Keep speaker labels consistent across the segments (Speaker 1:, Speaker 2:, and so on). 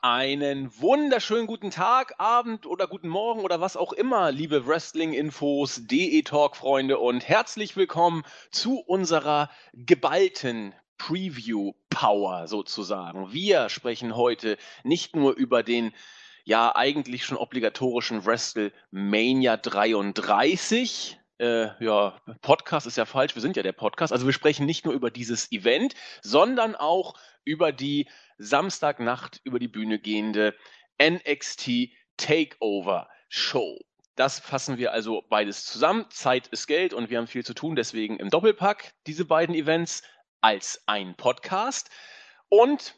Speaker 1: Einen wunderschönen guten Tag, Abend oder guten Morgen oder was auch immer, liebe Wrestling-Infos, DE-Talk-Freunde und herzlich willkommen zu unserer geballten Preview-Power sozusagen. Wir sprechen heute nicht nur über den ja eigentlich schon obligatorischen WrestleMania 33, äh, ja, Podcast ist ja falsch, wir sind ja der Podcast. Also wir sprechen nicht nur über dieses Event, sondern auch über die Samstagnacht über die Bühne gehende NXT Takeover Show. Das fassen wir also beides zusammen. Zeit ist Geld und wir haben viel zu tun, deswegen im Doppelpack diese beiden Events als ein Podcast. Und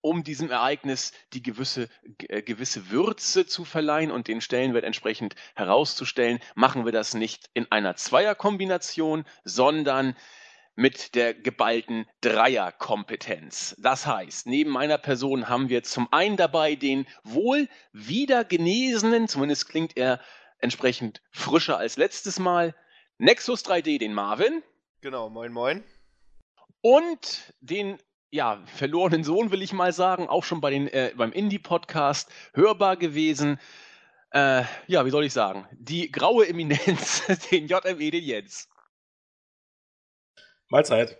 Speaker 1: um diesem Ereignis die gewisse, äh, gewisse Würze zu verleihen und den Stellenwert entsprechend herauszustellen, machen wir das nicht in einer Zweierkombination, sondern mit der geballten Dreierkompetenz. Das heißt, neben meiner Person haben wir zum einen dabei den wohl wieder genesenen, zumindest klingt er entsprechend frischer als letztes Mal, Nexus 3D, den Marvin.
Speaker 2: Genau, moin moin.
Speaker 1: Und den ja, verlorenen Sohn, will ich mal sagen, auch schon bei den, äh, beim Indie-Podcast hörbar gewesen. Äh, ja, wie soll ich sagen? Die graue Eminenz, den JME, den Jens.
Speaker 3: Mahlzeit.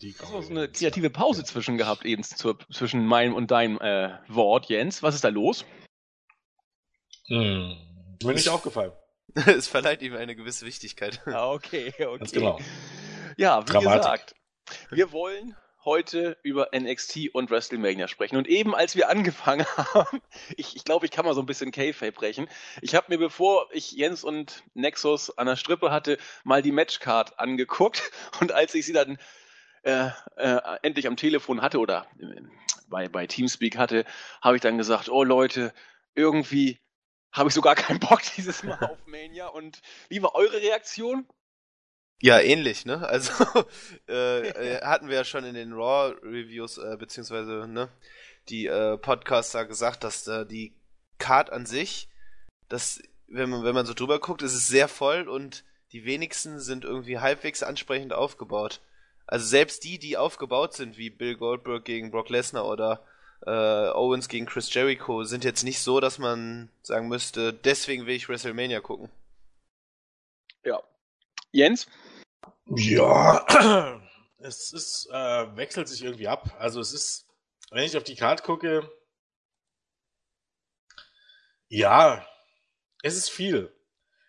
Speaker 1: Die Hast du so eine kreative Pause zwischen gehabt, eben zur, zwischen meinem und deinem äh, Wort, Jens? Was ist da los?
Speaker 3: Hm. Ist mir nicht aufgefallen.
Speaker 2: es verleiht ihm eine gewisse Wichtigkeit.
Speaker 1: Ah, okay, okay.
Speaker 3: Ganz genau.
Speaker 1: Ja, wie Dramatik. gesagt, wir wollen heute über NXT und WrestleMania sprechen. Und eben als wir angefangen haben, ich, ich glaube, ich kann mal so ein bisschen K-Fape brechen. Ich habe mir, bevor ich Jens und Nexus an der Strippe hatte, mal die Matchcard angeguckt. Und als ich sie dann äh, äh, endlich am Telefon hatte oder äh, bei, bei Teamspeak hatte, habe ich dann gesagt, oh Leute, irgendwie habe ich sogar keinen Bock dieses Mal auf Mania. Und wie war eure Reaktion?
Speaker 2: Ja, ähnlich, ne? Also äh, äh, hatten wir ja schon in den Raw-Reviews, äh, beziehungsweise ne, die äh, Podcaster gesagt, dass äh, die Card an sich, das, wenn man, wenn man so drüber guckt, ist es sehr voll und die wenigsten sind irgendwie halbwegs ansprechend aufgebaut. Also selbst die, die aufgebaut sind, wie Bill Goldberg gegen Brock Lesnar oder äh, Owens gegen Chris Jericho, sind jetzt nicht so, dass man sagen müsste, deswegen will ich WrestleMania gucken.
Speaker 1: Ja. Jens?
Speaker 3: Ja, es ist, äh, wechselt sich irgendwie ab. Also es ist, wenn ich auf die Karte gucke, ja, es ist viel.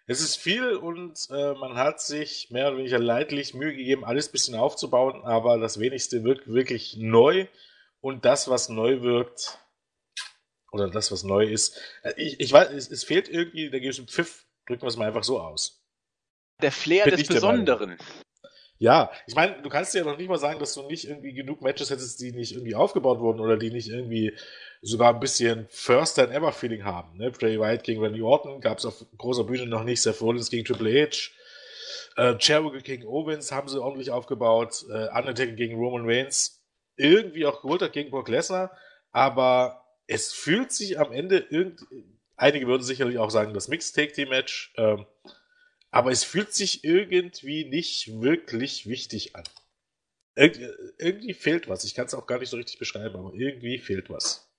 Speaker 3: Es ist viel und äh, man hat sich mehr oder weniger leidlich Mühe gegeben, alles ein bisschen aufzubauen, aber das wenigste wirkt wirklich neu und das, was neu wirkt, oder das, was neu ist, äh, ich, ich weiß, es, es fehlt irgendwie der gewisse Pfiff, drücken wir es mal einfach so aus.
Speaker 1: Der Flair Bin des Besonderen.
Speaker 3: Ja, ich meine, du kannst ja noch nicht mal sagen, dass du nicht irgendwie genug Matches hättest, die nicht irgendwie aufgebaut wurden oder die nicht irgendwie sogar ein bisschen First-Time-Ever-Feeling haben. Ne? Bray Wyatt gegen Randy Orton gab es auf großer Bühne noch nicht, Seth Rollins gegen Triple H, äh, gegen Owens haben sie ordentlich aufgebaut, äh, Undertaker gegen Roman Reigns, irgendwie auch geholt hat gegen Brock Lesnar, aber es fühlt sich am Ende irgendwie, einige würden sicherlich auch sagen, das Mixed-Take-Team-Match, ähm, aber es fühlt sich irgendwie nicht wirklich wichtig an. Ir irgendwie fehlt was. Ich kann es auch gar nicht so richtig beschreiben, aber irgendwie fehlt was.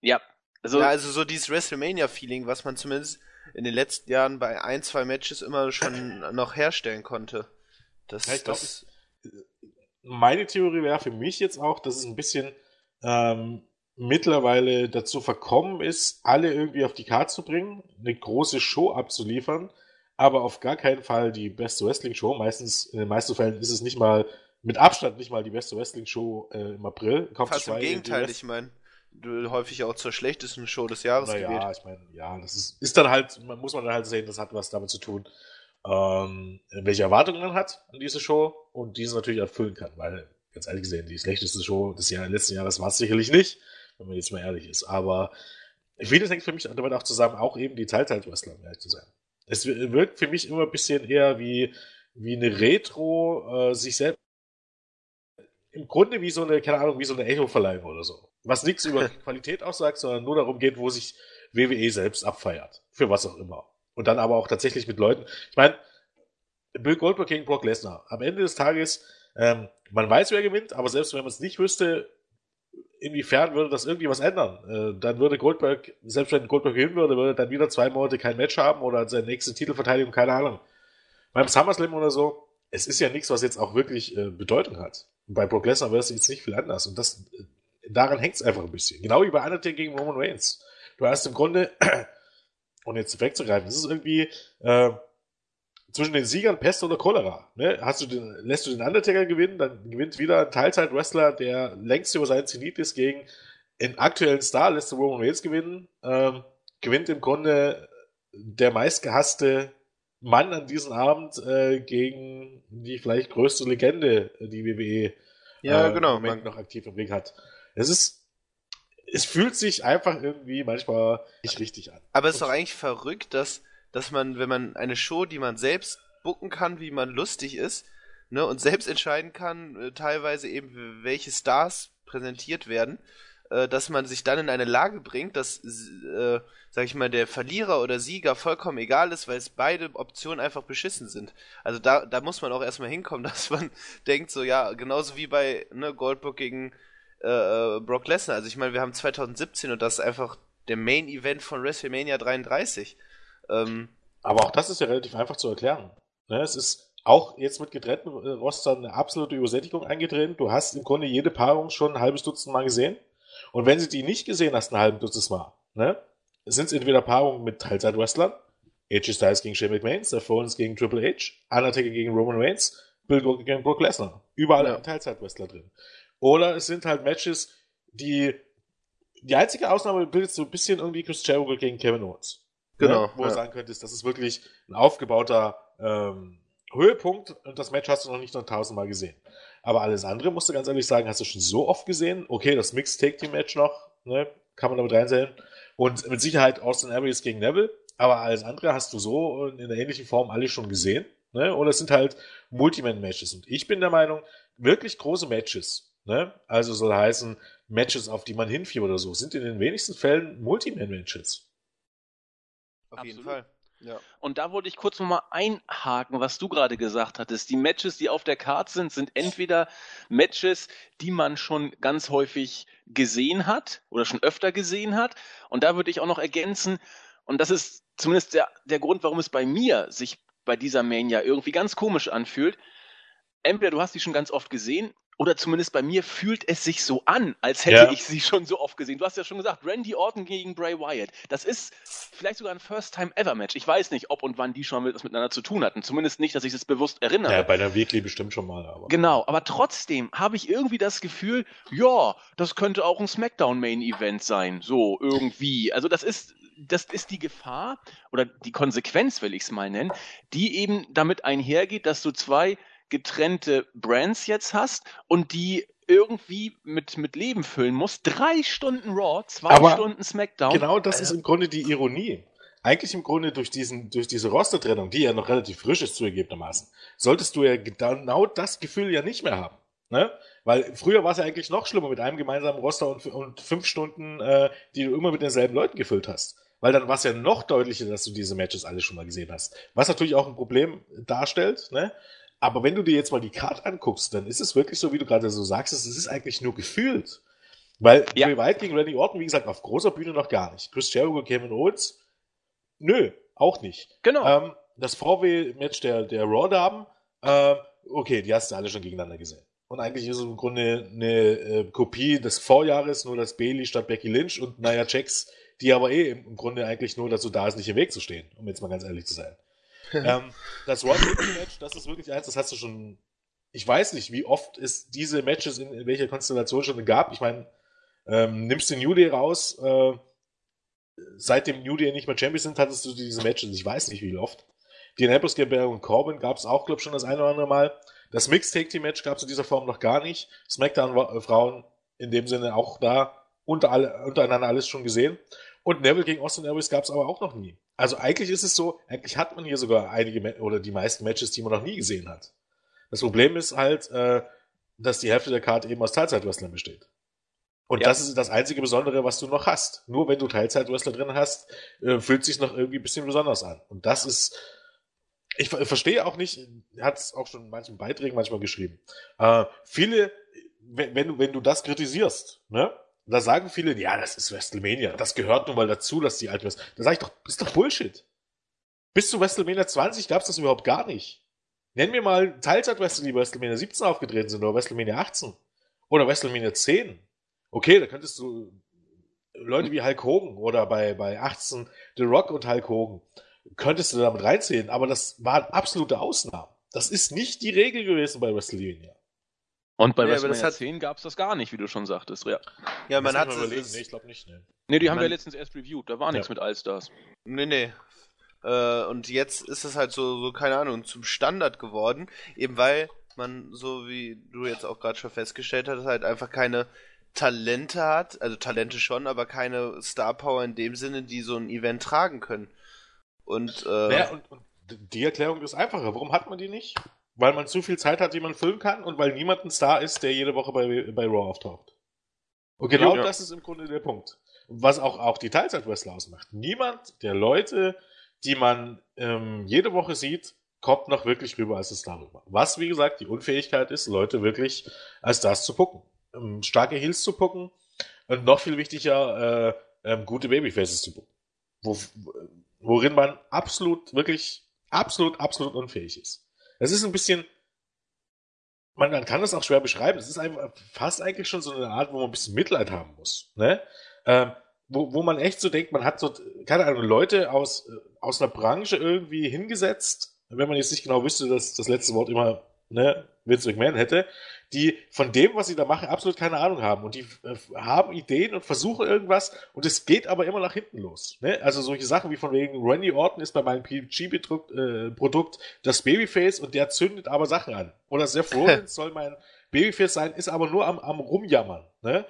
Speaker 2: Ja. Also, ja, also so dieses WrestleMania-Feeling, was man zumindest in den letzten Jahren bei ein, zwei Matches immer schon noch herstellen konnte. Das, ja, das
Speaker 3: glaub, meine Theorie wäre für mich jetzt auch, dass es ein bisschen ähm, mittlerweile dazu verkommen ist, alle irgendwie auf die Karte zu bringen, eine große Show abzuliefern aber auf gar keinen Fall die beste Wrestling-Show. Meistens, in den meisten Fällen ist es nicht mal, mit Abstand nicht mal die beste Wrestling-Show äh, im April.
Speaker 2: Kommt Fast im Gegenteil, ich meine, häufig auch zur schlechtesten Show des Jahres
Speaker 3: naja, gewählt. Ja, ich meine, ja, das ist, ist dann halt, muss man dann halt sehen, das hat was damit zu tun, ähm, welche Erwartungen man hat an diese Show und diese natürlich erfüllen kann, weil, ganz ehrlich gesehen, die schlechteste Show des Jahr, letzten Jahres war es sicherlich nicht, wenn man jetzt mal ehrlich ist, aber vieles hängt für mich damit auch zusammen, auch eben die Teilzeit-Wrestler, um ehrlich zu sein. Es wirkt für mich immer ein bisschen eher wie, wie eine Retro, äh, sich selbst. Im Grunde wie so eine, keine Ahnung, wie so eine Echo-Verleihung oder so. Was nichts über Qualität aussagt, sondern nur darum geht, wo sich WWE selbst abfeiert. Für was auch immer. Und dann aber auch tatsächlich mit Leuten. Ich meine, Bill Goldberg gegen Brock Lesnar. Am Ende des Tages, ähm, man weiß, wer gewinnt, aber selbst wenn man es nicht wüsste, inwiefern würde das irgendwie was ändern? Äh, dann würde Goldberg, selbst wenn Goldberg gewinnen würde, würde dann wieder zwei Monate kein Match haben oder seine nächste Titelverteidigung, keine Ahnung. Beim SummerSlam oder so, es ist ja nichts, was jetzt auch wirklich äh, Bedeutung hat. Und bei Brock Lesnar wäre es jetzt nicht viel anders. Und das, äh, daran hängt es einfach ein bisschen. Genau wie bei Undertaker gegen Roman Reigns. Du hast im Grunde, und jetzt wegzugreifen, das ist irgendwie, äh, zwischen den Siegern Pest oder Cholera. Ne? Hast du den, lässt du den Undertaker gewinnen, dann gewinnt wieder ein Teilzeit-Wrestler, der längst über seinen Zenit ist, gegen den aktuellen Star, lässt du Roman Reigns gewinnen. Ähm, gewinnt im Grunde der meistgehasste Mann an diesem Abend äh, gegen die vielleicht größte Legende, die WWE
Speaker 2: ja, äh, genau,
Speaker 3: Moment noch aktiv im Ring hat. Es ist es fühlt sich einfach irgendwie manchmal nicht richtig an.
Speaker 2: Aber es ist doch eigentlich verrückt, dass dass man, wenn man eine Show, die man selbst bucken kann, wie man lustig ist, ne, und selbst entscheiden kann, äh, teilweise eben, welche Stars präsentiert werden, äh, dass man sich dann in eine Lage bringt, dass, äh, sag ich mal, der Verlierer oder Sieger vollkommen egal ist, weil es beide Optionen einfach beschissen sind. Also da, da muss man auch erstmal hinkommen, dass man denkt, so ja, genauso wie bei ne, Goldberg gegen äh, äh Brock Lesnar. Also ich meine, wir haben 2017 und das ist einfach der Main Event von WrestleMania 33.
Speaker 3: Ähm, aber auch das ist ja relativ einfach zu erklären. Ne? Es ist auch jetzt mit getrennten äh, Rostern eine absolute Übersättigung eingetreten. Du hast im Grunde jede Paarung schon ein halbes Dutzend Mal gesehen. Und wenn sie die nicht gesehen hast, ein halbes Dutzend Mal, ne, sind es entweder Paarungen mit Teilzeit-Wrestlern, AJ Styles gegen Shane McMahon, Seth Rollins gegen Triple H, Undertaker gegen Roman Reigns, Bill Gold gegen Brock Lesnar. Überall ja. Teilzeit-Wrestler drin. Oder es sind halt Matches, die die einzige Ausnahme bildet so ein bisschen irgendwie Chris Jericho gegen Kevin Owens. Genau. Ne? Wo ja. du sagen könntest, das ist wirklich ein aufgebauter ähm, Höhepunkt und das Match hast du noch nicht noch tausendmal gesehen. Aber alles andere, musst du ganz ehrlich sagen, hast du schon so oft gesehen. Okay, das Mixed Take Team Match noch, ne, kann man damit reinzählen. Und mit Sicherheit Austin Aries gegen Neville. Aber alles andere hast du so in der ähnlichen Form alle schon gesehen. Ne? Und es sind halt Multiman-Matches. Und ich bin der Meinung, wirklich große Matches, ne? also soll heißen Matches, auf die man hinfiebert oder so, sind in den wenigsten Fällen Multiman-Matches.
Speaker 1: Auf Absolut. jeden Fall. Ja. Und da wollte ich kurz nochmal einhaken, was du gerade gesagt hattest. Die Matches, die auf der Card sind, sind entweder Matches, die man schon ganz häufig gesehen hat oder schon öfter gesehen hat. Und da würde ich auch noch ergänzen, und das ist zumindest der, der Grund, warum es bei mir sich bei dieser Mania irgendwie ganz komisch anfühlt. Entweder du hast die schon ganz oft gesehen oder zumindest bei mir fühlt es sich so an, als hätte ja. ich sie schon so oft gesehen. Du hast ja schon gesagt, Randy Orton gegen Bray Wyatt. Das ist vielleicht sogar ein First-Time-Ever-Match. Ich weiß nicht, ob und wann die schon was miteinander zu tun hatten. Zumindest nicht, dass ich das bewusst erinnere. Ja,
Speaker 3: bei der Weekly bestimmt schon mal.
Speaker 1: Aber. Genau, aber trotzdem habe ich irgendwie das Gefühl, ja, das könnte auch ein SmackDown-Main-Event sein. So, irgendwie. Also das ist, das ist die Gefahr oder die Konsequenz, will ich es mal nennen, die eben damit einhergeht, dass du zwei getrennte Brands jetzt hast und die irgendwie mit, mit Leben füllen musst. Drei Stunden Raw, zwei Aber Stunden SmackDown.
Speaker 3: Genau das ist im Grunde die Ironie. Eigentlich im Grunde durch, diesen, durch diese Rostertrennung, die ja noch relativ frisch ist zugegebenermaßen, solltest du ja genau das Gefühl ja nicht mehr haben. Ne? Weil früher war es ja eigentlich noch schlimmer mit einem gemeinsamen Roster und, und fünf Stunden, äh, die du immer mit denselben Leuten gefüllt hast. Weil dann war es ja noch deutlicher, dass du diese Matches alle schon mal gesehen hast. Was natürlich auch ein Problem darstellt, ne? Aber wenn du dir jetzt mal die Karte anguckst, dann ist es wirklich so, wie du gerade so sagst, es ist eigentlich nur gefühlt. Weil ja. Bray Wyatt gegen Randy Orton, wie gesagt, auf großer Bühne noch gar nicht. Chris Jericho, Kevin Owens, nö, auch nicht.
Speaker 1: Genau.
Speaker 3: Ähm, das VW-Match der, der Raw-Damen, äh, okay, die hast du alle schon gegeneinander gesehen. Und eigentlich ist es im Grunde eine äh, Kopie des Vorjahres, nur dass Bailey statt Becky Lynch und Nia Jax, die aber eh im, im Grunde eigentlich nur dazu da ist, nicht im Weg zu stehen, um jetzt mal ganz ehrlich zu sein ähm, das Raw Match, das ist wirklich eins, das hast du schon. Ich weiß nicht, wie oft es diese Matches in, in welcher Konstellation schon gab. Ich meine, ähm, nimmst du New Day raus, äh, seit New Day nicht mehr Champions sind, hattest du diese Matches. Ich weiß nicht, wie oft. Die Ambrose, Guerrero und Corbin gab es auch, glaube ich, schon das eine oder andere Mal. Das Mixed Take Team Match gab es in dieser Form noch gar nicht. SmackDown äh, Frauen in dem Sinne auch da unter alle, untereinander alles schon gesehen. Und Neville gegen Austin Aries gab es aber auch noch nie. Also eigentlich ist es so, eigentlich hat man hier sogar einige oder die meisten Matches, die man noch nie gesehen hat. Das Problem ist halt, äh, dass die Hälfte der Karte eben aus Teilzeitwrestlern besteht. Und ja. das ist das einzige Besondere, was du noch hast. Nur wenn du Teilzeitwrestler drin hast, äh, fühlt sich noch irgendwie ein bisschen besonders an. Und das ist, ich verstehe auch nicht, hat es auch schon in manchen Beiträgen manchmal geschrieben. Äh, viele, wenn, wenn, du, wenn du das kritisierst, ne, da sagen viele, ja, das ist WrestleMania. Das gehört nun mal dazu, dass die alt wird. Da sage ich doch, ist doch Bullshit. Bis zu WrestleMania 20 gab es das überhaupt gar nicht. Nenn mir mal Teilzeit-Wrestling, die bei WrestleMania 17 aufgetreten sind oder WrestleMania 18 oder WrestleMania 10. Okay, da könntest du Leute wie Hulk Hogan oder bei, bei 18 The Rock und Hulk Hogan könntest du damit reinzählen, aber das waren absolute Ausnahmen. Das ist nicht die Regel gewesen bei WrestleMania.
Speaker 1: Und bei ja, WrestleMania hat... 10 gab es das gar nicht, wie du schon sagtest. Ja,
Speaker 2: ja man hat
Speaker 3: es. Nee, ich glaube nicht.
Speaker 1: Ne, nee, die haben man... wir letztens erst reviewed. Da war nichts ja. mit Allstars.
Speaker 2: Nee, nee. Äh, und jetzt ist es halt so, so, keine Ahnung, zum Standard geworden. Eben weil man, so wie du jetzt auch gerade schon festgestellt hast, halt einfach keine Talente hat. Also Talente schon, aber keine Star Power in dem Sinne, die so ein Event tragen können. Und, äh,
Speaker 3: ja, und, und die Erklärung ist einfacher. Warum hat man die nicht? Weil man zu viel Zeit hat, die man füllen kann und weil niemand ein Star ist, der jede Woche bei, bei Raw auftaucht. Und genau ja. das ist im Grunde der Punkt. Was auch, auch die Teilzeit-Wrestler ausmacht. Niemand der Leute, die man ähm, jede Woche sieht, kommt noch wirklich rüber als das darüber. Was, wie gesagt, die Unfähigkeit ist, Leute wirklich als das zu gucken. Ähm, starke Heels zu gucken und noch viel wichtiger, äh, ähm, gute Babyfaces zu gucken. Wo, worin man absolut, wirklich, absolut, absolut unfähig ist. Es ist ein bisschen, man, man kann das auch schwer beschreiben. Es ist einfach fast eigentlich schon so eine Art, wo man ein bisschen Mitleid haben muss. Ne? Ähm, wo, wo man echt so denkt, man hat so, keine Ahnung, Leute aus, aus einer Branche irgendwie hingesetzt, wenn man jetzt nicht genau wüsste, dass das letzte Wort immer ne, Vince McMahon hätte, die von dem, was sie da machen, absolut keine Ahnung haben. Und die äh, haben Ideen und versuchen irgendwas und es geht aber immer nach hinten los. Ne? Also solche Sachen wie von wegen Randy Orton ist bei meinem PG-Produkt äh, das Babyface und der zündet aber Sachen an. Oder Seth Rollins soll mein Babyface sein, ist aber nur am, am Rumjammern. Ne?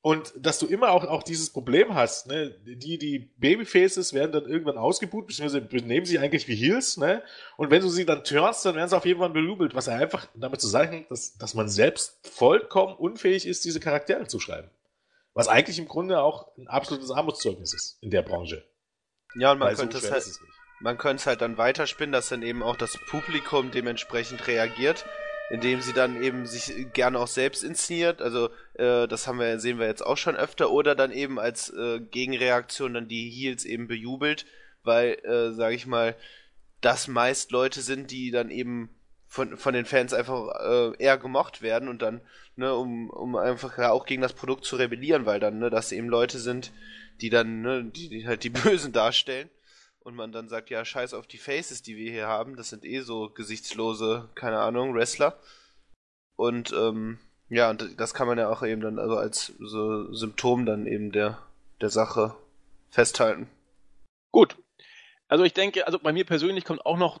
Speaker 3: Und dass du immer auch, auch dieses Problem hast, ne? Die, die Babyfaces werden dann irgendwann ausgebucht, beziehungsweise benehmen sich eigentlich wie Heels, ne? Und wenn du sie dann turnst, dann werden sie auf jeden Fall belubelt, was einfach damit zu sagen dass, dass man selbst vollkommen unfähig ist, diese Charaktere zu schreiben. Was eigentlich im Grunde auch ein absolutes Armutszeugnis ist in der Branche.
Speaker 2: Ja, und man Weil könnte so es halt, man könnte es halt dann weiterspinnen, dass dann eben auch das Publikum dementsprechend reagiert indem sie dann eben sich gerne auch selbst inszeniert. Also äh, das haben wir, sehen wir jetzt auch schon öfter. Oder dann eben als äh, Gegenreaktion dann die Heels eben bejubelt, weil, äh, sage ich mal, das meist Leute sind, die dann eben von, von den Fans einfach äh, eher gemocht werden und dann, ne, um, um einfach ja auch gegen das Produkt zu rebellieren, weil dann, ne, dass eben Leute sind, die dann, ne, die, die halt die Bösen darstellen und man dann sagt, ja, scheiß auf die Faces, die wir hier haben, das sind eh so gesichtslose, keine Ahnung, Wrestler. Und ähm, ja, und das kann man ja auch eben dann also als so Symptom dann eben der, der Sache festhalten.
Speaker 1: Gut. Also ich denke, also bei mir persönlich kommt auch noch,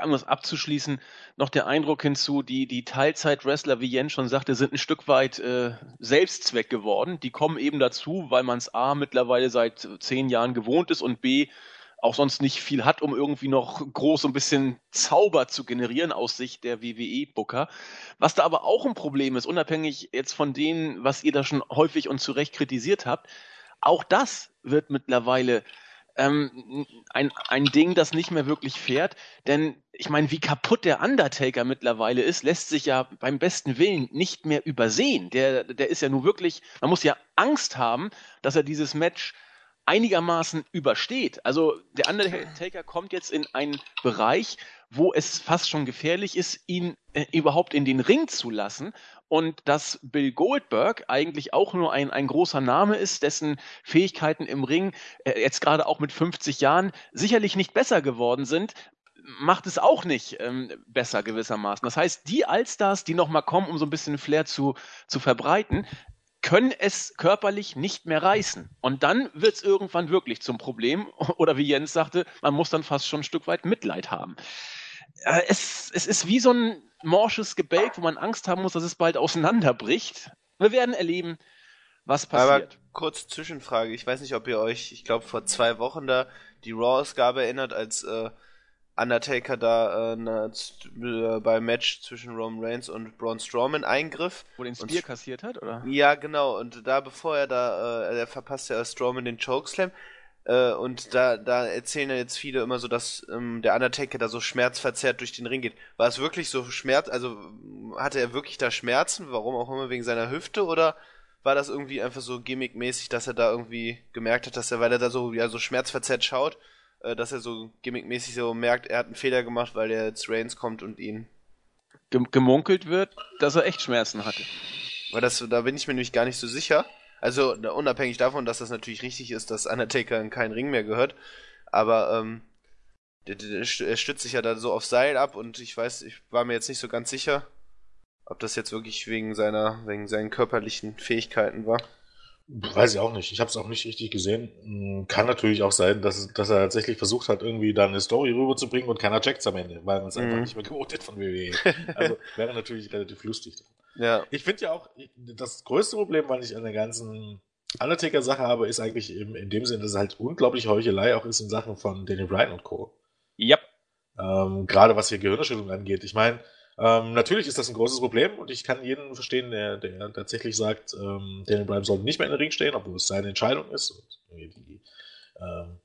Speaker 1: um das abzuschließen, noch der Eindruck hinzu, die, die Teilzeit-Wrestler, wie Jens schon sagte, sind ein Stück weit äh, Selbstzweck geworden. Die kommen eben dazu, weil man es A mittlerweile seit zehn Jahren gewohnt ist und B auch sonst nicht viel hat, um irgendwie noch groß ein bisschen Zauber zu generieren aus Sicht der WWE-Booker. Was da aber auch ein Problem ist, unabhängig jetzt von dem, was ihr da schon häufig und zu Recht kritisiert habt, auch das wird mittlerweile ähm, ein, ein Ding, das nicht mehr wirklich fährt. Denn ich meine, wie kaputt der Undertaker mittlerweile ist, lässt sich ja beim besten Willen nicht mehr übersehen. Der, der ist ja nur wirklich, man muss ja Angst haben, dass er dieses Match einigermaßen übersteht. Also der Undertaker kommt jetzt in einen Bereich, wo es fast schon gefährlich ist, ihn äh, überhaupt in den Ring zu lassen. Und dass Bill Goldberg eigentlich auch nur ein, ein großer Name ist, dessen Fähigkeiten im Ring äh, jetzt gerade auch mit 50 Jahren sicherlich nicht besser geworden sind, macht es auch nicht ähm, besser gewissermaßen. Das heißt, die Allstars, die nochmal kommen, um so ein bisschen Flair zu, zu verbreiten, können es körperlich nicht mehr reißen. Und dann wird es irgendwann wirklich zum Problem. Oder wie Jens sagte, man muss dann fast schon ein Stück weit Mitleid haben. Äh, es, es ist wie so ein morsches Gebälk, wo man Angst haben muss, dass es bald auseinanderbricht. Wir werden erleben, was passiert.
Speaker 2: Aber kurz Zwischenfrage. Ich weiß nicht, ob ihr euch, ich glaube, vor zwei Wochen da die Raw-Ausgabe erinnert, als äh, Undertaker da äh, na, äh, beim Match zwischen Roman Reigns und Braun Strowman eingriff.
Speaker 1: Wo den Spear kassiert hat, oder?
Speaker 2: Ja, genau. Und da, bevor er da, äh, er verpasst ja Strowman den Chokeslam. Äh, und da, da erzählen ja jetzt viele immer so, dass ähm, der Undertaker da so schmerzverzerrt durch den Ring geht. War es wirklich so Schmerz, also hatte er wirklich da Schmerzen? Warum auch immer, wegen seiner Hüfte? Oder war das irgendwie einfach so gimmickmäßig, dass er da irgendwie gemerkt hat, dass er, weil er da so, ja, so schmerzverzerrt schaut, äh, dass er so gimmickmäßig so merkt, er hat einen Fehler gemacht, weil der jetzt Reigns kommt und ihn.
Speaker 1: Gemunkelt wird, dass er echt Schmerzen hatte.
Speaker 2: Weil das, da bin ich mir nämlich gar nicht so sicher. Also unabhängig davon, dass das natürlich richtig ist, dass Undertaker in keinen Ring mehr gehört. Aber ähm, er stützt sich ja da so auf Seil ab und ich weiß, ich war mir jetzt nicht so ganz sicher, ob das jetzt wirklich wegen seiner, wegen seinen körperlichen Fähigkeiten war.
Speaker 3: Weiß ich auch nicht. Ich habe es auch nicht richtig gesehen. Hm, kann natürlich auch sein, dass, dass er tatsächlich versucht hat, irgendwie da eine Story rüberzubringen und keiner checkt's am Ende, weil man es mhm. einfach nicht mehr gewohnt von WWE. Also wäre natürlich relativ lustig. Ja. Ich finde ja auch, das größte Problem, was ich an der ganzen Undertaker-Sache habe, ist eigentlich in, in dem Sinne, dass es halt unglaublich Heuchelei auch ist in Sachen von Daniel Bryan und Co.
Speaker 1: Ja.
Speaker 3: Ähm, Gerade was hier Gehirnerschütterung angeht. Ich meine, ähm, natürlich ist das ein großes Problem und ich kann jeden verstehen, der, der tatsächlich sagt, ähm, Daniel Bryan sollte nicht mehr in der Ring stehen, obwohl es seine Entscheidung ist und die, ähm,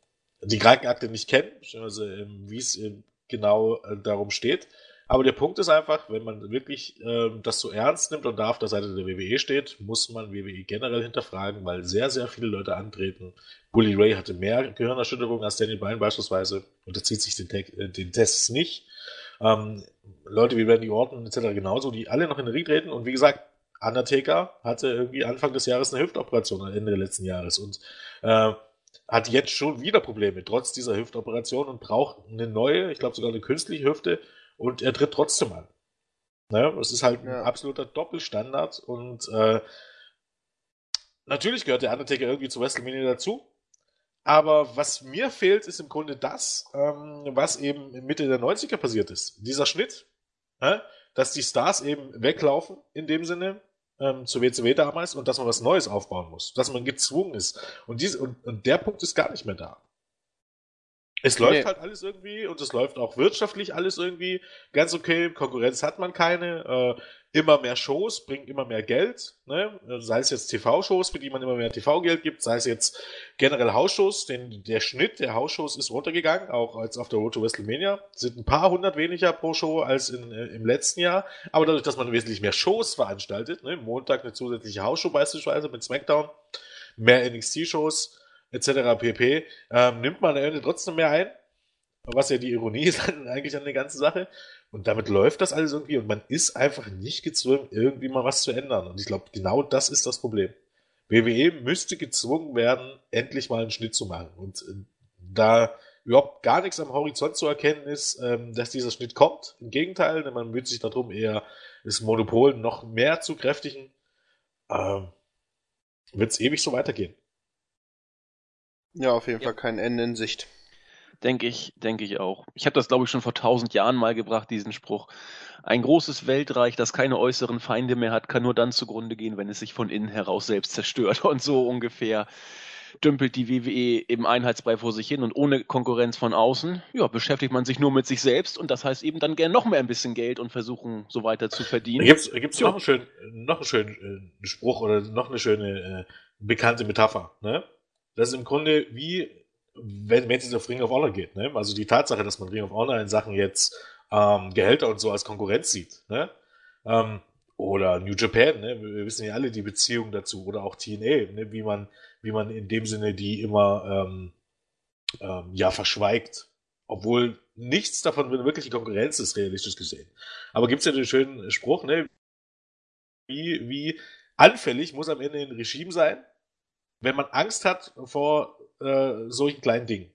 Speaker 3: die Krankenakte nicht kennen, also, wie es äh, genau äh, darum steht. Aber der Punkt ist einfach, wenn man wirklich äh, das so ernst nimmt und da auf der Seite der WWE steht, muss man WWE generell hinterfragen, weil sehr, sehr viele Leute antreten. Bully Ray hatte mehr Gehirnerschütterung als Danny Bryan beispielsweise und er zieht sich den, äh, den Tests nicht. Ähm, Leute wie Randy Orton etc. genauso, die alle noch in den Ring treten. Und wie gesagt, Undertaker hatte irgendwie Anfang des Jahres eine Hüftoperation am Ende letzten Jahres und äh, hat jetzt schon wieder Probleme, trotz dieser Hüftoperation und braucht eine neue, ich glaube sogar eine künstliche Hüfte und er tritt trotzdem an. Ne? Das ist halt ja. ein absoluter Doppelstandard und äh, natürlich gehört der Undertaker irgendwie zu WrestleMania dazu, aber was mir fehlt, ist im Grunde das, ähm, was eben Mitte der 90er passiert ist. Dieser Schnitt, äh, dass die Stars eben weglaufen, in dem Sinne, ähm, zur WCW damals, und dass man was Neues aufbauen muss. Dass man gezwungen ist. Und, diese, und, und der Punkt ist gar nicht mehr da. Es läuft nee. halt alles irgendwie und es läuft auch wirtschaftlich alles irgendwie ganz okay. Konkurrenz hat man keine. Äh, immer mehr Shows bringen immer mehr Geld. Ne? Sei es jetzt TV-Shows, für die man immer mehr TV-Geld gibt, sei es jetzt generell Hausshows. Denn der Schnitt der Hausshows ist runtergegangen, auch als auf der Road to WrestleMania. Sind ein paar hundert weniger pro Show als in, äh, im letzten Jahr. Aber dadurch, dass man wesentlich mehr Shows veranstaltet, ne? Montag eine zusätzliche Hausshow beispielsweise mit SmackDown, mehr NXT-Shows, etc. pp. Ähm, nimmt man am Ende trotzdem mehr ein, was ja die Ironie ist eigentlich an der ganzen Sache. Und damit läuft das alles irgendwie und man ist einfach nicht gezwungen, irgendwie mal was zu ändern. Und ich glaube, genau das ist das Problem. WWE müsste gezwungen werden, endlich mal einen Schnitt zu machen. Und äh, da überhaupt gar nichts am Horizont zu erkennen ist, ähm, dass dieser Schnitt kommt. Im Gegenteil, denn man bemüht sich darum, eher das Monopol noch mehr zu kräftigen. Ähm, Wird es ewig so weitergehen.
Speaker 2: Ja, auf jeden ja. Fall kein Ende in Sicht.
Speaker 1: Denke ich, denke ich auch. Ich habe das, glaube ich, schon vor tausend Jahren mal gebracht, diesen Spruch. Ein großes Weltreich, das keine äußeren Feinde mehr hat, kann nur dann zugrunde gehen, wenn es sich von innen heraus selbst zerstört. Und so ungefähr dümpelt die WWE im Einheitsbrei vor sich hin und ohne Konkurrenz von außen, ja, beschäftigt man sich nur mit sich selbst und das heißt eben dann gern noch mehr ein bisschen Geld und versuchen, so weiter zu verdienen.
Speaker 3: Da gibt es ja. noch einen schönen, noch einen schönen äh, Spruch oder noch eine schöne äh, bekannte Metapher, ne? Das ist im Grunde wie, wenn, wenn es auf Ring of Honor geht. Ne? Also die Tatsache, dass man Ring of Honor in Sachen jetzt ähm, Gehälter und so als Konkurrenz sieht. Ne? Ähm, oder New Japan, ne? wir wissen ja alle die Beziehung dazu. Oder auch TNA, ne? wie, man, wie man in dem Sinne die immer ähm, ähm, ja verschweigt. Obwohl nichts davon wirklich Konkurrenz ist, realistisch gesehen. Aber gibt es ja den schönen Spruch, ne? wie, wie anfällig muss am Ende ein Regime sein, wenn man Angst hat vor äh, solchen kleinen Dingen.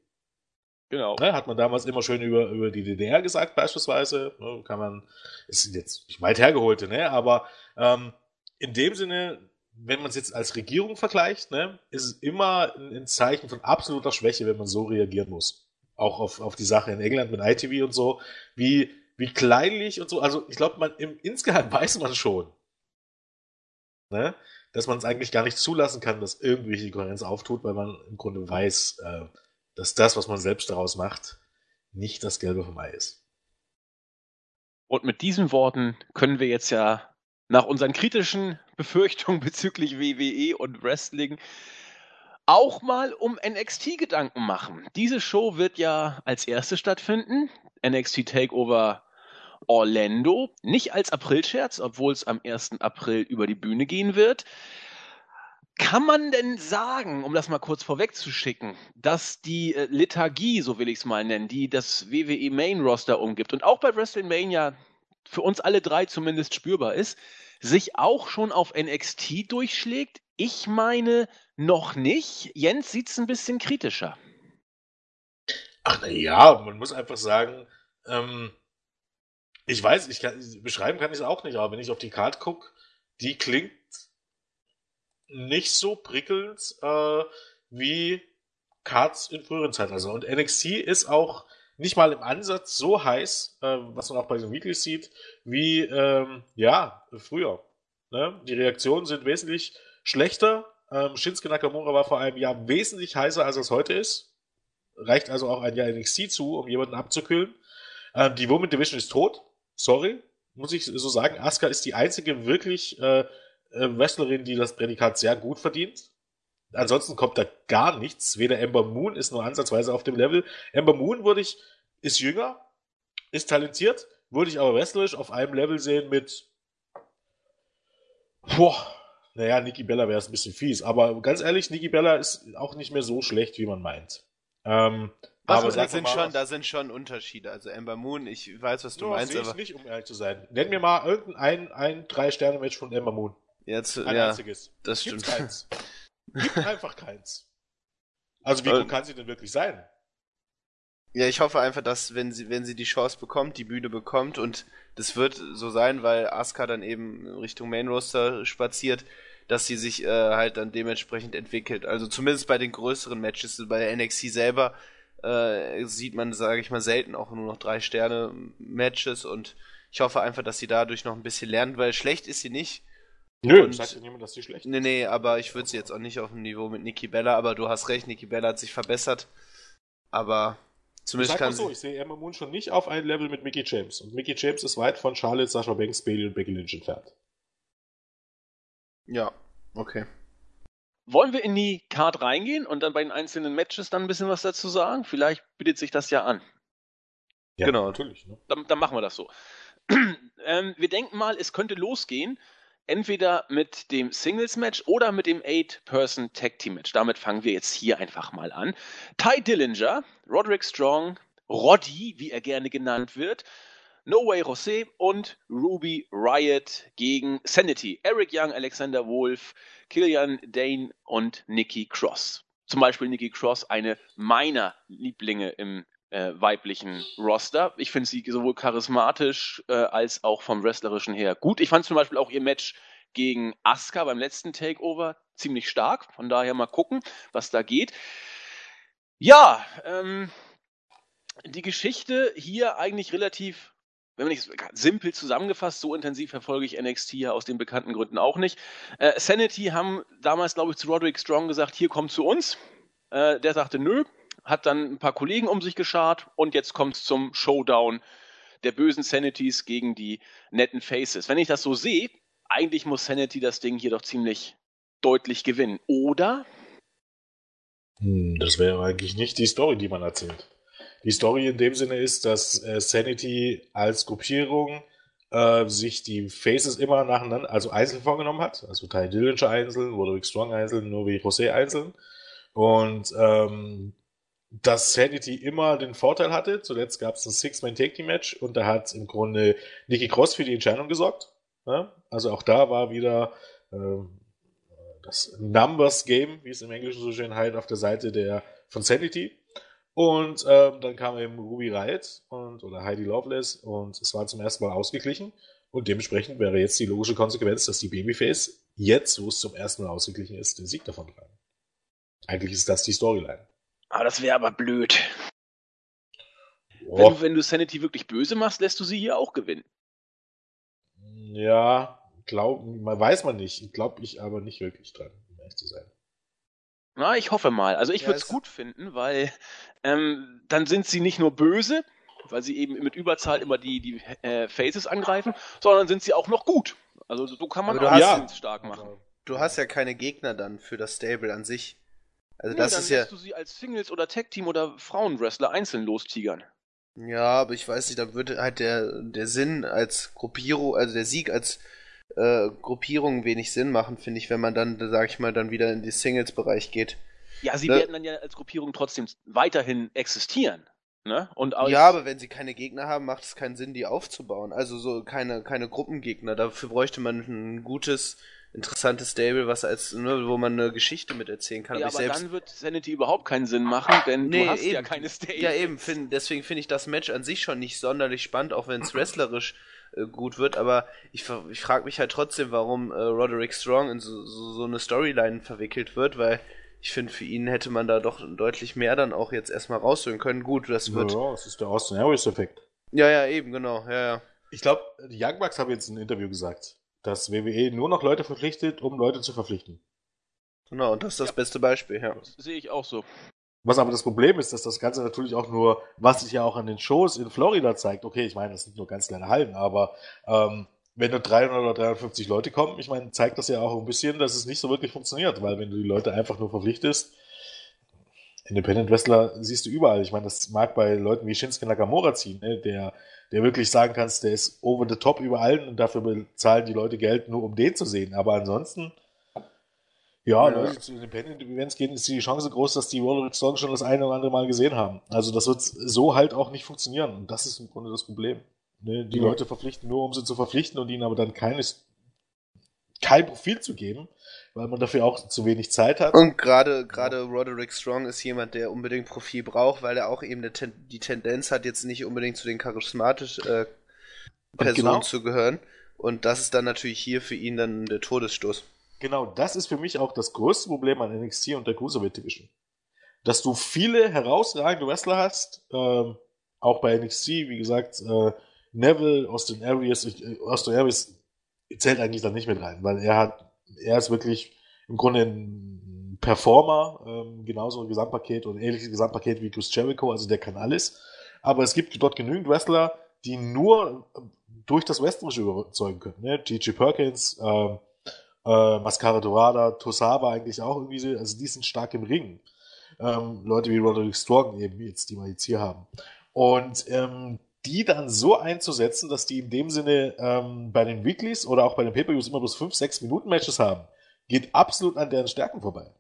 Speaker 3: Genau. Ne, hat man damals immer schön über, über die DDR gesagt, beispielsweise. Ne, kann man, ist jetzt nicht weit hergeholte, ne? Aber ähm, in dem Sinne, wenn man es jetzt als Regierung vergleicht, ne, ist es immer ein, ein, Zeichen von absoluter Schwäche, wenn man so reagieren muss. Auch auf, auf die Sache in England mit ITV und so, wie, wie kleinlich und so. Also ich glaube, man im, insgeheim weiß man schon. Ne? Dass man es eigentlich gar nicht zulassen kann, dass irgendwelche Kohärenz auftut, weil man im Grunde weiß, äh, dass das, was man selbst daraus macht, nicht das Gelbe vom Ei ist.
Speaker 1: Und mit diesen Worten können wir jetzt ja nach unseren kritischen Befürchtungen bezüglich WWE und Wrestling auch mal um NXT Gedanken machen. Diese Show wird ja als erste stattfinden. NXT Takeover Orlando, nicht als Aprilscherz, obwohl es am 1. April über die Bühne gehen wird. Kann man denn sagen, um das mal kurz vorwegzuschicken, dass die äh, Lethargie, so will ich es mal nennen, die das WWE Main Roster umgibt und auch bei WrestleMania für uns alle drei zumindest spürbar ist, sich auch schon auf NXT durchschlägt? Ich meine noch nicht. Jens sieht es ein bisschen kritischer.
Speaker 3: Ach na ja, man muss einfach sagen, ähm, ich weiß, ich kann, beschreiben kann ich es auch nicht, aber wenn ich auf die Karte gucke, die klingt nicht so prickelnd äh, wie Cards in früheren Zeiten. Also und NXT ist auch nicht mal im Ansatz so heiß, äh, was man auch bei so Weeklies sieht, wie ähm, ja früher. Ne? Die Reaktionen sind wesentlich schlechter. Ähm, Shinsuke Nakamura war vor einem Jahr wesentlich heißer, als es heute ist. Reicht also auch ein Jahr NXT zu, um jemanden abzukühlen. Ähm, die Woman Division ist tot. Sorry, muss ich so sagen. Asuka ist die einzige wirklich äh, äh, Wrestlerin, die das Prädikat sehr gut verdient. Ansonsten kommt da gar nichts. Weder Ember Moon ist nur ansatzweise auf dem Level. Ember Moon würde ich, ist jünger, ist talentiert, würde ich aber wrestlerisch auf einem Level sehen mit, boah, naja, Nikki Bella wäre es ein bisschen fies. Aber ganz ehrlich, Nikki Bella ist auch nicht mehr so schlecht, wie man meint. Ähm,
Speaker 2: was, aber da sind, schon, da sind schon Unterschiede. Also Ember Moon, ich weiß, was du no, meinst.
Speaker 3: aber nicht, um ehrlich zu sein. Nenn mir mal irgendein ein Drei-Sterne-Match von Ember Moon.
Speaker 2: Jetzt,
Speaker 3: ein
Speaker 2: ja,
Speaker 3: einziges.
Speaker 2: Das Gibt's
Speaker 3: stimmt. Keins. Gibt einfach keins. Also wie gut kann sie denn wirklich sein?
Speaker 2: Ja, ich hoffe einfach, dass wenn sie, wenn sie die Chance bekommt, die Bühne bekommt und das wird so sein, weil Asuka dann eben Richtung Main Roster spaziert, dass sie sich äh, halt dann dementsprechend entwickelt. Also zumindest bei den größeren Matches, bei der NXT selber äh, sieht man, sage ich mal, selten auch nur noch drei Sterne Matches und ich hoffe einfach, dass sie dadurch noch ein bisschen lernt, weil schlecht ist sie nicht.
Speaker 3: Nö, und, sagt ja niemand, dass sie schlecht
Speaker 2: ist. Nee, nee, aber ich würde sie jetzt auch nicht auf dem Niveau mit Nikki Bella, aber du hast recht, Nikki Bella hat sich verbessert. Aber zumindest ich
Speaker 3: kann so, ich sehe Emma Moon schon nicht auf ein Level mit Mickey James. Und Mickey James ist weit von Charlotte, Sasha Banks, Bailey und Becky Lynch entfernt.
Speaker 2: Ja, okay.
Speaker 1: Wollen wir in die Card reingehen und dann bei den einzelnen Matches dann ein bisschen was dazu sagen? Vielleicht bietet sich das ja an.
Speaker 3: Ja, genau. natürlich. Ne?
Speaker 1: Dann, dann, machen wir das so. ähm, wir denken mal, es könnte losgehen entweder mit dem Singles-Match oder mit dem Eight-Person-Tag-Team-Match. Damit fangen wir jetzt hier einfach mal an. Ty Dillinger, Roderick Strong, Roddy, wie er gerne genannt wird, No Way Jose und Ruby Riot gegen Sanity. Eric Young, Alexander Wolf, Killian Dane und Nikki Cross. Zum Beispiel Nikki Cross, eine meiner Lieblinge im äh, weiblichen Roster. Ich finde sie sowohl charismatisch äh, als auch vom Wrestlerischen her gut. Ich fand zum Beispiel auch ihr Match gegen Asuka beim letzten Takeover ziemlich stark. Von daher mal gucken, was da geht. Ja, ähm, die Geschichte hier eigentlich relativ, wenn man nicht simpel zusammengefasst, so intensiv verfolge ich NXT ja aus den bekannten Gründen auch nicht. Äh, Sanity haben damals, glaube ich, zu Roderick Strong gesagt, hier komm zu uns. Äh, der sagte, nö, hat dann ein paar Kollegen um sich geschart und jetzt kommt es zum Showdown der bösen Sanities gegen die netten Faces. Wenn ich das so sehe, eigentlich muss Sanity das Ding hier doch ziemlich deutlich gewinnen, oder?
Speaker 3: Hm, das wäre eigentlich nicht die Story, die man erzählt. Die Story in dem Sinne ist, dass äh, Sanity als Gruppierung äh, sich die Faces immer nacheinander, also einzeln vorgenommen hat. Also Ty Dillinger einzeln, Roderick Strong einzeln, Novi Jose einzeln. Und ähm, dass Sanity immer den Vorteil hatte. Zuletzt gab es ein Six-Man-Take-Team-Match und da hat im Grunde Nikki Cross für die Entscheidung gesorgt. Ja? Also auch da war wieder ähm, das Numbers-Game, wie es im Englischen so schön heißt, auf der Seite der von Sanity. Und ähm, dann kam eben Ruby Riot und oder Heidi Loveless und es war zum ersten Mal ausgeglichen. Und dementsprechend wäre jetzt die logische Konsequenz, dass die Babyface jetzt, wo es zum ersten Mal ausgeglichen ist, den Sieg davon tragen. Eigentlich ist das die Storyline.
Speaker 1: Aber das wäre aber blöd. Wenn du, wenn du Sanity wirklich böse machst, lässt du sie hier auch gewinnen.
Speaker 3: Ja, glaub, man weiß man nicht. Glaube ich aber nicht wirklich dran, um ehrlich zu sein.
Speaker 1: Na, ich hoffe mal. Also ich ja, würde es gut finden, weil ähm, dann sind sie nicht nur böse, weil sie eben mit Überzahl immer die, die äh, Faces angreifen, sondern sind sie auch noch gut. Also so kann man
Speaker 2: auch ja. stark machen. Du hast ja keine Gegner dann für das Stable an sich. Also nee, das
Speaker 1: dann
Speaker 2: ist ja.
Speaker 1: du sie als Singles oder Tag Team oder Frauenwrestler einzeln lostigern.
Speaker 2: Ja, aber ich weiß nicht, da würde halt der, der Sinn als Gruppierung, also der Sieg als äh, Gruppierungen wenig Sinn machen, finde ich, wenn man dann, sag ich mal, dann wieder in die Singles-Bereich geht.
Speaker 1: Ja, sie ne? werden dann ja als Gruppierung trotzdem weiterhin existieren. Ne? Und
Speaker 2: ja, aber wenn sie keine Gegner haben, macht es keinen Sinn, die aufzubauen. Also so keine, keine Gruppengegner. Dafür bräuchte man ein gutes, interessantes Stable, was als, ne, wo man eine Geschichte mit erzählen kann.
Speaker 1: Ja, aber selbst... dann wird Sanity überhaupt keinen Sinn machen, denn nee, du hast eben, ja keine Stable.
Speaker 2: Ja, eben, find, deswegen finde ich das Match an sich schon nicht sonderlich spannend, auch wenn es wrestlerisch äh, gut wird, aber ich, ich frage mich halt trotzdem, warum äh, Roderick Strong in so, so, so eine Storyline verwickelt wird, weil ich finde, für ihn hätte man da doch deutlich mehr dann auch jetzt erstmal rausholen können. Gut, das wird.
Speaker 3: Ja, das ist der Austin Aries-Effekt.
Speaker 2: Ja, ja, eben, genau, ja, ja.
Speaker 3: Ich glaube, die Young Bucks haben jetzt in einem Interview gesagt, dass WWE nur noch Leute verpflichtet, um Leute zu verpflichten.
Speaker 2: Genau, und das ist das ja. beste Beispiel, ja. Das
Speaker 1: sehe ich auch so.
Speaker 3: Was aber das Problem ist, dass das Ganze natürlich auch nur, was sich ja auch an den Shows in Florida zeigt. Okay, ich meine, das sind nur ganz kleine Hallen, aber ähm, wenn nur 300 oder 350 Leute kommen, ich meine, zeigt das ja auch ein bisschen, dass es nicht so wirklich funktioniert, weil wenn du die Leute einfach nur verpflichtest, Independent Wrestler siehst du überall. Ich meine, das mag bei Leuten wie Shinsuke Nakamura ziehen, ne? der, der wirklich sagen kannst, der ist over the top über allen und dafür bezahlen die Leute Geld nur, um den zu sehen. Aber ansonsten, ja, ja. Leute zu Independent Events gehen, ist die Chance groß, dass die Roderick Strong schon das eine oder andere Mal gesehen haben. Also das wird so halt auch nicht funktionieren. Und das ist im Grunde das Problem. Ne? Die ja. Leute verpflichten nur, um sie zu verpflichten und ihnen aber dann keines, kein Profil zu geben, weil man dafür auch zu wenig Zeit hat.
Speaker 2: Und gerade gerade Roderick Strong ist jemand, der unbedingt Profil braucht, weil er auch eben Ten die Tendenz hat, jetzt nicht unbedingt zu den charismatischen äh, Personen genau. zu gehören. Und das ist dann natürlich hier für ihn dann der Todesstoß.
Speaker 3: Genau, das ist für mich auch das größte Problem an NXT und der Cruiserweight Division. Dass du viele herausragende Wrestler hast, ähm, auch bei NXT, wie gesagt, äh, Neville, Austin Aries, äh, Austin Aries zählt eigentlich dann nicht mit rein, weil er hat, er ist wirklich im Grunde ein Performer, ähm, genauso ein Gesamtpaket und ähnliches Gesamtpaket wie Chris Jericho, also der kann alles. Aber es gibt dort genügend Wrestler, die nur durch das Westrische überzeugen können. Ne? G.G. Perkins, ähm, äh, Mascara Dorada, Tosaba eigentlich auch irgendwie so, also die sind stark im Ring. Ähm, Leute wie Roderick Strong eben jetzt, die wir jetzt hier haben. Und ähm, die dann so einzusetzen, dass die in dem Sinne ähm, bei den Weeklies oder auch bei den Pay-Per-Views immer bloß 5, 6 Minuten Matches haben, geht absolut an deren Stärken vorbei.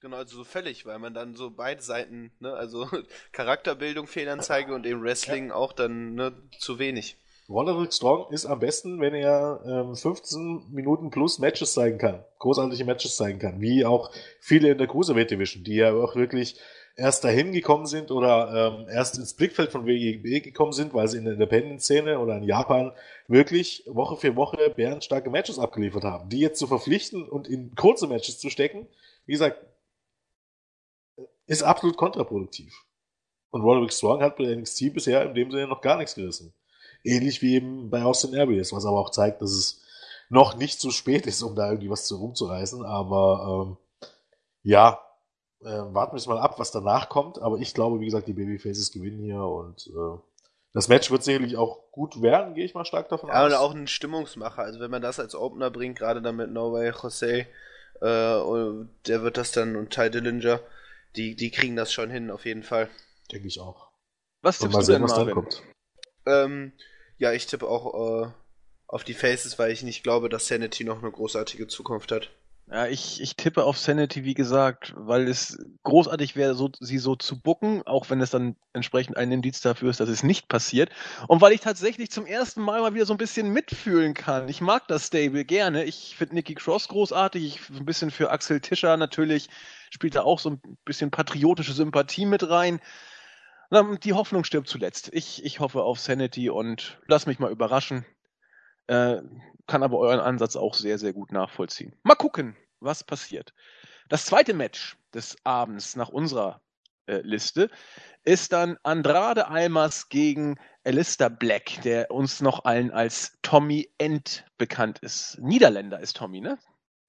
Speaker 2: Genau, also so völlig, weil man dann so beide Seiten, ne, also Charakterbildung, Fehlanzeige und eben Wrestling ja. auch dann ne, zu wenig.
Speaker 3: Roderick Strong ist am besten, wenn er ähm, 15 Minuten plus Matches zeigen kann. Großartige Matches zeigen kann. Wie auch viele in der Cruiserweight Division, die ja auch wirklich erst dahin gekommen sind oder ähm, erst ins Blickfeld von WWE gekommen sind, weil sie in der Independent-Szene oder in Japan wirklich Woche für Woche bärenstarke Matches abgeliefert haben. Die jetzt zu verpflichten und in kurze Matches zu stecken, wie gesagt, ist absolut kontraproduktiv. Und Roderick Strong hat bei NXT bisher in dem Sinne noch gar nichts gerissen. Ähnlich wie eben bei Austin Aries, was aber auch zeigt, dass es noch nicht zu spät ist, um da irgendwie was zu rumzureißen. Aber ähm, ja, äh, warten wir mal ab, was danach kommt. Aber ich glaube, wie gesagt, die Babyfaces gewinnen hier und äh, das Match wird sicherlich auch gut werden, gehe ich mal stark davon
Speaker 2: ja, aus. Ja, und auch ein Stimmungsmacher. Also wenn man das als Opener bringt, gerade dann mit No Way Jose, äh, der wird das dann und Ty Dillinger, die, die kriegen das schon hin, auf jeden Fall.
Speaker 3: Denke ich auch.
Speaker 1: Was tippst mal du denn, was dann kommt?
Speaker 2: Ähm, ja, ich tippe auch äh, auf die Faces, weil ich nicht glaube, dass Sanity noch eine großartige Zukunft hat.
Speaker 1: Ja, ich, ich tippe auf Sanity, wie gesagt, weil es großartig wäre, so, sie so zu bucken, auch wenn es dann entsprechend ein Indiz dafür ist, dass es nicht passiert. Und weil ich tatsächlich zum ersten Mal mal wieder so ein bisschen mitfühlen kann. Ich mag das Stable gerne. Ich finde Nikki Cross großartig. Ich ein bisschen für Axel Tischer natürlich spielt da auch so ein bisschen patriotische Sympathie mit rein. Die Hoffnung stirbt zuletzt. Ich, ich hoffe auf Sanity und lass mich mal überraschen. Äh, kann aber euren Ansatz auch sehr, sehr gut nachvollziehen. Mal gucken, was passiert. Das zweite Match des Abends nach unserer äh, Liste ist dann Andrade Almas gegen Alistair Black, der uns noch allen als Tommy End bekannt ist. Niederländer ist Tommy, ne?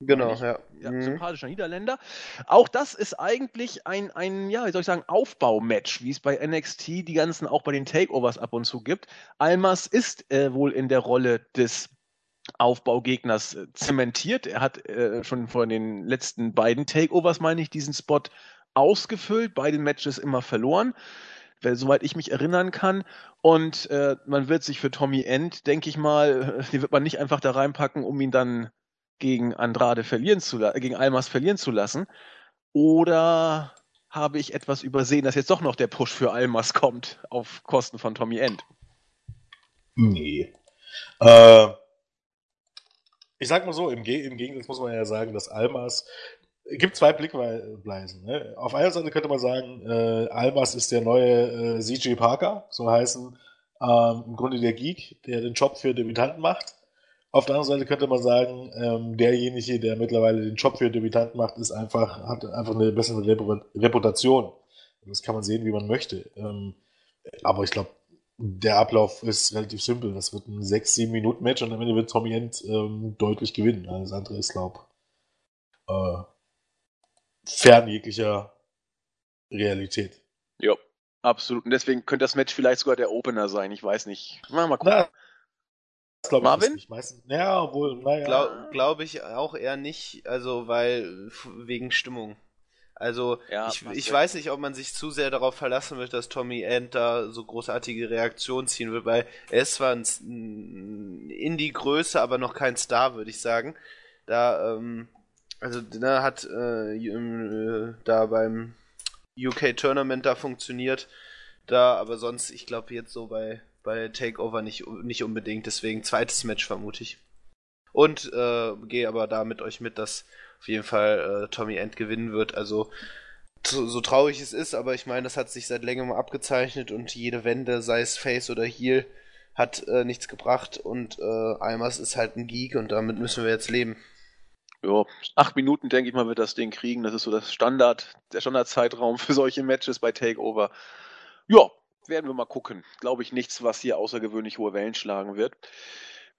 Speaker 2: Genau, ja.
Speaker 1: ja mhm. Sympathischer Niederländer. Auch das ist eigentlich ein, ein, ja, wie soll ich sagen, Aufbaumatch, wie es bei NXT die ganzen auch bei den Takeovers ab und zu gibt. Almas ist äh, wohl in der Rolle des Aufbaugegners äh, zementiert. Er hat äh, schon vor den letzten beiden Takeovers, meine ich, diesen Spot ausgefüllt, beide Matches immer verloren. soweit ich mich erinnern kann. Und äh, man wird sich für Tommy End, denke ich mal, die wird man nicht einfach da reinpacken, um ihn dann gegen Andrade verlieren zu lassen, gegen Almas verlieren zu lassen. Oder habe ich etwas übersehen, dass jetzt doch noch der Push für Almas kommt auf Kosten von Tommy End?
Speaker 3: Nee. Äh, ich sag mal so, im, Ge im Gegensatz muss man ja sagen, dass Almas es gibt zwei Blickweisen. Ne? Auf einer Seite könnte man sagen, äh, Almas ist der neue äh, CJ Parker, so heißen ähm, im Grunde der Geek, der den Job für Debütanten macht. Auf der anderen Seite könnte man sagen, ähm, derjenige, der mittlerweile den Job für Debütanten macht, ist einfach, hat einfach eine bessere Reputation. Das kann man sehen, wie man möchte. Ähm, aber ich glaube, der Ablauf ist relativ simpel. Das wird ein 6-7 Minuten Match und am Ende wird Tommy End ähm, deutlich gewinnen. Alles andere ist, glaube äh, fern jeglicher Realität.
Speaker 1: Ja, absolut. Und deswegen könnte das Match vielleicht sogar der Opener sein. Ich weiß nicht. Mal, mal gucken. Na,
Speaker 3: glaube ich Marvin? nicht. Meistens, ja, obwohl, naja.
Speaker 2: Glaube glaub ich auch eher nicht, also weil wegen Stimmung. Also ja, ich, ich weiß nicht, ob man sich zu sehr darauf verlassen wird, dass Tommy End da so großartige Reaktionen ziehen wird, weil er ist zwar ein Indie-Größe, aber noch kein Star, würde ich sagen. Da, ähm, also da hat äh, äh, da beim UK Tournament da funktioniert, da, aber sonst, ich glaube jetzt so bei, bei Takeover nicht, nicht unbedingt, deswegen zweites Match vermute ich. Und äh, gehe aber da mit euch mit, dass auf jeden Fall äh, Tommy End gewinnen wird. Also so, so, traurig es ist, aber ich meine, das hat sich seit längerem abgezeichnet und jede Wende, sei es Face oder Heal, hat äh, nichts gebracht und äh, Almas ist halt ein Geek und damit müssen wir jetzt leben.
Speaker 1: Ja, acht Minuten, denke ich mal, wird das Ding kriegen. Das ist so das Standard, der Standardzeitraum für solche Matches bei Takeover. Ja, werden wir mal gucken. Glaube ich nichts, was hier außergewöhnlich hohe Wellen schlagen wird.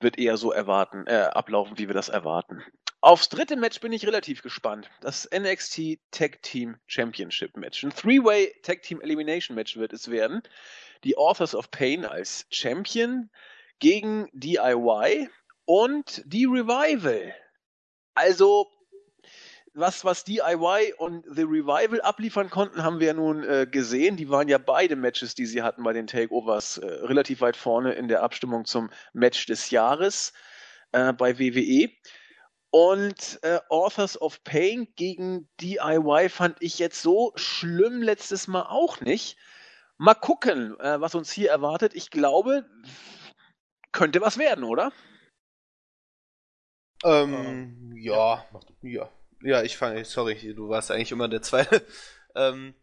Speaker 1: Wird eher so erwarten, äh, ablaufen, wie wir das erwarten. Aufs dritte Match bin ich relativ gespannt. Das NXT Tag Team Championship Match. Ein Three-Way Tag Team Elimination Match wird es werden. Die Authors of Pain als Champion gegen DIY und die Revival. Also, was, was DIY und The Revival abliefern konnten, haben wir ja nun äh, gesehen. Die waren ja beide Matches, die sie hatten bei den Takeovers, äh, relativ weit vorne in der Abstimmung zum Match des Jahres äh, bei WWE. Und äh, Authors of Pain gegen DIY fand ich jetzt so schlimm letztes Mal auch nicht. Mal gucken, äh, was uns hier erwartet. Ich glaube, könnte was werden, oder?
Speaker 2: Ähm, ja, ja, ja, ich fange, sorry, du warst eigentlich immer der Zweite. ähm,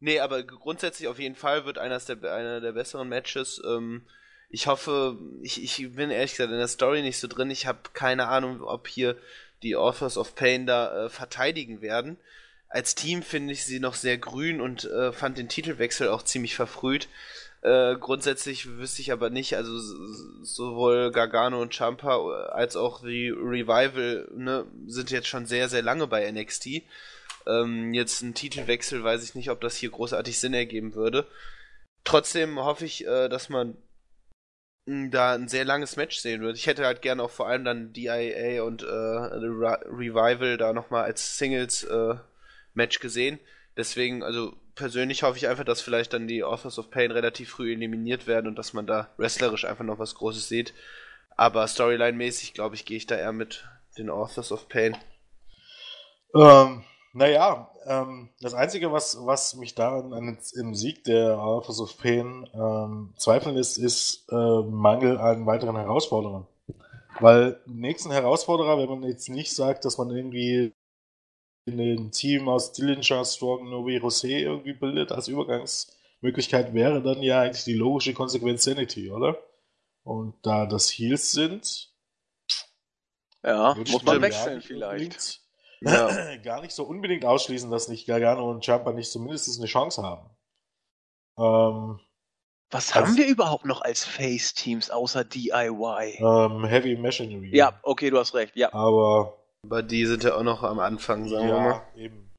Speaker 2: nee, aber grundsätzlich auf jeden Fall wird eines der, einer der besseren Matches. Ähm, ich hoffe, ich, ich bin ehrlich gesagt in der Story nicht so drin. Ich habe keine Ahnung, ob hier die Authors of Pain da äh, verteidigen werden. Als Team finde ich sie noch sehr grün und äh, fand den Titelwechsel auch ziemlich verfrüht. Äh, grundsätzlich wüsste ich aber nicht, also sowohl Gargano und Champa äh, als auch die Revival ne, sind jetzt schon sehr, sehr lange bei NXT. Ähm, jetzt ein Titelwechsel, weiß ich nicht, ob das hier großartig Sinn ergeben würde. Trotzdem hoffe ich, äh, dass man da ein sehr langes Match sehen würde. Ich hätte halt gerne auch vor allem dann DIA und äh, Revival da nochmal als Singles äh, Match gesehen. Deswegen, also persönlich hoffe ich einfach, dass vielleicht dann die Authors of Pain relativ früh eliminiert werden und dass man da wrestlerisch einfach noch was Großes sieht. Aber Storyline-mäßig, glaube ich, gehe ich da eher mit den Authors of Pain.
Speaker 3: Ähm, naja, ähm, das Einzige, was, was mich daran an, im Sieg der Authors of Pain ähm, zweifeln ist, ist äh, Mangel an weiteren Herausforderern. Weil nächsten Herausforderer, wenn man jetzt nicht sagt, dass man irgendwie ein Team aus Dillinger, Strong, Novi, Rosé irgendwie bildet als Übergangsmöglichkeit, wäre dann ja eigentlich die logische Konsequenz Sanity, oder? Und da das Heals sind,
Speaker 1: ja, muss man wechseln vielleicht
Speaker 3: ja. gar nicht so unbedingt ausschließen, dass nicht Gargano und Champa nicht zumindest eine Chance haben.
Speaker 1: Ähm, Was haben wir überhaupt noch als Face-Teams außer DIY?
Speaker 3: Ähm, Heavy Machinery.
Speaker 1: Ja, okay, du hast recht, ja.
Speaker 3: Aber.
Speaker 2: Aber die sind ja auch noch am Anfang, sagen ja, wir mal.
Speaker 3: eben.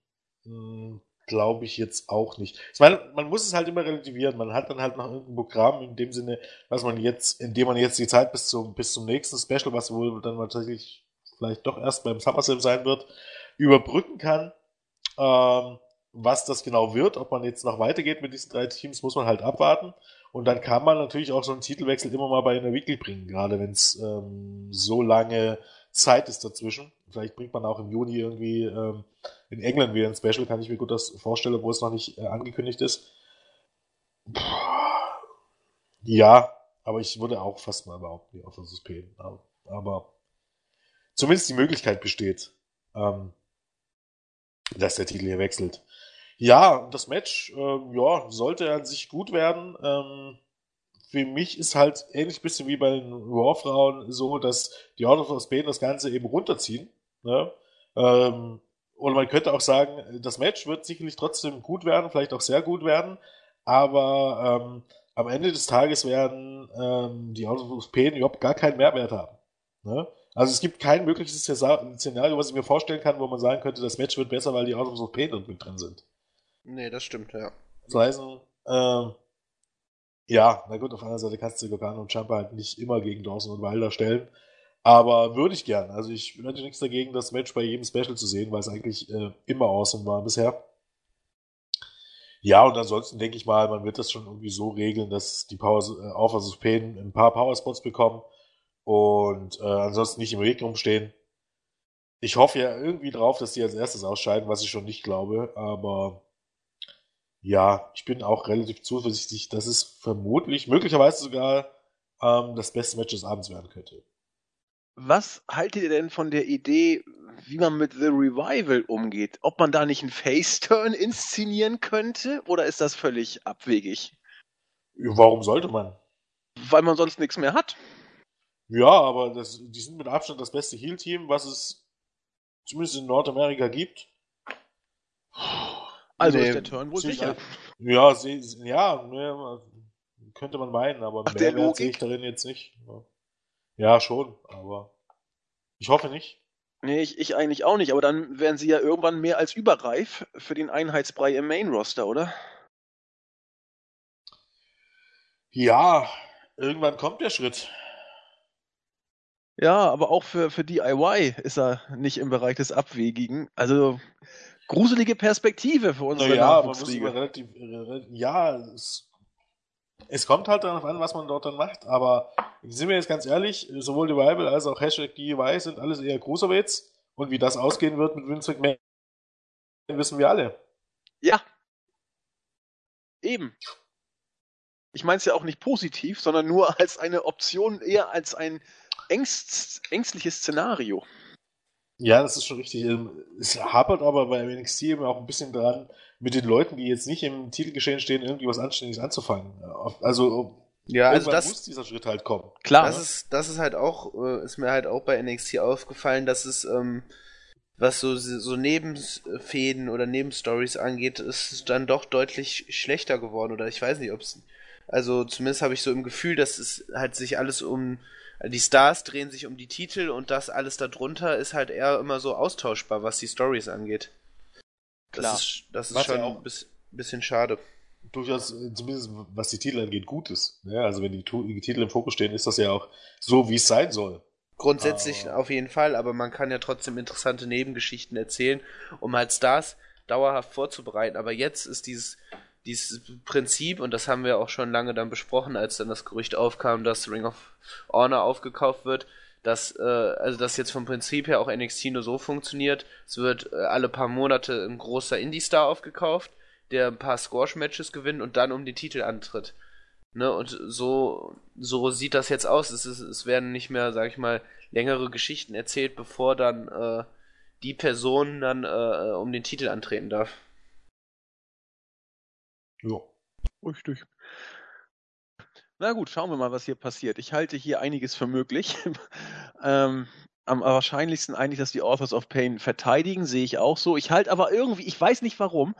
Speaker 3: Hm, Glaube ich jetzt auch nicht. Ich meine, man muss es halt immer relativieren. Man hat dann halt noch irgendein Programm in dem Sinne, was man jetzt, indem man jetzt die Zeit bis zum, bis zum nächsten Special, was wohl dann tatsächlich vielleicht doch erst beim SummerSlam sein wird, überbrücken kann. Ähm, was das genau wird, ob man jetzt noch weitergeht mit diesen drei Teams, muss man halt abwarten. Und dann kann man natürlich auch so einen Titelwechsel immer mal bei einer Weekly bringen, gerade wenn es ähm, so lange Zeit ist dazwischen. Vielleicht bringt man auch im Juni irgendwie ähm, in England wieder ein Special, kann ich mir gut das vorstellen, obwohl es noch nicht äh, angekündigt ist. Puh. Ja, aber ich würde auch fast mal behaupten, die Offer Pain. Aber, aber zumindest die Möglichkeit besteht, ähm, dass der Titel hier wechselt. Ja, das Match, äh, ja, sollte an sich gut werden. Ähm, für mich ist halt ähnlich bisschen wie bei den Raw-Frauen so, dass die Out of Spain das Ganze eben runterziehen. Ne? Ähm, oder man könnte auch sagen, das Match wird sicherlich trotzdem gut werden, vielleicht auch sehr gut werden, aber ähm, am Ende des Tages werden ähm, die Out of Pain überhaupt gar keinen Mehrwert haben. Ne? Also es gibt kein mögliches Szenario, was ich mir vorstellen kann, wo man sagen könnte, das Match wird besser, weil die Out of Pain mit drin sind.
Speaker 2: Nee, das stimmt, ja.
Speaker 3: Das heißt, ähm, ja, na gut, auf einer Seite kannst du Gargano und Champa halt nicht immer gegen Dawson und Wilder stellen. Aber würde ich gern. Also ich hätte nichts dagegen, das Match bei jedem Special zu sehen, weil es eigentlich äh, immer awesome war bisher. Ja, und ansonsten denke ich mal, man wird das schon irgendwie so regeln, dass die Power äh, Alpha Pain ein paar Powerspots bekommen und äh, ansonsten nicht im Weg rumstehen. Ich hoffe ja irgendwie drauf, dass die als erstes ausscheiden, was ich schon nicht glaube, aber ja, ich bin auch relativ zuversichtlich, dass es vermutlich, möglicherweise sogar ähm, das beste Match des Abends werden könnte.
Speaker 1: Was haltet ihr denn von der Idee, wie man mit The Revival umgeht? Ob man da nicht einen Face-Turn inszenieren könnte oder ist das völlig abwegig?
Speaker 3: Warum sollte man?
Speaker 1: Weil man sonst nichts mehr hat.
Speaker 3: Ja, aber das, die sind mit Abstand das beste Heal-Team, was es zumindest in Nordamerika gibt.
Speaker 1: Also nee, ist der Turn wohl sicher.
Speaker 3: Ja, sie, ja, ne, könnte man meinen, aber Ach, mehr sehe ich darin jetzt nicht. Ja, schon, aber ich hoffe nicht.
Speaker 1: Nee, ich, ich eigentlich auch nicht, aber dann wären sie ja irgendwann mehr als überreif für den Einheitsbrei im Main-Roster, oder?
Speaker 3: Ja, irgendwann kommt der Schritt.
Speaker 1: Ja, aber auch für, für DIY ist er nicht im Bereich des Abwegigen. Also gruselige Perspektive für unsere
Speaker 3: naja. Relativ, ja, es, es, kommt halt darauf an, was man dort dann macht, aber sind wir jetzt ganz ehrlich, sowohl die Bible als auch Hashtag DIY sind alles eher Cruiserweights und wie das ausgehen wird mit Vince McMahon, wissen wir alle.
Speaker 1: Ja. Eben. Ich meine es ja auch nicht positiv, sondern nur als eine Option, eher als ein ängst, ängstliches Szenario.
Speaker 3: Ja, das ist schon richtig. Ähm, es hapert aber bei NXT eben auch ein bisschen dran, mit den Leuten, die jetzt nicht im Titelgeschehen stehen, irgendwie was Anständiges anzufangen. Also,
Speaker 2: ja, also das
Speaker 3: muss dieser Schritt halt kommen.
Speaker 2: Klar. Das ist, das ist halt auch, äh, ist mir halt auch bei NXT aufgefallen, dass es, ähm, was so, so Nebenfäden oder Nebenstories angeht, ist es dann doch deutlich schlechter geworden. Oder ich weiß nicht, ob es, also zumindest habe ich so im Gefühl, dass es halt sich alles um die Stars drehen sich um die Titel und das alles darunter ist halt eher immer so austauschbar, was die Stories angeht. Klar. Das ist, das ist schon ja ein bisschen schade.
Speaker 3: Durchaus, zumindest was die Titel angeht, gut ist. Ja, also wenn die, die, Titel im Fokus stehen, ist das ja auch so, wie es sein soll.
Speaker 2: Grundsätzlich ah. auf jeden Fall, aber man kann ja trotzdem interessante Nebengeschichten erzählen, um halt Stars dauerhaft vorzubereiten. Aber jetzt ist dieses dieses Prinzip, und das haben wir auch schon lange dann besprochen, als dann das Gerücht aufkam, dass Ring of Honor aufgekauft wird, dass, äh, also dass jetzt vom Prinzip her auch NXT nur so funktioniert. Es wird äh, alle paar Monate ein großer Indie-Star aufgekauft, der ein paar Squash-Matches gewinnt und dann um den Titel antritt. Ne, und so, so sieht das jetzt aus. Es, ist, es werden nicht mehr, sag ich mal, längere Geschichten erzählt, bevor dann äh, die Person dann äh, um den Titel antreten darf.
Speaker 1: Ja. Richtig. Na gut, schauen wir mal, was hier passiert. Ich halte hier einiges für möglich. ähm, am wahrscheinlichsten eigentlich, dass die Authors of Pain verteidigen, sehe ich auch so. Ich halte aber irgendwie, ich weiß nicht warum,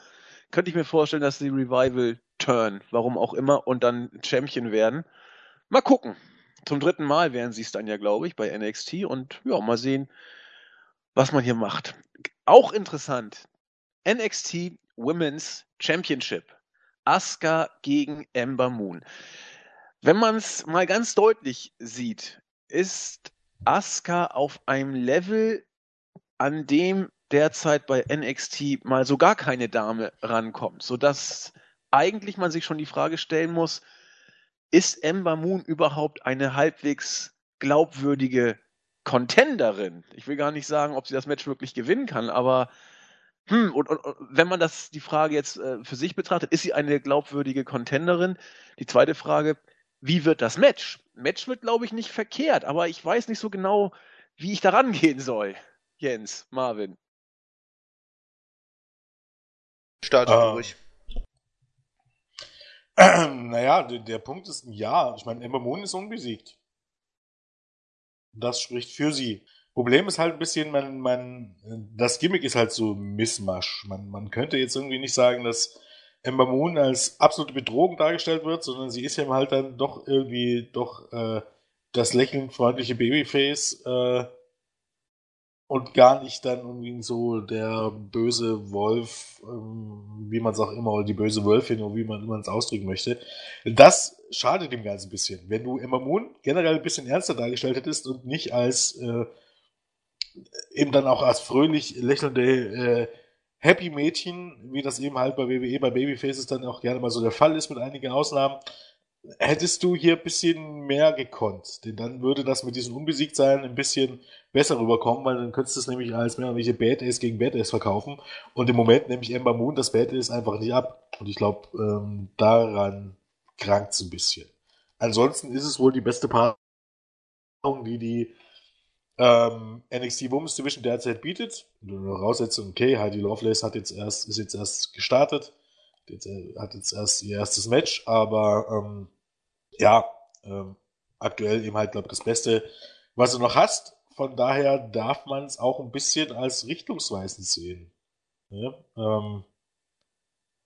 Speaker 1: könnte ich mir vorstellen, dass die Revival turn, warum auch immer, und dann Champion werden. Mal gucken. Zum dritten Mal wären sie es dann ja, glaube ich, bei NXT und ja, mal sehen, was man hier macht. Auch interessant. NXT Women's Championship. Asuka gegen Ember Moon. Wenn man es mal ganz deutlich sieht, ist Asuka auf einem Level, an dem derzeit bei NXT mal so gar keine Dame rankommt, sodass eigentlich man sich schon die Frage stellen muss, ist Ember Moon überhaupt eine halbwegs glaubwürdige Contenderin? Ich will gar nicht sagen, ob sie das Match wirklich gewinnen kann, aber hm, und, und, und wenn man das die Frage jetzt äh, für sich betrachtet, ist sie eine glaubwürdige Contenderin? Die zweite Frage, wie wird das Match? Match wird, glaube ich, nicht verkehrt, aber ich weiß nicht so genau, wie ich da rangehen soll. Jens, Marvin.
Speaker 2: Starte uh. ruhig.
Speaker 3: naja, der, der, Punkt ist, ja, ich meine, Ember Moon ist unbesiegt. Das spricht für sie. Problem ist halt ein bisschen, man, man, das Gimmick ist halt so Missmasch. Man, man könnte jetzt irgendwie nicht sagen, dass Ember Moon als absolute Bedrohung dargestellt wird, sondern sie ist ja halt dann doch irgendwie doch äh, das lächelnd freundliche Babyface äh, und gar nicht dann irgendwie so der böse Wolf, ähm, wie man es auch immer, oder die böse Wölfin, oder wie man es ausdrücken möchte. Das schadet dem Ganzen ein bisschen. Wenn du Emma Moon generell ein bisschen ernster dargestellt hättest und nicht als äh, eben dann auch als fröhlich lächelnde äh, Happy Mädchen, wie das eben halt bei WWE, bei Babyfaces dann auch gerne mal so der Fall ist, mit einigen Ausnahmen, hättest du hier ein bisschen mehr gekonnt. Denn dann würde das mit diesem Unbesiegtsein ein bisschen besser rüberkommen, weil dann könntest du es nämlich als mehr oder weniger Badass gegen Badass verkaufen. Und im Moment nehme ich Ember Moon das Badass einfach nicht ab. Und ich glaube, ähm, daran krankt es ein bisschen. Ansonsten ist es wohl die beste Paarung, die die ähm, NXT Women's Division derzeit bietet. Voraussetzung, okay, Heidi Lovelace hat jetzt erst, ist jetzt erst gestartet, äh, hat jetzt erst ihr erstes Match, aber ähm, ja, ähm, aktuell eben halt, glaube ich, das Beste, was du noch hast. Von daher darf man es auch ein bisschen als richtungsweisend sehen. Ja, ähm,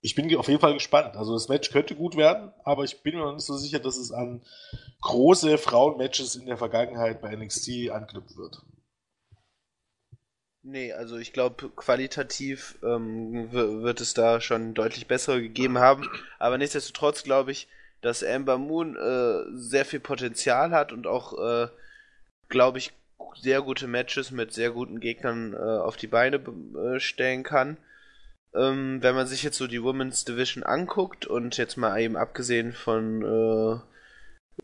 Speaker 3: ich bin auf jeden Fall gespannt. Also das Match könnte gut werden, aber ich bin mir noch nicht so sicher, dass es an große Frauenmatches in der Vergangenheit bei NXT anknüpfen wird.
Speaker 2: Nee, also ich glaube, qualitativ ähm, wird es da schon deutlich bessere gegeben haben. Aber nichtsdestotrotz glaube ich, dass Amber Moon äh, sehr viel Potenzial hat und auch, äh, glaube ich, sehr gute Matches mit sehr guten Gegnern äh, auf die Beine äh, stellen kann. Ähm, wenn man sich jetzt so die Women's Division anguckt und jetzt mal eben abgesehen von äh,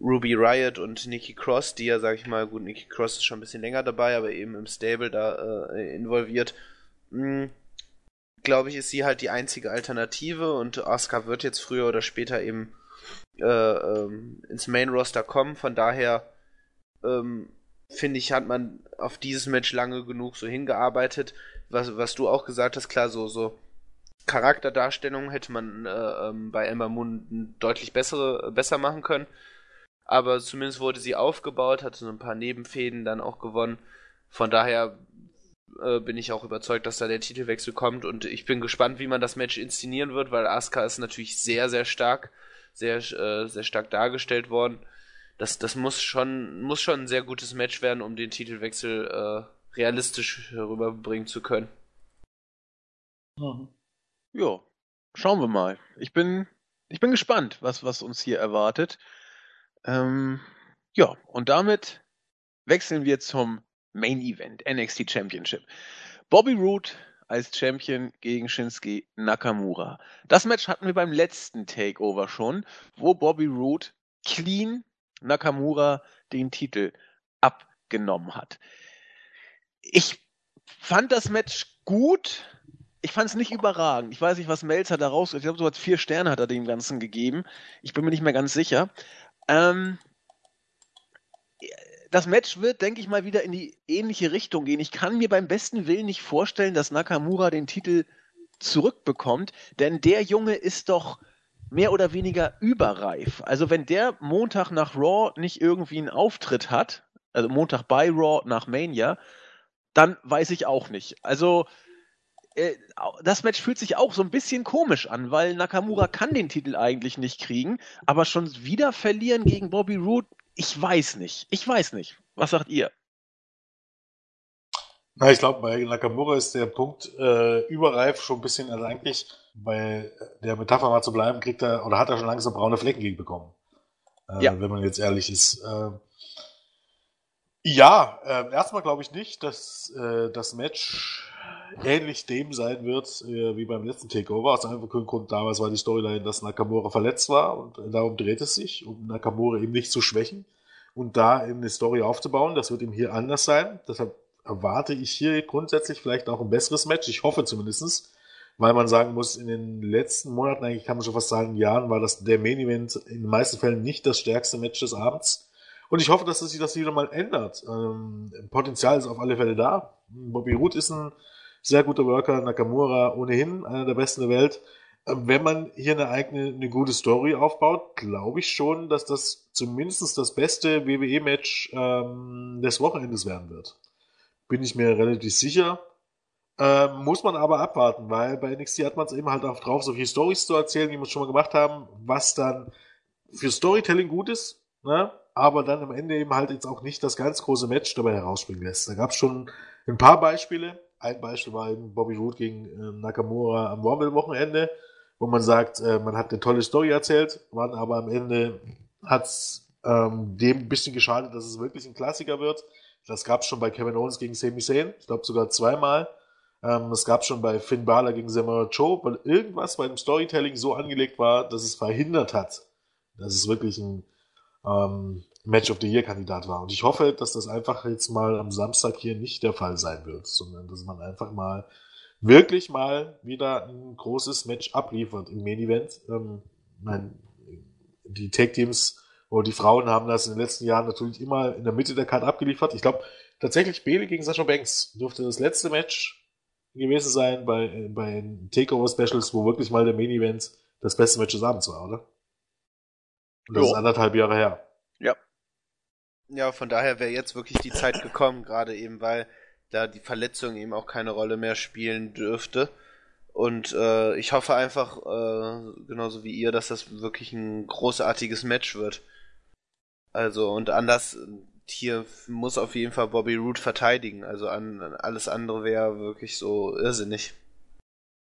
Speaker 2: Ruby Riot und Nikki Cross, die ja, sag ich mal, gut, Nikki Cross ist schon ein bisschen länger dabei, aber eben im Stable da äh, involviert, hm, glaube ich, ist sie halt die einzige Alternative und Asuka wird jetzt früher oder später eben äh, ähm, ins Main Roster kommen. Von daher ähm, finde ich, hat man auf dieses Match lange genug so hingearbeitet. Was, was du auch gesagt hast, klar, so, so Charakterdarstellung hätte man äh, ähm, bei Ember Moon deutlich bessere, besser machen können. Aber zumindest wurde sie aufgebaut, hatte so ein paar Nebenfäden dann auch gewonnen. Von daher äh, bin ich auch überzeugt, dass da der Titelwechsel kommt und ich bin gespannt, wie man das Match inszenieren wird, weil Asuka ist natürlich sehr, sehr stark, sehr, äh, sehr stark dargestellt worden. Das, das muss schon, muss schon ein sehr gutes Match werden, um den Titelwechsel äh, realistisch rüberbringen zu können.
Speaker 1: Mhm. Ja, schauen wir mal. Ich bin, ich bin gespannt, was, was uns hier erwartet. Ähm, ja, und damit wechseln wir zum Main Event, NXT Championship. Bobby Roode als Champion gegen Shinsuke Nakamura. Das Match hatten wir beim letzten Takeover schon, wo Bobby Roode clean Nakamura den Titel abgenommen hat. Ich fand das Match gut, ich fand es nicht überragend. Ich weiß nicht, was Melzer da raus. Ich glaube, so hat vier Sterne hat er dem Ganzen gegeben. Ich bin mir nicht mehr ganz sicher. Ähm, das Match wird, denke ich mal, wieder in die ähnliche Richtung gehen. Ich kann mir beim besten Willen nicht vorstellen, dass Nakamura den Titel zurückbekommt, denn der Junge ist doch mehr oder weniger überreif. Also wenn der Montag nach Raw nicht irgendwie einen Auftritt hat, also Montag bei Raw nach Mania, dann weiß ich auch nicht. Also äh, das Match fühlt sich auch so ein bisschen komisch an, weil Nakamura kann den Titel eigentlich nicht kriegen, aber schon wieder verlieren gegen Bobby Roode, ich weiß nicht. Ich weiß nicht. Was sagt ihr?
Speaker 3: Na, ich glaube, bei Nakamura ist der Punkt äh, überreif schon ein bisschen, also eigentlich bei der Metapher mal zu bleiben, kriegt er oder hat er schon langsam braune Flecken gegen bekommen. Äh, ja. Wenn man jetzt ehrlich ist. Äh, ja, äh, erstmal glaube ich nicht, dass äh, das Match ähnlich dem sein wird, äh, wie beim letzten Takeover. Aus einem Grund damals war die Storyline, dass Nakamura verletzt war und darum dreht es sich, um Nakamura eben nicht zu schwächen und da eine Story aufzubauen. Das wird ihm hier anders sein. Deshalb erwarte ich hier grundsätzlich vielleicht auch ein besseres Match. Ich hoffe zumindestens, weil man sagen muss, in den letzten Monaten, eigentlich kann man schon fast sagen, Jahren, war das der Main Event in den meisten Fällen nicht das stärkste Match des Abends. Und ich hoffe, dass sich das wieder mal ändert. Ähm, Potenzial ist auf alle Fälle da. Bobby Root ist ein sehr guter Worker, Nakamura ohnehin einer der besten der Welt. Ähm, wenn man hier eine eigene, eine gute Story aufbaut, glaube ich schon, dass das zumindest das beste WWE-Match ähm, des Wochenendes werden wird. Bin ich mir relativ sicher. Ähm, muss man aber abwarten, weil bei NXT hat man es eben halt auch drauf, so viele Stories zu erzählen, wie wir schon mal gemacht haben, was dann für Storytelling gut ist, ne? aber dann am Ende eben halt jetzt auch nicht das ganz große Match dabei herausspringen lässt. Da gab es schon ein paar Beispiele. Ein Beispiel war eben Bobby Roode gegen äh, Nakamura am Rumble-Wochenende, wo man sagt, äh, man hat eine tolle Story erzählt, man aber am Ende hat es ähm, dem ein bisschen geschadet, dass es wirklich ein Klassiker wird. Das gab es schon bei Kevin Owens gegen Sami Zayn, ich glaube sogar zweimal. Ähm, es gab schon bei Finn Balor gegen Samoa Joe, weil irgendwas bei dem Storytelling so angelegt war, dass es verhindert hat, dass es wirklich ein ähm, Match of the Year Kandidat war. Und ich hoffe, dass das einfach jetzt mal am Samstag hier nicht der Fall sein wird, sondern dass man einfach mal wirklich mal wieder ein großes Match abliefert im Main Event. Ähm, mein, die Tag Teams oder die Frauen haben das in den letzten Jahren natürlich immer in der Mitte der Karte abgeliefert. Ich glaube, tatsächlich Bailey gegen Sasha Banks dürfte das letzte Match gewesen sein bei, bei Takeover Specials, wo wirklich mal der Main Event das beste Match des Abends war, oder? Und das jo. ist anderthalb Jahre her.
Speaker 2: Ja. Von daher wäre jetzt wirklich die Zeit gekommen, gerade eben, weil da die Verletzung eben auch keine Rolle mehr spielen dürfte. Und äh, ich hoffe einfach, äh, genauso wie ihr, dass das wirklich ein großartiges Match wird. Also, und anders, hier muss auf jeden Fall Bobby Root verteidigen. Also an, alles andere wäre wirklich so irrsinnig.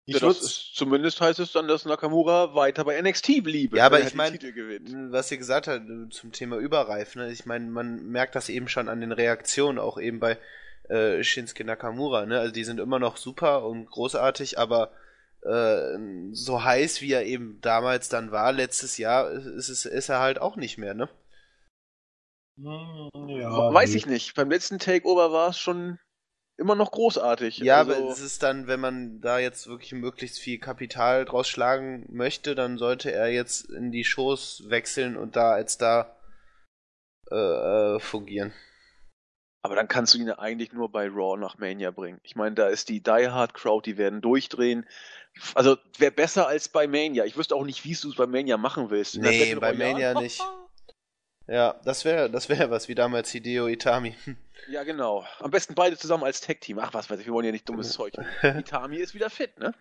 Speaker 1: Ja, das ist, zumindest heißt es dann, dass Nakamura weiter bei NXT bliebe.
Speaker 2: Ja, aber ich meine, was ihr gesagt habt zum Thema Überreif, ne? ich meine, man merkt das eben schon an den Reaktionen, auch eben bei äh, Shinsuke Nakamura. Ne? Also die sind immer noch super und großartig, aber äh, so heiß, wie er eben damals dann war, letztes Jahr, ist, ist, ist er halt auch nicht mehr, ne?
Speaker 1: Hm, ja, Weiß ich nicht. Beim letzten Takeover war es schon immer noch großartig.
Speaker 2: Ja, also, aber es ist dann, wenn man da jetzt wirklich möglichst viel Kapital draus schlagen möchte, dann sollte er jetzt in die Shows wechseln und da als da äh, äh, fungieren.
Speaker 1: Aber dann kannst du ihn ja eigentlich nur bei Raw nach Mania bringen. Ich meine, da ist die Die Hard Crowd, die werden durchdrehen. Also wäre besser als bei Mania. Ich wüsste auch nicht, wie du es bei Mania machen willst.
Speaker 2: nee, bei Mania nicht. Ja, das wäre das wär was, wie damals Hideo Itami.
Speaker 1: Ja, genau. Am besten beide zusammen als Tech-Team. Ach, was weiß ich, wir wollen ja nicht dummes Zeug. Itami ist wieder fit, ne?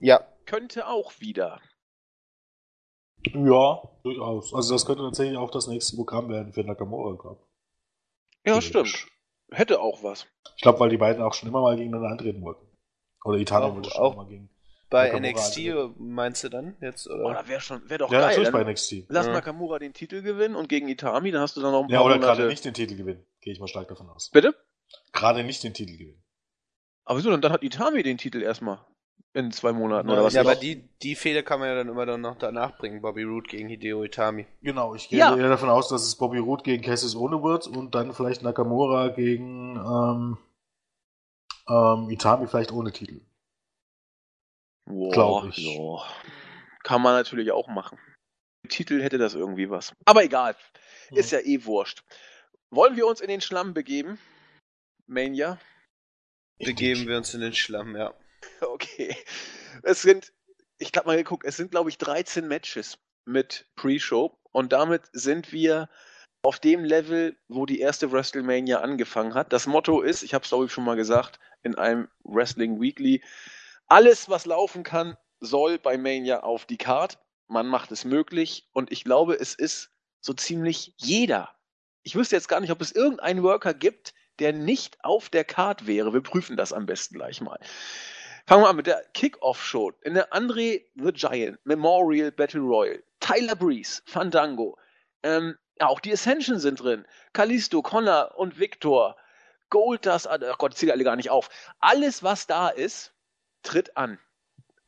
Speaker 2: Ja.
Speaker 1: Könnte auch wieder.
Speaker 3: Ja, durchaus. Also das könnte tatsächlich auch das nächste Programm werden für Nakamura Cup.
Speaker 1: Ja, stimmt. Hätte auch was.
Speaker 3: Ich glaube, weil die beiden auch schon immer mal gegeneinander antreten wollten. Oder Italien wollte schon
Speaker 2: auch mal gegen. Bei NXT meinst du dann jetzt? Oder?
Speaker 1: Oh, wäre schon, wäre doch
Speaker 3: ja,
Speaker 1: geil.
Speaker 3: natürlich bei NXT.
Speaker 1: Lass ja. Nakamura den Titel gewinnen und gegen Itami, dann hast du dann noch ein
Speaker 3: paar Ja, oder gerade nicht den Titel gewinnen. Gehe ich mal stark davon aus.
Speaker 1: Bitte?
Speaker 3: Gerade nicht den Titel gewinnen.
Speaker 1: Aber wieso? Dann hat Itami den Titel erstmal. In zwei Monaten
Speaker 2: ja,
Speaker 1: oder was?
Speaker 2: Ja, aber die, die Fehler kann man ja dann immer dann noch danach bringen. Bobby Roode gegen Hideo Itami.
Speaker 3: Genau, ich gehe ja. eher davon aus, dass es Bobby Roode gegen Cassius ohne wird und dann vielleicht Nakamura gegen ähm, ähm, Itami vielleicht ohne Titel.
Speaker 1: Glaube ich. Ja. Kann man natürlich auch machen. Titel hätte das irgendwie was. Aber egal. Ist ja eh wurscht. Wollen wir uns in den Schlamm begeben? Mania?
Speaker 2: Begeben wir uns in den Schlamm, ja.
Speaker 1: Okay. Es sind, ich habe mal geguckt, es sind glaube ich 13 Matches mit Pre-Show und damit sind wir auf dem Level, wo die erste WrestleMania angefangen hat. Das Motto ist, ich habe es glaube ich schon mal gesagt, in einem Wrestling Weekly, alles, was laufen kann, soll bei Mania auf die Card. Man macht es möglich und ich glaube, es ist so ziemlich jeder. Ich wüsste jetzt gar nicht, ob es irgendeinen Worker gibt, der nicht auf der Card wäre. Wir prüfen das am besten gleich mal. Fangen wir an mit der Kickoff-Show. In der Andre the Giant Memorial Battle Royal. Tyler Breeze, Fandango. Ähm, auch die Ascension sind drin. Kalisto, Connor und Victor. Goldust, ach Gott, ich zähle alle gar nicht auf. Alles, was da ist, tritt an.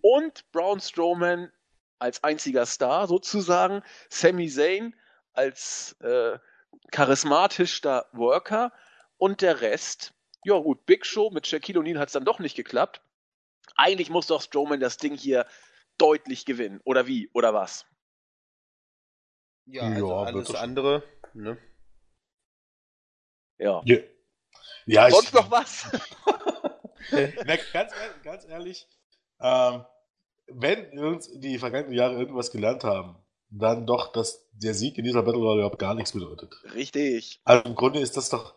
Speaker 1: Und Braun Strowman als einziger Star sozusagen, Sami Zayn als äh, charismatischer Worker und der Rest, ja gut, Big Show mit Shaquille O'Neal hat es dann doch nicht geklappt. Eigentlich muss doch Strowman das Ding hier deutlich gewinnen. Oder wie? Oder was?
Speaker 2: Ja, also ja, alles andere, ne?
Speaker 1: Ja.
Speaker 3: ja. ja
Speaker 1: Sonst ich, noch was?
Speaker 3: Na, ganz, ganz ehrlich, ähm, wenn uns die vergangenen Jahre irgendwas gelernt haben, dann doch, dass der Sieg in dieser Battle Royale überhaupt gar nichts bedeutet.
Speaker 1: Richtig.
Speaker 3: Also im Grunde ist das doch.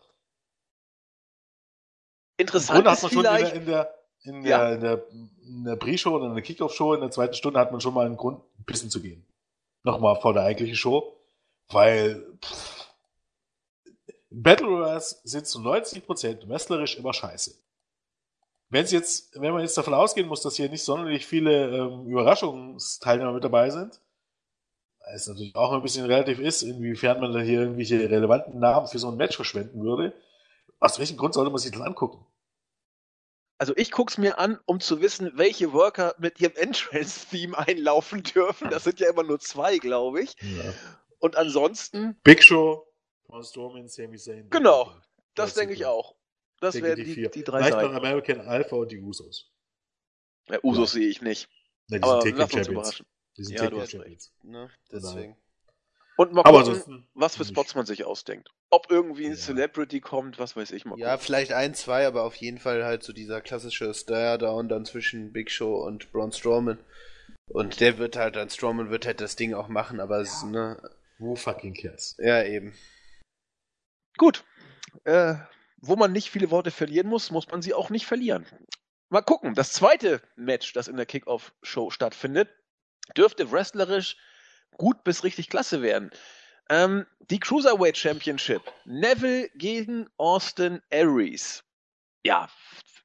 Speaker 1: Interessant
Speaker 3: Im Grunde hat man schon in der, in der, ja. in der, in der Pre-Show oder in der Kickoff-Show in der zweiten Stunde hat man schon mal einen Grund, pissen zu gehen. Nochmal vor der eigentlichen Show. Weil pff, Battle Royals sind zu 90% wrestlerisch immer scheiße. Wenn jetzt, wenn man jetzt davon ausgehen muss, dass hier nicht sonderlich viele ähm, Überraschungsteilnehmer mit dabei sind, es natürlich auch ein bisschen relativ ist, inwiefern man da hier irgendwelche relevanten Namen für so ein Match verschwenden würde. Aus welchem Grund sollte man sich das angucken?
Speaker 1: Also ich guck's mir an, um zu wissen, welche Worker mit ihrem Entrance-Theme einlaufen dürfen. Das sind ja immer nur zwei, glaube ich. Ja. Und ansonsten.
Speaker 3: Big Show, Braun Strowman, Sami Zayn.
Speaker 1: Genau, das denke ich auch. Das wären die, die, die drei
Speaker 3: Vielleicht noch American Alpha und die Usos.
Speaker 1: Ja, Usos ja. sehe ich nicht.
Speaker 3: Ja, die Aber sind lass uns überraschen.
Speaker 2: Die sind ja, du hast recht. Ne? Deswegen.
Speaker 1: Und mal gucken, was für Spots man sich ausdenkt. Ob irgendwie ein ja. Celebrity kommt, was weiß ich mal.
Speaker 2: Ja, vielleicht ein, zwei, aber auf jeden Fall halt so dieser klassische Stare-Down dann zwischen Big Show und Braun Strowman. Und der wird halt, dann Strowman wird halt das Ding auch machen, aber ja. es, ne.
Speaker 3: Wo fucking cares?
Speaker 2: Ja, eben.
Speaker 1: Gut. Äh, wo man nicht viele Worte verlieren muss, muss man sie auch nicht verlieren. Mal gucken. Das zweite Match, das in der Kickoff-Show stattfindet, dürfte wrestlerisch gut bis richtig klasse werden. Ähm, die Cruiserweight Championship. Neville gegen Austin Aries. Ja,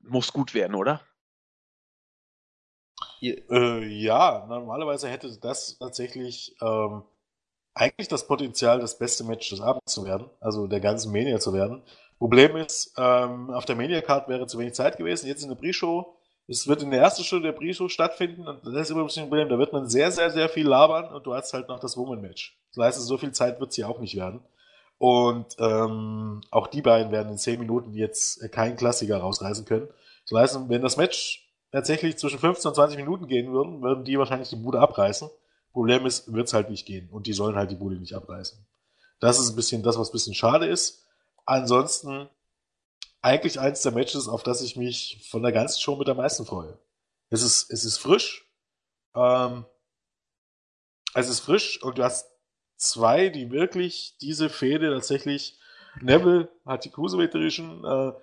Speaker 1: muss gut werden, oder?
Speaker 3: Äh, ja, normalerweise hätte das tatsächlich ähm, eigentlich das Potenzial, das beste Match des Abends zu werden, also der ganzen Mania zu werden. Problem ist, ähm, auf der Media-Card wäre zu wenig Zeit gewesen. Jetzt in der Pre-Show, es wird in der ersten Stunde der Pre-Show stattfinden und das ist immer ein bisschen ein Problem. Da wird man sehr, sehr, sehr viel labern und du hast halt noch das Woman-Match. Das heißt, so viel Zeit wird es hier auch nicht werden. Und ähm, auch die beiden werden in 10 Minuten jetzt keinen Klassiker rausreißen können. Das heißt, wenn das Match tatsächlich zwischen 15 und 20 Minuten gehen würden, würden die wahrscheinlich die Bude abreißen. Problem ist, wird es halt nicht gehen und die sollen halt die Bude nicht abreißen. Das ist ein bisschen das, was ein bisschen schade ist. Ansonsten eigentlich eins der Matches, auf das ich mich von der ganzen Show mit am meisten freue. Es ist, es ist frisch. Ähm, es ist frisch und du hast zwei, die wirklich diese Fehde tatsächlich. Neville hat die Cruiserweight Division äh,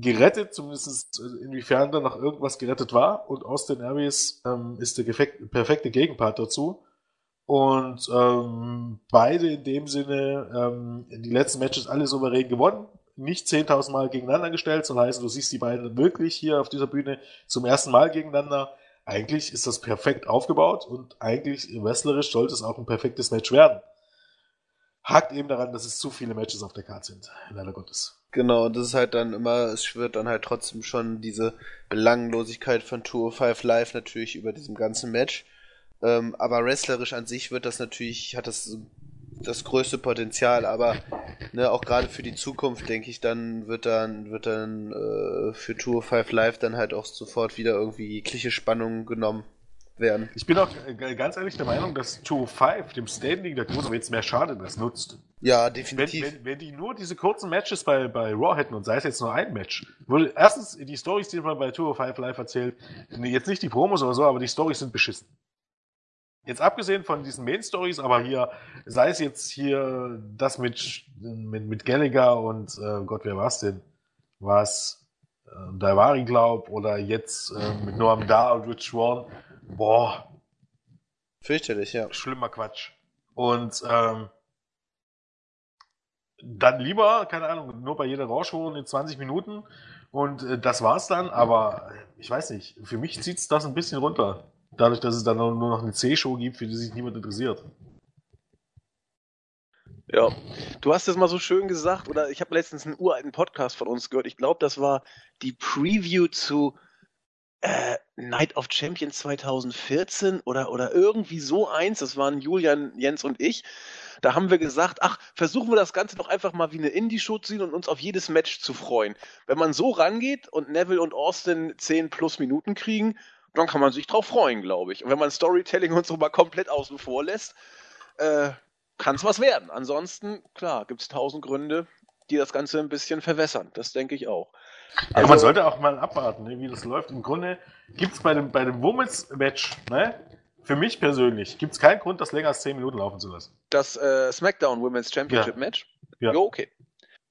Speaker 3: gerettet, zumindest inwiefern da noch irgendwas gerettet war. Und Austin Aries ähm, ist der perfekte Gegenpart dazu. Und ähm, beide in dem Sinne ähm, die letzten Matches alle souverän gewonnen. Nicht 10.000 Mal gegeneinander gestellt, sondern heißt, du siehst die beiden wirklich hier auf dieser Bühne zum ersten Mal gegeneinander. Eigentlich ist das perfekt aufgebaut und eigentlich wrestlerisch sollte es auch ein perfektes Match werden. Hakt eben daran, dass es zu viele Matches auf der Karte sind, leider Gottes.
Speaker 2: Genau, das ist halt dann immer, es schwirrt dann halt trotzdem schon diese Belanglosigkeit von Tour 5 Live natürlich über diesem ganzen Match. Ähm, aber wrestlerisch an sich wird das natürlich, hat das das größte Potenzial, aber ne, auch gerade für die Zukunft, denke ich, dann wird dann, wird dann äh, für Tour 5 Live dann halt auch sofort wieder irgendwie jegliche Spannung genommen werden.
Speaker 3: Ich bin auch äh, ganz ehrlich der Meinung, dass Tour 5 dem Standing der jetzt mehr Schaden das nutzt.
Speaker 2: Ja, definitiv.
Speaker 3: Wenn, wenn, wenn, die nur diese kurzen Matches bei, bei Raw hätten und sei es jetzt nur ein Match, würde erstens die Stories, die man bei Tour 5 Live erzählt, jetzt nicht die Promos oder so, aber die Stories sind beschissen. Jetzt abgesehen von diesen Main Stories, aber hier, sei es jetzt hier das mit, mit, mit Gallagher und äh, Gott, wer war's denn? Was äh, Daivari glaub oder jetzt äh, mit Noam Da und Rich Swan. Boah.
Speaker 2: Fürchterlich, ja.
Speaker 3: Schlimmer Quatsch. Und ähm, dann lieber, keine Ahnung, nur bei jeder Rauschshow in 20 Minuten und äh, das war's dann, aber ich weiß nicht, für mich zieht's das ein bisschen runter. Dadurch, dass es dann nur noch eine C-Show gibt, für die sich niemand interessiert.
Speaker 1: Ja, du hast es mal so schön gesagt, oder ich habe letztens einen uralten Podcast von uns gehört. Ich glaube, das war die Preview zu äh, Night of Champions 2014 oder, oder irgendwie so eins. Das waren Julian, Jens und ich. Da haben wir gesagt, ach, versuchen wir das Ganze doch einfach mal wie eine Indie-Show zu sehen und uns auf jedes Match zu freuen. Wenn man so rangeht und Neville und Austin 10 plus Minuten kriegen, dann kann man sich drauf freuen, glaube ich. Und wenn man Storytelling und so mal komplett außen vor lässt, äh, kann es was werden. Ansonsten, klar, gibt es tausend Gründe, die das Ganze ein bisschen verwässern. Das denke ich auch.
Speaker 3: Also, also man sollte auch mal abwarten, ne, wie das läuft. Im Grunde gibt es bei dem, bei dem Women's Match, ne, für mich persönlich, gibt es keinen Grund, das länger als 10 Minuten laufen zu lassen.
Speaker 1: Das äh, SmackDown Women's Championship ja. Match? Ja. Jo, okay.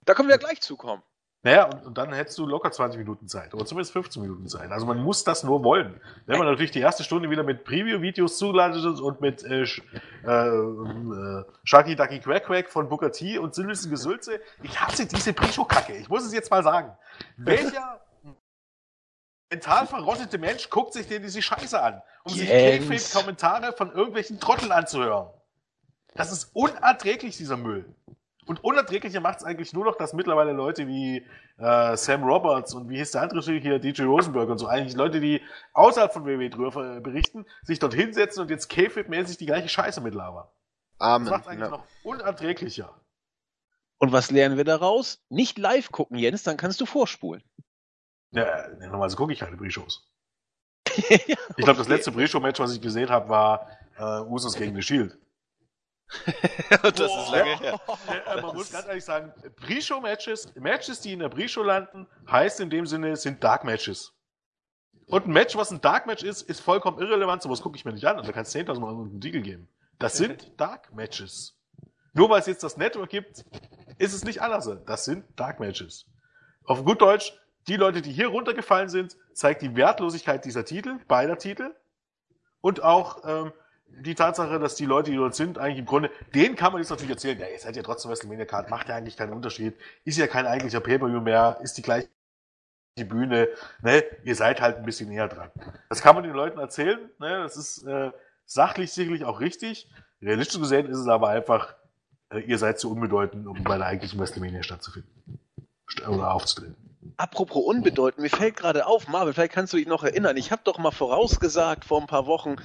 Speaker 1: Da können wir ja gleich zukommen.
Speaker 3: Naja, und, und, dann hättest du locker 20 Minuten Zeit oder zumindest 15 Minuten Zeit. Also man muss das nur wollen. Wenn man natürlich die erste Stunde wieder mit Preview-Videos zugeladen ist und mit äh, äh, äh, Sharky Ducky Quack Quack von Booker T und Silvester Gesülze, ich hasse diese Pre-Show-Kacke. Ich muss es jetzt mal sagen. Welcher mental verrottete Mensch guckt sich denn diese Scheiße an, um Jens. sich Kommentare von irgendwelchen Trotteln anzuhören? Das ist unerträglich, dieser Müll. Und unerträglicher macht es eigentlich nur noch, dass mittlerweile Leute wie äh, Sam Roberts und wie hieß der andere hier, DJ Rosenberg und so, eigentlich Leute, die außerhalb von WWE drüber berichten, sich dort hinsetzen und jetzt K-Fit-mäßig die gleiche Scheiße mitlabern. Amen. Das macht eigentlich ja. noch unerträglicher.
Speaker 1: Und was lernen wir daraus? Nicht live gucken, Jens, dann kannst du vorspulen.
Speaker 3: Ja, normalerweise gucke ich keine Pre-Shows. ja, okay. Ich glaube, das letzte Pre-Show-Match, was ich gesehen habe, war äh, Usos gegen The Shield. das Boah. ist lange her. Ja, man muss ganz ehrlich sagen, Pre-Show-Matches, Matches, die in der Pre-Show landen, heißt in dem Sinne, sind Dark-Matches. Und ein Match, was ein Dark-Match ist, ist vollkommen irrelevant, sowas gucke ich mir nicht an und da kannst du 10.000 Mal einen Titel geben. Das sind Dark-Matches. Nur weil es jetzt das Network gibt, ist es nicht anders. Das sind Dark-Matches. Auf gut Deutsch, die Leute, die hier runtergefallen sind, zeigt die Wertlosigkeit dieser Titel, beider Titel. Und auch ähm, die Tatsache, dass die Leute, die dort sind, eigentlich im Grunde, denen kann man jetzt natürlich erzählen, ja, ihr seid ja trotzdem WrestleMania Card, macht ja eigentlich keinen Unterschied, ist ja kein eigentlicher Pay-Per-View mehr, ist die gleiche Bühne, ne, ihr seid halt ein bisschen näher dran. Das kann man den Leuten erzählen, ne, das ist äh, sachlich sicherlich auch richtig. Realistisch gesehen ist es aber einfach, äh, ihr seid zu unbedeutend, um bei der eigentlichen WrestleMania stattzufinden. Oder aufzutreten.
Speaker 1: Apropos unbedeutend, mir fällt gerade auf, Marvin, vielleicht kannst du dich noch erinnern, ich habe doch mal vorausgesagt vor ein paar Wochen,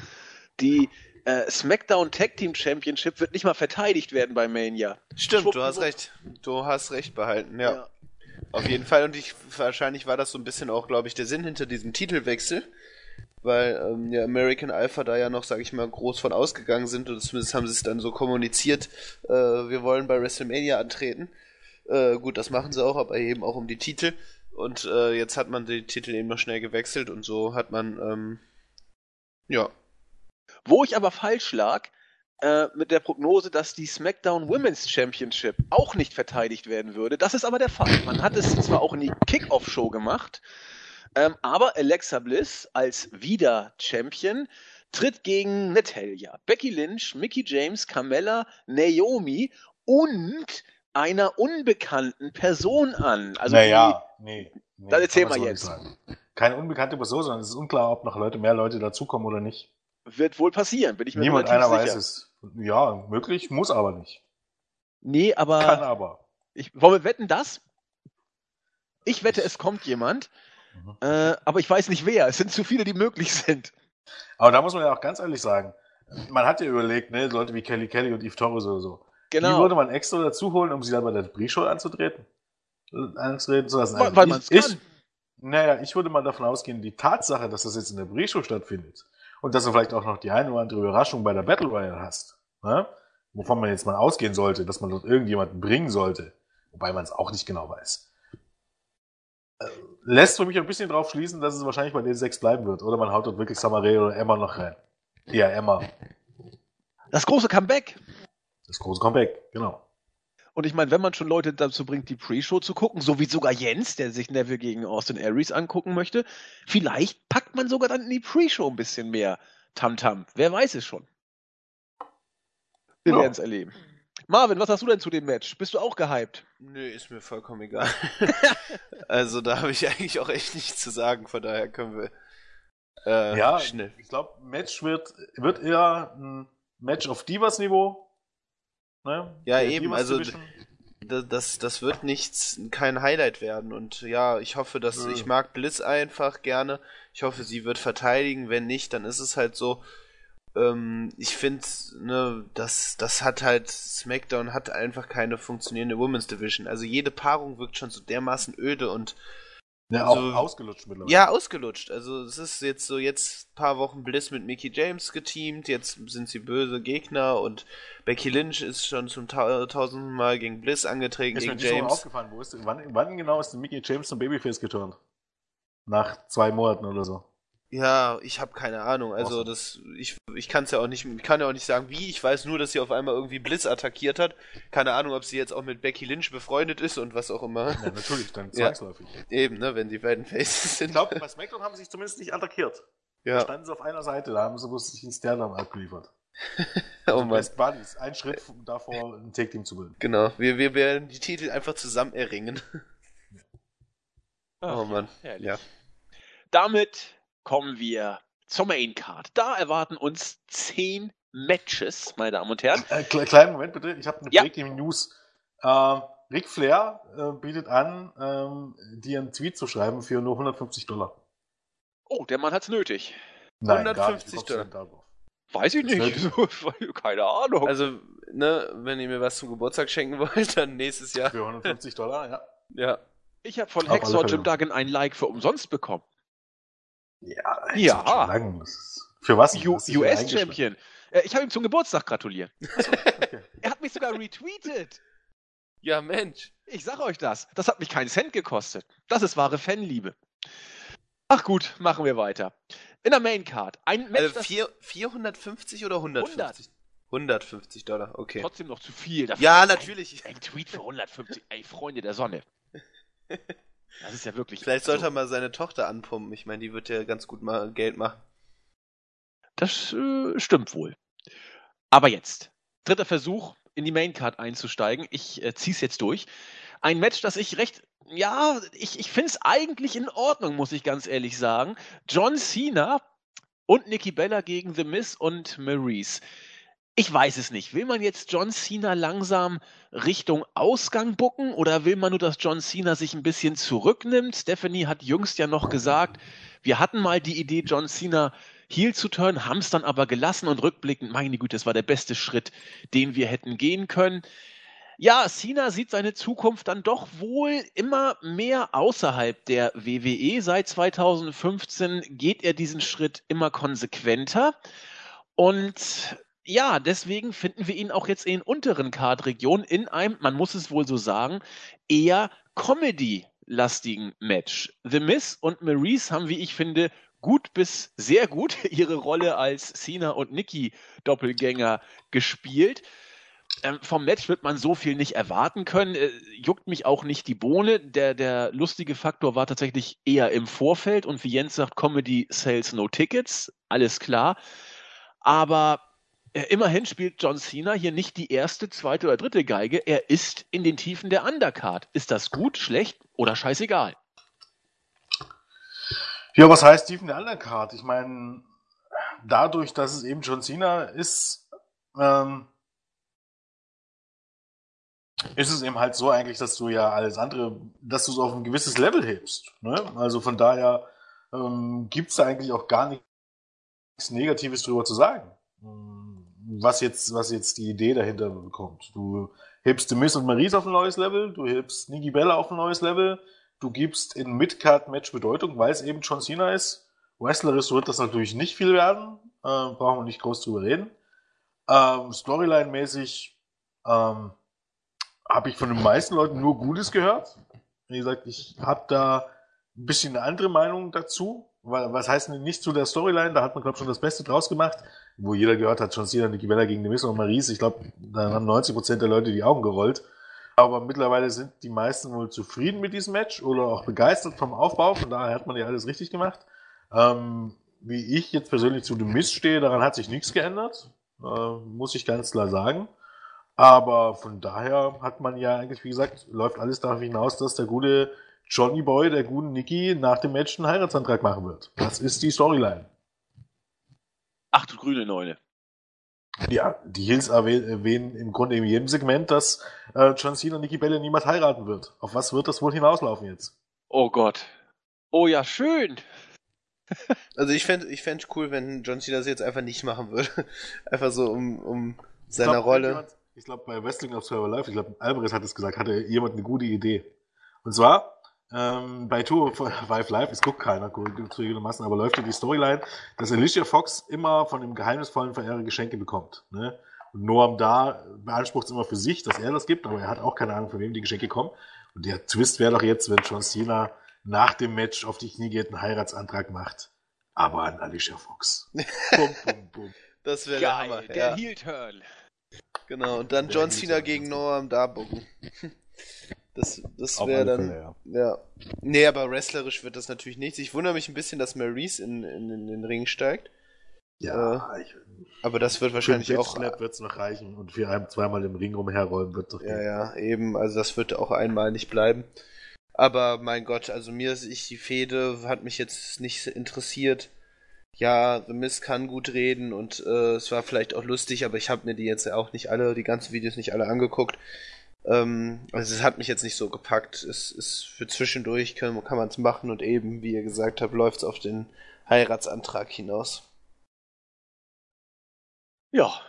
Speaker 1: die äh, SmackDown Tag Team Championship wird nicht mal verteidigt werden bei Mania.
Speaker 2: Stimmt, du hast recht. Du hast recht behalten, ja. ja. Auf jeden Fall. Und ich, wahrscheinlich war das so ein bisschen auch, glaube ich, der Sinn hinter diesem Titelwechsel. Weil ähm, ja, American Alpha da ja noch, sage ich mal, groß von ausgegangen sind. Und zumindest haben sie es dann so kommuniziert, äh, wir wollen bei WrestleMania antreten. Äh, gut, das machen sie auch, aber eben auch um die Titel. Und äh, jetzt hat man die Titel eben noch schnell gewechselt und so hat man, ähm, ja,
Speaker 1: wo ich aber falsch lag, äh, mit der Prognose, dass die SmackDown Women's Championship auch nicht verteidigt werden würde. Das ist aber der Fall. Man hat es zwar auch in die Kickoff-Show gemacht, ähm, aber Alexa Bliss als wieder Champion tritt gegen Natalia, Becky Lynch, Mickey James, Carmella, Naomi und einer unbekannten Person an.
Speaker 3: Also naja, die, nee,
Speaker 1: nee. Dann erzähl mal jetzt.
Speaker 3: Keine unbekannte Person, sondern es ist unklar, ob noch Leute, mehr Leute dazukommen oder nicht.
Speaker 1: Wird wohl passieren, bin ich mir
Speaker 3: Niemand einer sicher. weiß es. Ja, möglich, muss aber nicht.
Speaker 1: Nee, aber.
Speaker 3: Kann aber.
Speaker 1: Ich, wollen wir wetten das? Ich wette, es kommt jemand, mhm. äh, aber ich weiß nicht wer. Es sind zu viele, die möglich sind.
Speaker 3: Aber da muss man ja auch ganz ehrlich sagen, man hat ja überlegt, ne, Leute wie Kelly Kelly und Eve Torres oder so. Genau. Die würde man extra dazu holen, um sie dann bei der Pre-Show anzutreten. Anzutreten zu lassen.
Speaker 1: Weil, weil man es kann.
Speaker 3: Naja, ich würde mal davon ausgehen, die Tatsache, dass das jetzt in der Pre-Show stattfindet, und dass du vielleicht auch noch die eine oder andere Überraschung bei der Battle Royale hast, ne? wovon man jetzt mal ausgehen sollte, dass man dort irgendjemanden bringen sollte, wobei man es auch nicht genau weiß. Äh, lässt für mich ein bisschen drauf schließen, dass es wahrscheinlich bei den sechs bleiben wird. Oder man haut dort wirklich Samaré oder Emma noch rein. Ja, Emma.
Speaker 1: Das große Comeback.
Speaker 3: Das große Comeback, genau.
Speaker 1: Und ich meine, wenn man schon Leute dazu bringt, die Pre-Show zu gucken, so wie sogar Jens, der sich Neville gegen Austin Aries angucken möchte, vielleicht packt man sogar dann in die Pre-Show ein bisschen mehr Tamtam. -Tam. Wer weiß es schon. Wir werden es erleben. Marvin, was hast du denn zu dem Match? Bist du auch gehypt?
Speaker 2: Nö, ist mir vollkommen egal. also da habe ich eigentlich auch echt nichts zu sagen, von daher können wir
Speaker 3: äh, ja, schnell. Ich glaube, Match wird, wird eher ein Match auf Divas-Niveau Ne?
Speaker 2: Ja,
Speaker 3: Der
Speaker 2: eben, also das, das, wird nichts, kein Highlight werden. Und ja, ich hoffe, dass
Speaker 3: Nö.
Speaker 2: ich mag Bliss einfach gerne. Ich hoffe, sie wird verteidigen. Wenn nicht, dann ist es halt so. Ähm, ich finde, ne, das, das hat halt, SmackDown hat einfach keine funktionierende Women's Division. Also jede Paarung wirkt schon so dermaßen öde und
Speaker 3: Ja, auch
Speaker 2: so-
Speaker 3: ausgelutscht mittlerweile.
Speaker 2: ja, ausgelutscht. Also es ist jetzt so, jetzt paar Wochen Bliss mit Mickey James geteamt, jetzt sind sie böse Gegner und Becky Lynch ist schon zum ta tausendsten Mal gegen Bliss angetreten,
Speaker 3: Ist mir
Speaker 2: gegen
Speaker 3: so
Speaker 2: James.
Speaker 3: aufgefallen, wo ist, wann, wann genau ist denn Mickey James zum Babyface geturnt? Nach zwei Monaten oder so.
Speaker 2: Ja, ich habe keine Ahnung. Also
Speaker 3: Awesome.
Speaker 2: das, ich, ich kann es ja auch nicht, ich kann ja auch nicht sagen, wie. Ich weiß nur, dass sie auf einmal irgendwie Bliss attackiert hat. Keine Ahnung, ob sie jetzt auch mit Becky Lynch befreundet ist und was auch immer.
Speaker 3: Ja, natürlich, dann
Speaker 2: Ja.
Speaker 3: zwangsläufig.
Speaker 2: Eben, ne, wenn die beiden Faces sind.
Speaker 3: Ich glaube, bei SmackDown haben sie sich zumindest nicht attackiert. Da
Speaker 2: ja,
Speaker 3: standen sie auf einer Seite, da haben sie bloß sich einen Stern abgeliefert.
Speaker 2: oh Mann.
Speaker 3: Best Buddies, ein Schritt davor, ein Take-Team zu bilden.
Speaker 2: Genau, wir, wir werden die Titel einfach zusammen erringen.
Speaker 1: Ach,
Speaker 2: Oh Mann.
Speaker 1: herrlich.
Speaker 2: Ja.
Speaker 1: Damit kommen wir zur Main Card. Da erwarten uns zehn Matches, meine Damen und Herren.
Speaker 3: Äh, kle- kleinen Moment bitte, ich habe eine
Speaker 1: Ja.
Speaker 3: Breaking News. Ähm, Ric Flair äh, bietet an, ähm, dir einen Tweet zu schreiben für nur 150 Dollar.
Speaker 1: Oh, der Mann hat's nötig.
Speaker 3: Nein, gar nicht.
Speaker 2: 150
Speaker 3: Wie kommst du denn darauf?
Speaker 1: Weiß ich nicht. Keine Ahnung.
Speaker 2: Also, ne, wenn ihr mir was zum Geburtstag schenken wollt, dann nächstes Jahr.
Speaker 3: Für 150 Dollar, ja.
Speaker 2: Ja.
Speaker 1: ich habe von Hexor. Jim Duggan ein Like für umsonst bekommen.
Speaker 3: Ja,
Speaker 1: Ja.
Speaker 3: lang. Für was?
Speaker 1: US-Champion. Äh, ich habe ihm zum Geburtstag gratuliert.
Speaker 3: Okay.
Speaker 1: Er hat mich sogar retweetet.
Speaker 2: Ja, Mensch.
Speaker 1: Ich sag euch das. Das hat mich keinen Cent gekostet. Das ist wahre Fanliebe. Ach gut, machen wir weiter. In der Main Card. Ein Match,
Speaker 2: Also vier, 450 oder 150? 150 Dollar, okay.
Speaker 1: trotzdem noch zu viel. Dafür
Speaker 2: Ja,
Speaker 1: ein-
Speaker 2: natürlich.
Speaker 1: Ein Tweet für 150. Ey, Freunde der Sonne. Das ist ja wirklich.
Speaker 2: Vielleicht sollte er mal seine Tochter anpumpen. Ich meine, die wird ja ganz gut mal Geld machen.
Speaker 1: Das äh, stimmt wohl. Aber jetzt. Dritter Versuch, in die Main Card einzusteigen. Ich äh, zieh's jetzt durch. Ein Match, das ich recht. Ja, ich, ich finde es eigentlich in Ordnung, muss ich ganz ehrlich sagen. John Cena und Nikki Bella gegen The Miz und Maurice. Ich weiß es nicht. Will man jetzt John Cena langsam Richtung Ausgang bucken oder will man nur, dass John Cena sich ein bisschen zurücknimmt? Stephanie hat jüngst ja noch gesagt, wir hatten mal die Idee, John Cena Heel zu turnen, haben es dann aber gelassen und rückblickend, meine Güte, das war der beste Schritt, den wir hätten gehen können. Ja, Cena sieht seine Zukunft dann doch wohl immer mehr außerhalb der WWE. Seit 2015 geht er diesen Schritt immer konsequenter. Und ja, deswegen finden wir ihn auch jetzt in unteren Card-Regionen in einem, man muss es wohl so sagen, eher Comedy-lastigen Match. The Miz und Maurice haben, wie ich finde, gut bis sehr gut ihre Rolle als Cena und Nikki Doppelgänger gespielt. Ähm, vom Match wird man so viel nicht erwarten können. Äh, juckt mich auch nicht die Bohne. Der, der lustige Faktor war tatsächlich eher im Vorfeld und wie Jens sagt, Comedy Sales No Tickets. Alles klar. Aber immerhin spielt John Cena hier nicht die erste, zweite oder dritte Geige. Er ist in den Tiefen der Undercard. Ist das gut, schlecht oder scheißegal?
Speaker 3: Ja, was heißt Stephen der Undercard? Ich meine, dadurch, dass es eben John Cena ist, ähm, ist es eben halt so eigentlich, dass du ja alles andere, dass du es auf ein gewisses Level hebst. Ne? Also von daher ähm, gibt es da eigentlich auch gar nichts Negatives drüber zu sagen. Was jetzt, was jetzt die Idee dahinter bekommt. Du hebst The Miz und Maurice auf ein neues Level, du hebst Niki Bella auf ein neues Level, du gibst in Midcard-Match Bedeutung, weil es eben John Cena ist. Wrestlerisch wird das natürlich nicht viel werden, äh, brauchen wir nicht groß drüber reden. Ähm, Storyline-mäßig ähm, habe ich von den meisten Leuten nur Gutes gehört. Wie gesagt, ich habe da ein bisschen eine andere Meinung dazu. Was heißt denn nicht zu der Storyline? Da hat man, glaube ich, schon das Beste draus gemacht. Wo jeder gehört hat, John Cena, Nikki Bella gegen The Miz und Maurice. Ich glaube, da haben 90% der Leute die Augen gerollt. Aber mittlerweile sind die meisten wohl zufrieden mit diesem Match oder auch begeistert vom Aufbau. Von daher hat man ja alles richtig gemacht. Ähm, wie ich jetzt persönlich zu The Miz stehe, daran hat sich nichts geändert. Äh, muss ich ganz klar sagen. Aber von daher hat man ja eigentlich, wie gesagt, läuft alles darauf hinaus, dass der gute Johnny Boy, der guten Nicky, nach dem Match einen Heiratsantrag machen wird. Das ist die Storyline.
Speaker 1: Ach du grüne Neune.
Speaker 3: Ja, die Heels erwähnen im Grunde in jedem Segment, dass äh, John Cena Nikki Bella niemals heiraten wird. Auf was wird das wohl hinauslaufen jetzt?
Speaker 1: Oh Gott. Oh ja, schön.
Speaker 2: Also ich fände ich fänd cool, wenn John Cena das jetzt einfach nicht machen würde. Einfach so um, um seiner
Speaker 3: glaub,
Speaker 2: Rolle.
Speaker 3: Ich glaube, bei Wrestling of Survivor Life, ich glaube, Alvarez hat es gesagt, hatte jemand eine gute Idee. Und zwar, ähm, bei Tour Five Live, es guckt keiner zugegebenermaßen, aber läuft ja die Storyline, dass Alicia Fox immer von dem geheimnisvollen Verehrer Geschenke bekommt. Ne? Und Noam da beansprucht es immer für sich, dass er das gibt, aber er hat auch keine Ahnung, von wem die Geschenke kommen. Und der Twist wäre doch jetzt, wenn John Cena nach dem Match auf die Knie geht, einen Heiratsantrag macht. Aber an Alicia Fox.
Speaker 2: bum, bum, bum. Das wäre
Speaker 1: der Hammer. Der ja. Heel-Turn.
Speaker 2: Genau, und dann John Cena gegen Noam Darbogen. Das, das wäre dann. Fälle, ja. ja. Nee, aber wrestlerisch wird das natürlich nichts. Ich wundere mich ein bisschen, dass Maurice in, in, in den Ring steigt.
Speaker 3: Ja,
Speaker 2: äh, ich, aber das wird wahrscheinlich auch.
Speaker 3: Snap wird es noch reichen und für ein, zweimal im Ring rumherrollen wird doch.
Speaker 2: Ja, gehen. ja, eben. Also das wird auch einmal nicht bleiben. Aber mein Gott, also mir ist ich die Fehde hat mich jetzt nicht interessiert. Ja, The Miz kann gut reden und äh, es war vielleicht auch lustig, aber ich habe mir die jetzt auch nicht alle, die ganzen Videos nicht alle angeguckt. Ähm, also es hat mich jetzt nicht so gepackt. Es ist für zwischendurch kann, kann man es machen und eben, wie ihr gesagt habt, läuft es auf den Heiratsantrag hinaus.
Speaker 1: Ja,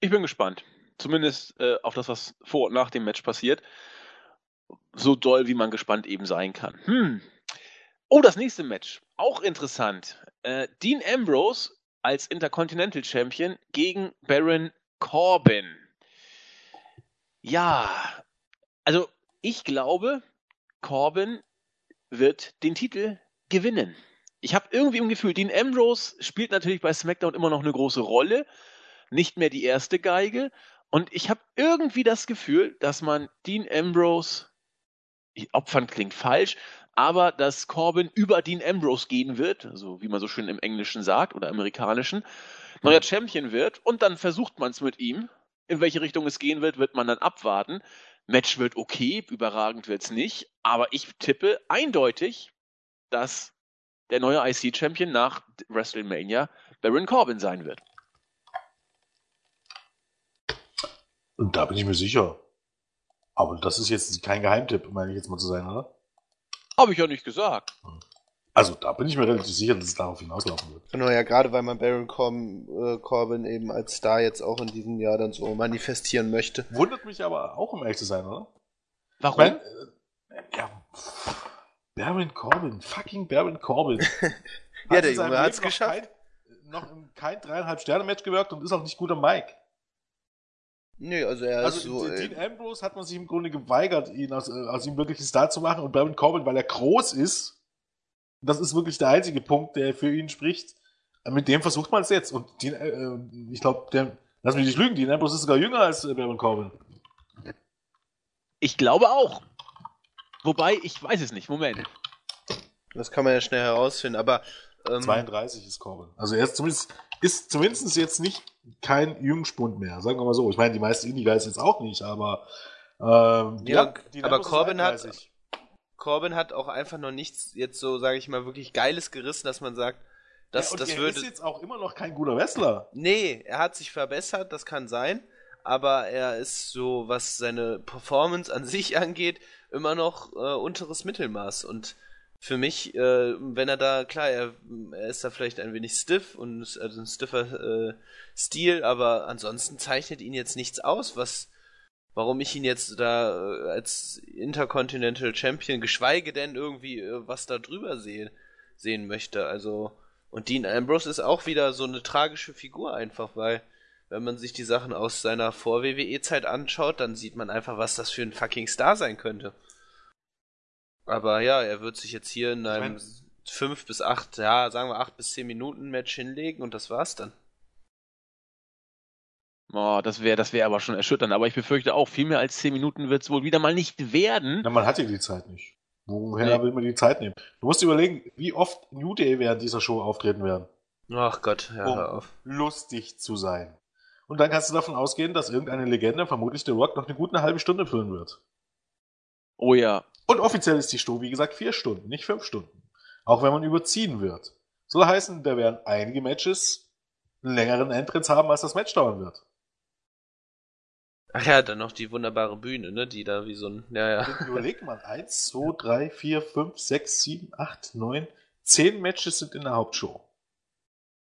Speaker 1: ich bin gespannt. Zumindest äh, auf das, was vor und nach dem Match passiert. So doll, wie man gespannt eben sein kann. Hm. Oh, das nächste Match. Auch interessant. Äh, Dean Ambrose als Intercontinental Champion gegen Baron Corbin. Ja, also ich glaube, Corbin wird den Titel gewinnen. Ich habe irgendwie im Gefühl, Dean Ambrose spielt natürlich bei SmackDown immer noch eine große Rolle, nicht mehr die erste Geige. Und ich habe irgendwie das Gefühl, dass man Dean Ambrose, opfern klingt falsch, aber dass Corbin über Dean Ambrose gehen wird, also wie man so schön im Englischen sagt oder amerikanischen, neuer Champion wird und dann versucht man es mit ihm in welche Richtung es gehen wird, wird man dann abwarten. Match wird okay, überragend wird es nicht, aber ich tippe eindeutig, dass der neue IC-Champion nach WrestleMania Baron Corbin sein wird.
Speaker 3: Und da bin ich mir sicher. Aber das ist jetzt kein Geheimtipp, meine ich jetzt mal zu sein, oder?
Speaker 1: Habe ich ja nicht gesagt.
Speaker 3: Hm. Also da bin ich mir relativ sicher, dass es darauf hinauslaufen wird.
Speaker 2: Genau, ja, gerade weil man Baron Corbin, äh, Corbin eben als Star jetzt auch in diesem Jahr dann so manifestieren möchte.
Speaker 3: Wundert mich aber auch, um ehrlich zu sein, oder?
Speaker 1: Warum? Mein,
Speaker 3: äh, ja, Baron Corbin, fucking Baron Corbin.
Speaker 2: ja, der Junge hat es geschafft.
Speaker 3: Kein, noch in kein dreieinhalb Sterne-Match gewirkt und ist auch nicht guter Mike.
Speaker 2: Nee, also er also ist so.
Speaker 3: Dean äh, Ambrose hat man sich im Grunde geweigert, ihn aus, äh, aus ihm wirklich ein Star zu machen und Baron Corbin, weil er groß ist, das ist wirklich der einzige Punkt, der für ihn spricht. Mit dem versucht man es jetzt. Und die, äh, ich glaube, der, lass mich nicht lügen, die Ambrose ist sogar jünger als äh, Baron Corbin.
Speaker 1: Ich glaube auch. Wobei, ich weiß es nicht. Moment.
Speaker 2: Das kann man ja schnell herausfinden, aber.
Speaker 3: Ähm, 32 ist Corbin. Also er ist zumindest, ist zumindest jetzt nicht kein Jungspund mehr, sagen wir mal so. Ich meine, die meisten Indie-Guys jetzt auch nicht, aber.
Speaker 2: Ähm, ja, ja aber Corbin hat, Corbin hat auch einfach noch nichts jetzt so, sage ich mal, wirklich Geiles gerissen, dass man sagt, das, ja, das
Speaker 3: er
Speaker 2: würde.
Speaker 3: ist jetzt auch immer noch kein guter Wrestler.
Speaker 2: Nee, er hat sich verbessert, das kann sein. Aber er ist so, was seine Performance an sich angeht, immer noch äh, unteres Mittelmaß. Und für mich, äh, wenn er da, klar, er, er, ist da vielleicht ein wenig stiff und also ein stiffer äh, Stil, aber ansonsten zeichnet ihn jetzt nichts aus, was warum ich ihn jetzt da äh, als Intercontinental Champion, geschweige denn irgendwie äh, was da drüber sehe, sehen möchte. Also, und Dean Ambrose ist auch wieder so eine tragische Figur einfach, weil wenn man sich die Sachen aus seiner Vor-WWE-Zeit anschaut, dann sieht man einfach, was das für ein fucking Star sein könnte. Aber ja, er wird sich jetzt hier in einem 5 bis 8, ja, sagen wir 8 bis 10 Minuten Match hinlegen und das war's dann.
Speaker 1: Oh, das wäre das wär aber schon erschütternd. Aber ich befürchte auch, viel mehr als zehn Minuten wird es wohl wieder mal nicht werden.
Speaker 3: Na, man hat ja die Zeit nicht. Woher nee. will man die Zeit nehmen? Du musst überlegen, wie oft New Day während dieser Show auftreten werden.
Speaker 2: Ach Gott, ja,
Speaker 3: um hör auf. lustig zu sein. Und dann kannst du davon ausgehen, dass irgendeine Legende, vermutlich The Rock, noch eine gute halbe Stunde füllen wird.
Speaker 1: Oh ja.
Speaker 3: Und offiziell ist die Show, wie gesagt, vier Stunden, nicht fünf Stunden. Auch wenn man überziehen wird. Soll heißen, da werden einige Matches einen längeren Entrance haben, als das Match dauern wird.
Speaker 2: Ach ja, dann noch die wunderbare Bühne, ne? Die da wie so ein. Ja, ja.
Speaker 3: Überleg mal, 1, 2, 3, 4, 5, 6, 7, 8, 9, 10 Matches sind in der Hauptshow.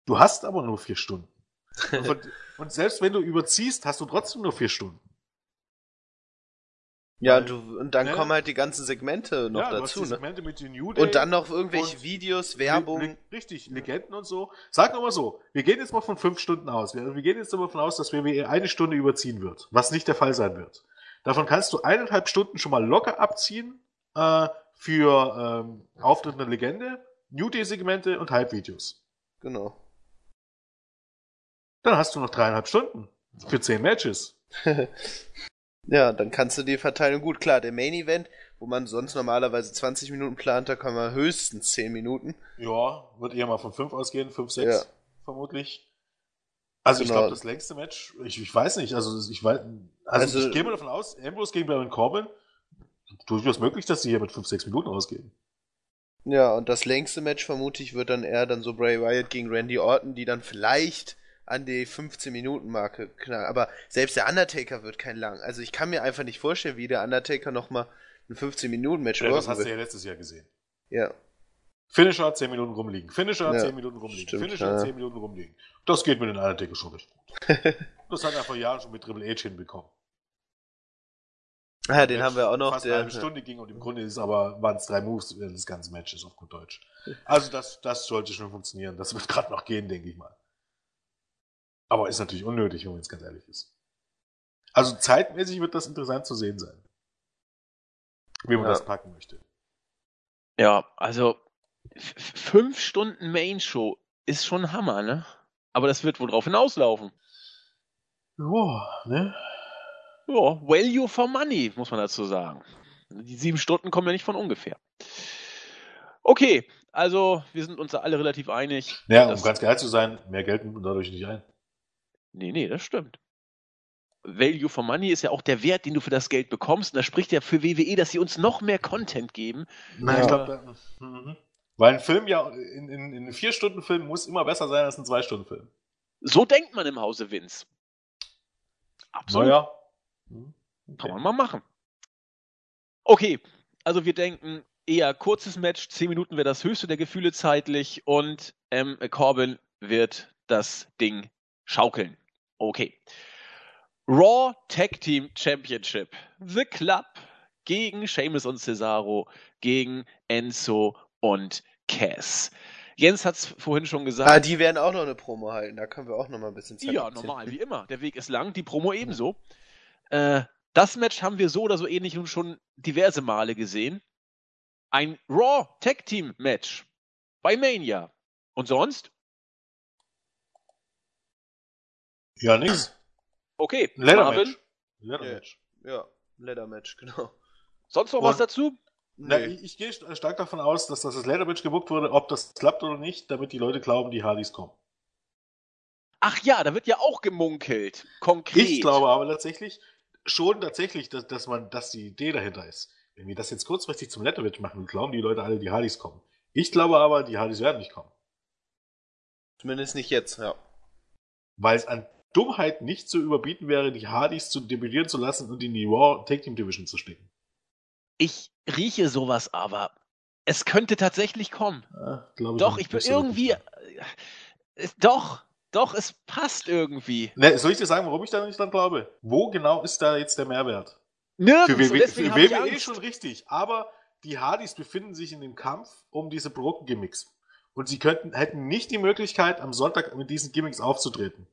Speaker 3: Du hast aber nur vier Stunden. Und, und selbst wenn du überziehst, hast du trotzdem nur vier Stunden.
Speaker 2: Ja, du, und dann ne? kommen halt die ganzen Segmente noch ja, dazu, ne?
Speaker 3: Segmente mit den New Day
Speaker 2: und dann noch irgendwelche Videos, Werbung. Le
Speaker 3: richtig, Legenden und so. Sag mal so, wir gehen jetzt mal von fünf Stunden aus. Wir, wir gehen jetzt mal davon aus, dass WWE eine Stunde überziehen wird, was nicht der Fall sein wird. Davon kannst du eineinhalb Stunden schon mal locker abziehen äh, für ähm, Auftritt einer Legende, New Day-Segmente und Hype-Videos.
Speaker 2: Genau.
Speaker 3: Dann hast du noch dreieinhalb Stunden für zehn Matches.
Speaker 2: Ja, dann kannst du die Verteilung gut. Klar, der Main Event, wo man sonst normalerweise 20 Minuten plant, da kann man höchstens 10 Minuten.
Speaker 3: Ja, wird eher mal von 5 ausgehen, 5, 6 ja. vermutlich. Also genau. ich glaube, das längste Match, ich, ich weiß nicht, also ich weiß, also, also ich gehe mal davon aus, Ambrose gegen Baron Corbin, durchaus möglich, dass sie hier mit 5, 6 Minuten ausgehen.
Speaker 2: Ja, und das längste Match vermute ich wird dann eher dann so Bray Wyatt gegen Randy Orton, die dann vielleicht an die 15-Minuten-Marke knallen. Aber selbst der Undertaker wird kein lang. Also ich kann mir einfach nicht vorstellen, wie der Undertaker nochmal ein 15-Minuten-Match
Speaker 3: ja, Das hast wird. du ja letztes Jahr gesehen.
Speaker 2: Ja.
Speaker 3: Finisher 10 Minuten rumliegen. Finisher ja, 10 Minuten rumliegen. Stimmt, Finisher ja. 10 Minuten rumliegen. Das geht mit den Undertaker schon recht gut. das hat er vor Jahren schon mit Triple H hinbekommen.
Speaker 2: Ja, den Match haben wir auch noch.
Speaker 3: Fast der, eine halbe Stunde ging und im Grunde ist aber, waren es drei Moves das ganze Match ist auf gut Deutsch. Also das, das sollte schon funktionieren. Das wird gerade noch gehen, denke ich mal. Aber ist natürlich unnötig, wenn man jetzt ganz ehrlich ist. Also zeitmäßig wird das interessant zu sehen sein. Wie man ja. das packen möchte.
Speaker 1: Ja, also fünf Stunden Main Show ist schon Hammer, ne? Aber das wird wohl drauf hinauslaufen.
Speaker 3: Ja, ne?
Speaker 1: Ja, value for money, muss man dazu sagen. Die sieben Stunden kommen ja nicht von ungefähr. Okay, also wir sind uns da alle relativ einig.
Speaker 3: Ja, um ganz geil zu sein, mehr Geld nimmt man dadurch nicht ein.
Speaker 1: Nee, nee, das stimmt. Value for Money ist ja auch der Wert, den du für das Geld bekommst. Und das spricht ja für WWE, dass sie uns noch mehr Content geben.
Speaker 3: Nein, ja. ich glaube, mhm. weil ein Film ja, in, in, in einem Vier-Stunden-Film muss immer besser sein als ein Zwei-Stunden-Film.
Speaker 1: So denkt man im Hause Vince.
Speaker 3: Absolut. Naja.
Speaker 1: Mhm. Okay. Kann man mal machen. Okay, also wir denken eher kurzes Match, 10 Minuten wäre das höchste der Gefühle zeitlich und M. Corbin wird das Ding schaukeln. Okay. Raw Tag Team Championship. The Club gegen Seamus und Cesaro, gegen Enzo und Cass. Jens hat es vorhin schon gesagt.
Speaker 2: Ah, die werden auch noch eine Promo halten. Da können wir auch noch mal ein bisschen
Speaker 1: Zeit Ja, abziehen. normal, wie immer. Der Weg ist lang, die Promo ebenso. Äh, das Match haben wir so oder so ähnlich nun schon diverse Male gesehen. Ein Raw Tag Team Match bei Mania. Und sonst?
Speaker 3: Ja, nix.
Speaker 1: Okay,
Speaker 3: Leather Match.
Speaker 2: Leather Match. Ja, Leather Match, genau.
Speaker 1: Sonst noch Und, was dazu?
Speaker 3: Na, ich, ich, gehe stark davon aus, dass das Match gebuckt wurde, ob das klappt oder nicht, damit die Leute glauben, die Hardys kommen.
Speaker 1: Ach ja, da wird ja auch gemunkelt. Konkret.
Speaker 3: Ich glaube aber tatsächlich, schon tatsächlich, dass, dass man, dass die Idee dahinter ist. Wenn wir das jetzt kurzfristig zum Leather Match machen, glauben die Leute alle, die Hardys kommen. Ich glaube aber, die Hardys werden nicht kommen.
Speaker 2: Zumindest nicht jetzt, ja.
Speaker 3: Weil es an Dummheit nicht zu überbieten wäre, die Hardys zu debütieren zu lassen und in die Raw Tag Team Division zu stecken.
Speaker 1: Ich rieche sowas aber. Es könnte tatsächlich kommen. Ja, ich doch, ich bin irgendwie. Äh, doch, doch, es passt irgendwie.
Speaker 3: Ne, soll ich dir sagen, warum ich da nicht dran glaube? Wo genau ist da jetzt der Mehrwert?
Speaker 1: Nirgends,
Speaker 3: für WWE, für WWE schon richtig, aber die Hardys befinden sich in dem Kampf um diese Brocken-Gimmicks. Und sie könnten, hätten nicht die Möglichkeit, am Sonntag mit diesen Gimmicks aufzutreten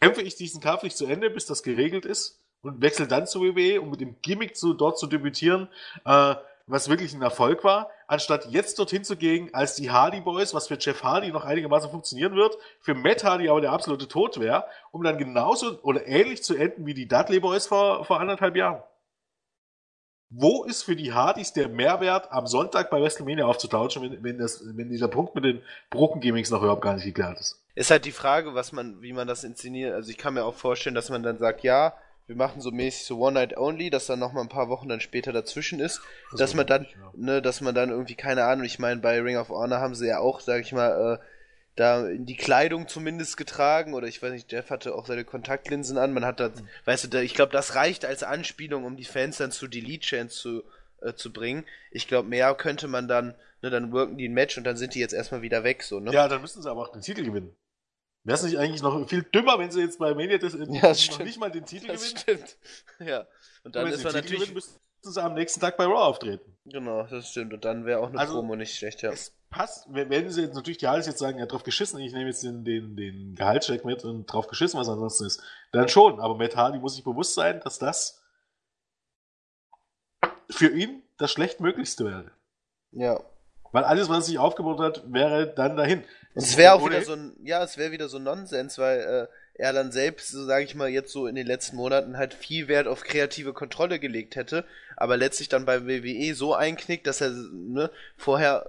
Speaker 3: kämpfe ich diesen Kampf nicht zu Ende, bis das geregelt ist und wechsle dann zu WWE, um mit dem Gimmick zu, dort zu debütieren, äh, was wirklich ein Erfolg war, anstatt jetzt dorthin zu gehen als die Hardy Boys, was für Jeff Hardy noch einigermaßen funktionieren wird, für Matt Hardy aber der absolute Tod wäre, um dann genauso oder ähnlich zu enden wie die Dudley Boys vor, vor anderthalb Jahren. Wo ist für die Hardys der Mehrwert, am Sonntag bei WrestleMania aufzutauschen, wenn, wenn, das, wenn dieser Punkt mit den Brocken-Gimmicks noch überhaupt gar nicht geklärt ist?
Speaker 2: Ist halt die Frage, was man, wie man das inszeniert. Also ich kann mir auch vorstellen, dass man dann sagt, ja, wir machen so mäßig so One Night Only, dass dann noch mal ein paar Wochen dann später dazwischen ist, das dass man dann, ja. ne, dass man dann irgendwie keine Ahnung. Ich meine, bei Ring of Honor haben sie ja auch, sag ich mal, äh, da in die Kleidung zumindest getragen oder ich weiß nicht, Jeff hatte auch seine Kontaktlinsen an. Man hat da, mhm. weißt du, da, ich glaube, das reicht als Anspielung, um die Fans dann zu Delete Chance zu, äh, zu bringen. Ich glaube, mehr könnte man dann, ne, dann worken die ein Match und dann sind die jetzt erstmal wieder weg, so, ne?
Speaker 3: Ja, dann müssen sie aber auch den Titel gewinnen. Wäre es nicht eigentlich noch viel dümmer, wenn sie jetzt bei Mania das,
Speaker 2: ja, das
Speaker 3: noch nicht mal den Titel
Speaker 2: das
Speaker 3: gewinnen?
Speaker 2: Stimmt. Ja. Und dann und ist man natürlich. Gewinnen,
Speaker 3: müssten sie am nächsten Tag bei Raw auftreten.
Speaker 2: Genau, das stimmt. Und dann wäre auch eine
Speaker 3: also,
Speaker 2: Promo nicht schlecht, ja.
Speaker 3: Es passt, wenn sie jetzt natürlich die Hals jetzt sagen, ja, drauf geschissen, ich nehme jetzt den, den, den Gehaltscheck mit und drauf geschissen, was ansonsten ist, dann schon. Aber Matt Hardy muss sich bewusst sein, dass das für ihn das schlechtmöglichste wäre.
Speaker 2: Ja.
Speaker 3: Weil alles, was er sich aufgebaut hat, wäre dann dahin.
Speaker 2: Es wäre auch wieder so ein, ja, es wäre wieder so ein Nonsens, weil äh, er dann selbst, so sage ich mal, jetzt so in den letzten Monaten halt viel Wert auf kreative Kontrolle gelegt hätte, aber letztlich dann bei WWE so einknickt, dass er ne, vorher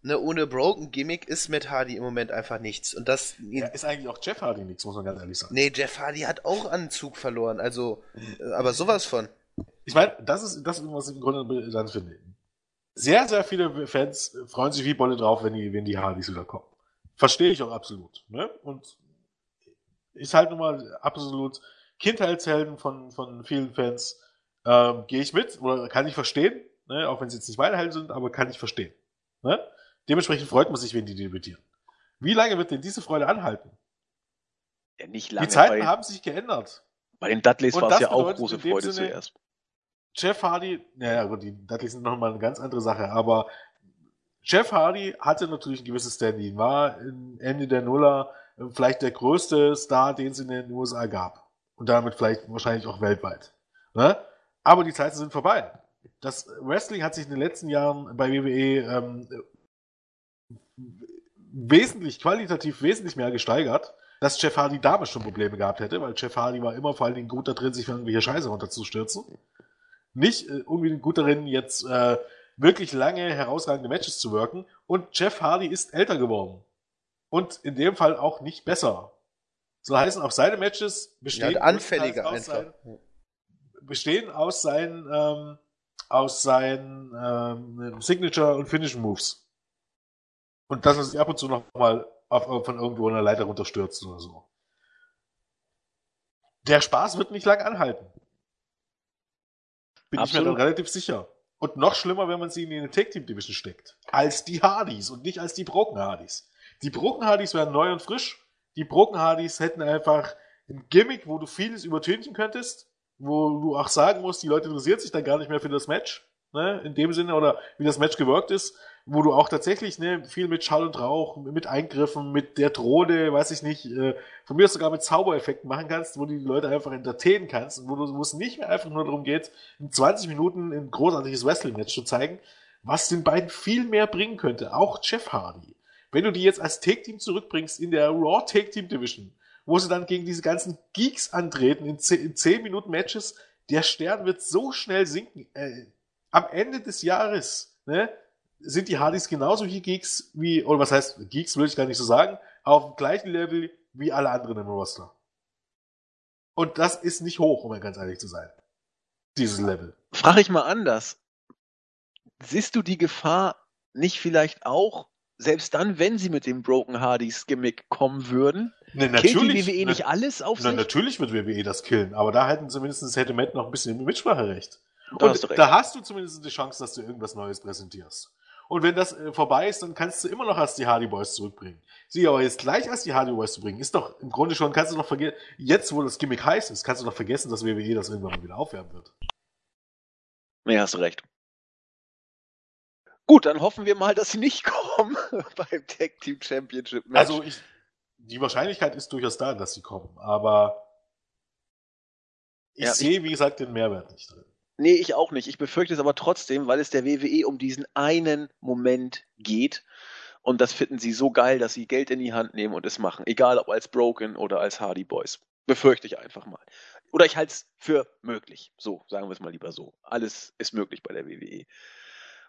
Speaker 2: ne, ohne Broken Gimmick ist Matt Hardy im Moment einfach nichts. Und das
Speaker 3: ja, ist eigentlich auch Jeff Hardy nichts, muss man ganz ehrlich sagen.
Speaker 2: Nee, Jeff Hardy hat auch Anzug verloren, also äh, aber sowas von.
Speaker 3: Ich meine, das ist das, ist, was ich im Grunde dann finde. Sehr, sehr viele Fans freuen sich wie Bolle drauf, wenn die, wenn die Hardys wieder kommen. Verstehe ich auch absolut. Ne? Und ist halt nun mal absolut Kindheitshelden von, von vielen Fans. Ähm, Gehe ich mit oder kann ich verstehen, ne? auch wenn sie jetzt nicht meine Helden sind, aber kann ich verstehen. Ne? Dementsprechend freut man sich, wenn die debütieren. Wie lange wird denn diese Freude anhalten?
Speaker 1: Ja, nicht lange.
Speaker 3: Die Zeiten haben sich geändert.
Speaker 1: Bei den Dudleys war es ja auch große Freude Sinne, zuerst.
Speaker 3: Jeff Hardy, naja, gut, die Dudleys sind nochmal eine ganz andere Sache, aber Jeff Hardy hatte natürlich ein gewisses Standing, war Ende der Nuller vielleicht der größte Star, den es in den USA gab. Und damit vielleicht wahrscheinlich auch weltweit. Ne? Aber die Zeiten sind vorbei. Das Wrestling hat sich in den letzten Jahren bei WWE ähm, wesentlich, qualitativ wesentlich mehr gesteigert, dass Jeff Hardy damals schon Probleme gehabt hätte, weil Jeff Hardy war immer vor allen Dingen gut da drin, sich irgendwelche Scheiße runterzustürzen. Nicht äh, unbedingt gut darin, jetzt äh, wirklich lange herausragende Matches zu wirken. Und Jeff Hardy ist älter geworden. Und in dem Fall auch nicht besser. So heißen auch seine Matches bestehen
Speaker 2: ja, anfälliger aus
Speaker 3: einfach. Seinen, bestehen aus seinen ähm, aus seinen ähm, Signature und Finishing Moves. Und dass er sich ab und zu noch mal auf, von irgendwo einer Leiter runterstürzt oder so. Der Spaß wird nicht lang anhalten. Bin Absolut. ich mir dann relativ sicher. Und noch schlimmer, wenn man sie in eine Tag Team Division steckt. Als die Hardys und nicht als die Broken Hardys. Die Broken Hardys wären neu und frisch. Die Broken Hardys hätten einfach ein Gimmick, wo du vieles übertünchen könntest, wo du auch sagen musst, die Leute interessiert sich dann gar nicht mehr für das Match, ne, in dem Sinne, oder wie das Match gewirkt ist, wo du auch tatsächlich ne, viel mit Schall und Rauch, mit Eingriffen, mit der Drohne, weiß ich nicht, äh, von mir sogar mit Zaubereffekten machen kannst, wo du die Leute einfach entertainen kannst, wo, du, wo es nicht mehr einfach nur darum geht, in 20 Minuten ein großartiges Wrestling-Match zu zeigen, was den beiden viel mehr bringen könnte, auch Jeff Hardy. Wenn du die jetzt als Take-Team zurückbringst in der Raw Take-Team Division, wo sie dann gegen diese ganzen Geeks antreten in 10 Minuten Matches, der Stern wird so schnell sinken. Äh, am Ende des Jahres ne, sind die Hardys genauso wie Geeks wie, oder was heißt, Geeks will ich gar nicht so sagen, auf dem gleichen Level wie alle anderen im Roster. Und das ist nicht hoch, um ganz ehrlich zu sein. Dieses Level.
Speaker 1: Frag ich mal anders. Siehst du die Gefahr nicht vielleicht auch selbst dann, wenn sie mit dem Broken Hardys Gimmick kommen würden,
Speaker 3: ne, natürlich,
Speaker 1: killt die WWE ne, nicht alles auf
Speaker 3: na,
Speaker 1: sich?
Speaker 3: Natürlich wird WWE das killen, aber da hätten zumindest hätte Matt noch ein bisschen Mitspracherecht. Da Und hast da hast du zumindest die Chance, dass du irgendwas Neues präsentierst. Und wenn das äh, vorbei ist, dann kannst du immer noch als die Hardy Boys zurückbringen. Sie aber jetzt gleich als die Hardy Boys zu bringen, ist doch im Grunde schon, kannst du noch vergessen, jetzt wo das Gimmick heiß ist, kannst du noch vergessen, dass WWE das irgendwann mal wieder aufwärmen wird.
Speaker 1: Nee, hast du recht. Gut, dann hoffen wir mal, dass sie nicht kommen beim Tag Team Championship
Speaker 3: Match. Also ich, die Wahrscheinlichkeit ist durchaus da, dass sie kommen, aber ich ja, sehe, wie gesagt, den Mehrwert nicht drin.
Speaker 1: Nee, ich auch nicht. Ich befürchte es aber trotzdem, weil es der WWE um diesen einen Moment geht. Und das finden sie so geil, dass sie Geld in die Hand nehmen und es machen. Egal ob als Broken oder als Hardy Boys. Befürchte ich einfach mal. Oder ich halte es für möglich. So, sagen wir es mal lieber so. Alles ist möglich bei der WWE.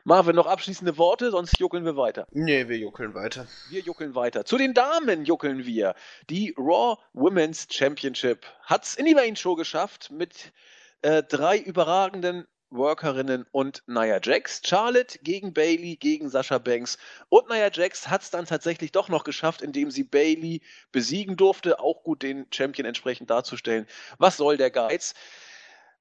Speaker 1: Marvin, noch abschließende Worte, sonst juckeln wir weiter.
Speaker 2: Nee, wir juckeln weiter.
Speaker 1: Wir juckeln weiter. Zu den Damen juckeln wir. Die Raw Women's Championship hat es in die Main Show geschafft mit äh, drei überragenden Workerinnen und Nia Jax. Charlotte gegen Bailey, gegen Sascha Banks. Und Nia Jax hat es dann tatsächlich doch noch geschafft, indem sie Bailey besiegen durfte. Auch gut den Champion entsprechend darzustellen. Was soll der Geiz?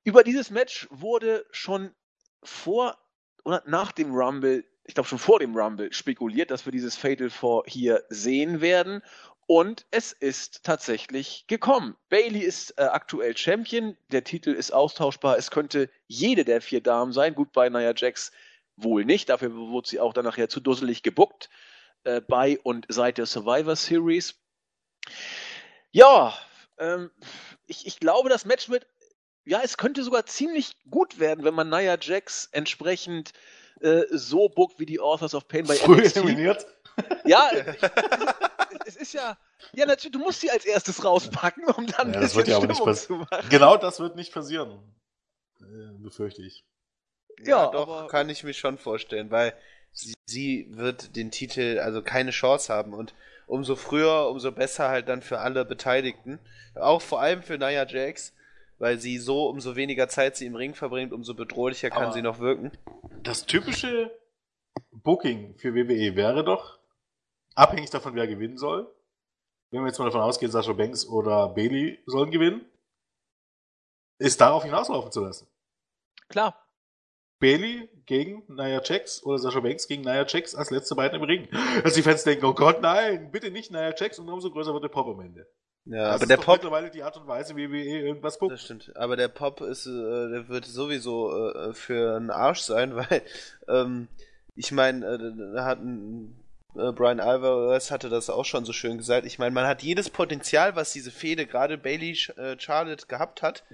Speaker 1: Über dieses Match wurde schon vor oder nach dem Rumble, ich glaube schon vor dem Rumble, spekuliert, dass wir dieses Fatal Four hier sehen werden. Und es ist tatsächlich gekommen. Bailey ist äh, aktuell Champion, der Titel ist austauschbar. Es könnte jede der vier Damen sein. Gut, bei Nia Jax wohl nicht. Dafür wurde sie auch dann nachher zu dusselig gebuckt äh, bei und seit der Survivor Series. Ja, ähm, ich, ich glaube, das Match wird, ja, es könnte sogar ziemlich gut werden, wenn man Nia Jax entsprechend äh, so buckt wie die Authors of Pain bei
Speaker 3: Früh eliminiert.
Speaker 1: Ja, es ist ja, ja natürlich, du musst sie als erstes rauspacken, um dann
Speaker 3: Ja,
Speaker 1: ein
Speaker 3: das wird
Speaker 1: bisschen
Speaker 3: ja
Speaker 1: Stimmung zu machen.
Speaker 3: Genau das wird nicht passieren. Äh, befürchte ich.
Speaker 1: Ja,
Speaker 2: doch,
Speaker 1: aber-
Speaker 2: kann ich mir schon vorstellen, weil sie, sie wird den Titel also keine Chance haben und umso früher, umso besser halt dann für alle Beteiligten. Auch vor allem für Nia Jax, weil sie so, umso weniger Zeit sie im Ring verbringt, umso bedrohlicher kann
Speaker 3: Aber-
Speaker 2: sie noch wirken.
Speaker 3: Das typische Booking für WWE wäre doch, abhängig davon, wer gewinnen soll. Wenn wir jetzt mal davon ausgehen, Sascha Banks oder Bailey sollen gewinnen, ist darauf hinauslaufen zu lassen.
Speaker 1: Klar.
Speaker 3: Bailey gegen Nia Jax oder Sascha Banks gegen Nia Jax als letzte beiden im Ring. Dass die Fans denken, oh Gott, nein, bitte nicht Nia Jax und umso größer wird der Pop am Ende.
Speaker 2: Ja,
Speaker 3: das
Speaker 2: aber
Speaker 3: ist
Speaker 2: der
Speaker 3: doch
Speaker 2: Pop,
Speaker 3: mittlerweile die Art und Weise, wie WWE irgendwas bookt.
Speaker 2: das stimmt, aber der Pop ist, äh, der wird sowieso äh, für einen Arsch sein, weil, ähm, ich meine, äh, da hat ein, äh, Brian Alvarez hatte das auch schon so schön gesagt. Ich meine, man hat jedes Potenzial, was diese Fehde gerade Bailey äh, Charlotte gehabt hat,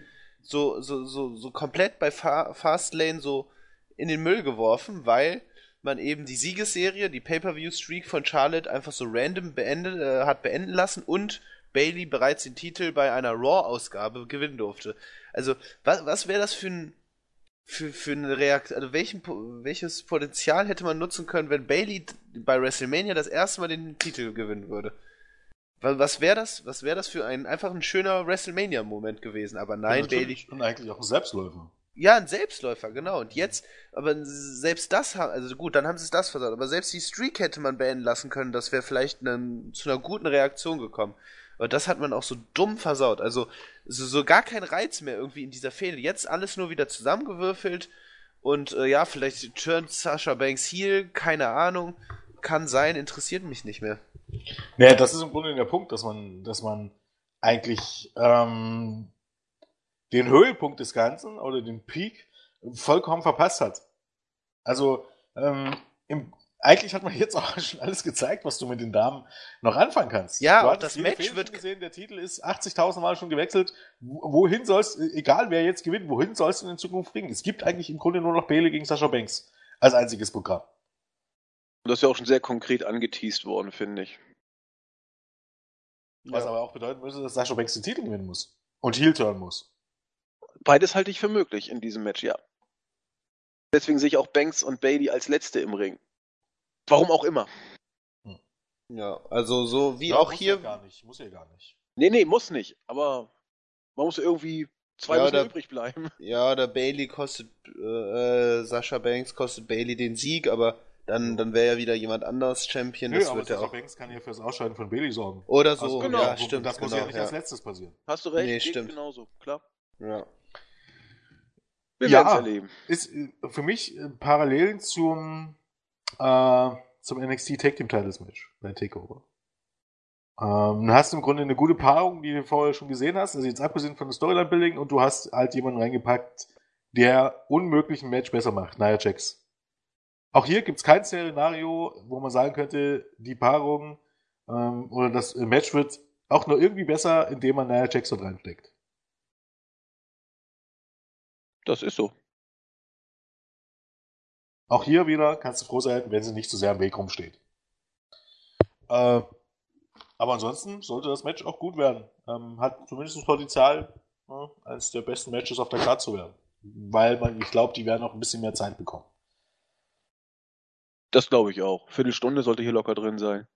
Speaker 2: so, so, so, so komplett bei Fa Fastlane so in den Müll geworfen, weil man eben die Siegesserie, die Pay-Per-View-Streak von Charlotte einfach so random beendet, äh, hat beenden lassen und Bailey bereits den Titel bei einer Raw-Ausgabe gewinnen durfte. Also, was, was wäre das für ein für, für eine Reaktion, also welchen, welches Potenzial hätte man nutzen können, wenn Bailey bei WrestleMania das erste Mal den Titel gewinnen würde? Was, was wäre das? Was wäre das für ein einfach ein schöner WrestleMania-Moment gewesen? Aber nein,
Speaker 3: Und
Speaker 2: Bailey.
Speaker 3: Und eigentlich auch ein Selbstläufer.
Speaker 2: Ja, ein Selbstläufer, genau. Und jetzt, aber selbst das, ha- also gut, dann haben sie es das versaut. Aber selbst die Streak hätte man beenden lassen können. Das wäre vielleicht einen, zu einer guten Reaktion gekommen. Aber das hat man auch so dumm versaut. Also so, so gar kein Reiz mehr irgendwie in dieser Fehde. Jetzt alles nur wieder zusammengewürfelt. Und äh, ja, vielleicht turnt Sasha Banks heel, keine Ahnung. Kann sein, interessiert mich nicht mehr.
Speaker 3: Naja, das ist im Grunde der Punkt, dass man, dass man eigentlich ähm, den Höhepunkt des Ganzen oder den Peak vollkommen verpasst hat. Also ähm, im, eigentlich hat man jetzt auch schon alles gezeigt, was du mit den Damen noch anfangen kannst.
Speaker 2: Ja,
Speaker 3: hattest
Speaker 2: das Match
Speaker 3: Fehde
Speaker 2: wird-
Speaker 3: schon gesehen, der Titel ist 80.000 Mal schon gewechselt. Wo- Wohin sollst, egal wer jetzt gewinnt, wohin sollst du in Zukunft bringen? Es gibt eigentlich im Grunde nur noch Bailey gegen Sascha Banks als einziges Programm.
Speaker 1: Und das ist ja auch schon sehr konkret angeteased worden, finde ich.
Speaker 3: Was
Speaker 2: Ja.
Speaker 3: aber auch bedeuten müsste, dass Sascha Banks den Titel gewinnen muss. Und Heel turn muss.
Speaker 1: Beides halte ich für möglich in diesem Match, ja. Deswegen sehe ich auch Banks und Bailey als Letzte im Ring. Warum auch immer.
Speaker 2: Ja, also so wie
Speaker 3: Ja,
Speaker 2: auch
Speaker 3: muss
Speaker 2: hier.
Speaker 3: Ja gar nicht, muss ja gar nicht.
Speaker 1: Nee, nee, muss nicht. Aber man muss irgendwie zwei
Speaker 2: Ja, da-
Speaker 1: übrig bleiben.
Speaker 2: Ja, der Bailey kostet, äh, äh, Sascha Banks kostet Bailey den Sieg, aber dann, dann wäre ja wieder jemand anders Champion.
Speaker 3: Nö,
Speaker 2: das
Speaker 3: aber
Speaker 2: wird ja
Speaker 3: Sascha
Speaker 2: auch.
Speaker 3: Banks kann ja fürs Ausscheiden von Bailey sorgen.
Speaker 2: Oder so,
Speaker 3: Also,
Speaker 1: genau.
Speaker 2: ja, stimmt.
Speaker 3: Das muss
Speaker 2: genau,
Speaker 3: ja nicht als letztes passieren.
Speaker 1: Hast du recht,
Speaker 2: Nee, stimmt.
Speaker 1: genauso, klar.
Speaker 2: ja.
Speaker 1: Wir
Speaker 3: Ja.
Speaker 1: werden es erleben.
Speaker 3: Ist äh, für mich äh, Parallelen zum, äh, zum NXT Tag Team Titles Match bei Takeover. Ähm, du hast im Grunde eine gute Paarung, die du vorher schon gesehen hast, also jetzt abgesehen von Storyline Building und du hast halt jemanden reingepackt, der unmöglichen Match besser macht, Nia Jax. Auch hier gibt's kein Szenario, wo man sagen könnte, die Paarung ähm, oder das Match wird auch nur irgendwie besser, indem man Nia dort reinsteckt.
Speaker 1: Das ist so.
Speaker 3: Auch hier wieder kannst du froh sein, wenn sie nicht zu sehr im Weg rumsteht. Äh, aber ansonsten sollte das Match auch gut werden. Ähm, hat zumindest das Potenzial, ja, eines der besten Matches auf der Karte zu werden. Weil man, ich glaube, die werden auch ein bisschen mehr Zeit bekommen.
Speaker 1: Das glaube ich auch. Viertelstunde sollte hier locker drin sein.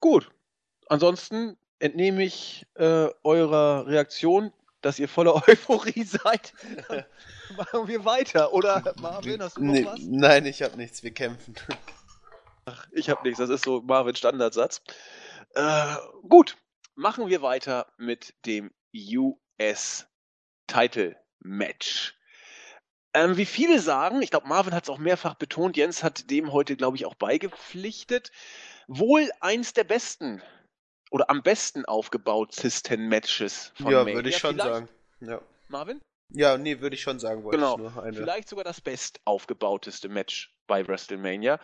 Speaker 1: Gut. Ansonsten entnehme ich äh, eurer Reaktion, dass ihr voller Euphorie seid, machen wir weiter. Oder Marvin, hast du noch
Speaker 2: Nee,
Speaker 1: was?
Speaker 2: nein, ich habe nichts. Wir kämpfen.
Speaker 1: Ach, ich habe nichts. Das ist so Marvin Standardsatz. Äh, gut, machen wir weiter mit dem US Title Match. Ähm, wie viele sagen, ich glaube, Marvin hat es auch mehrfach betont, Jens hat dem heute, glaube ich, auch beigepflichtet, wohl eins der besten oder am besten aufgebautesten Matches von
Speaker 2: ja,
Speaker 1: Mania.
Speaker 2: würde ich schon
Speaker 1: Vielleicht-
Speaker 2: sagen. Ja.
Speaker 1: Marvin?
Speaker 2: ja, nee, würde ich schon sagen. Wollte
Speaker 1: Genau.
Speaker 2: ich nur eine.
Speaker 1: Vielleicht sogar das best aufgebauteste Match bei WrestleMania.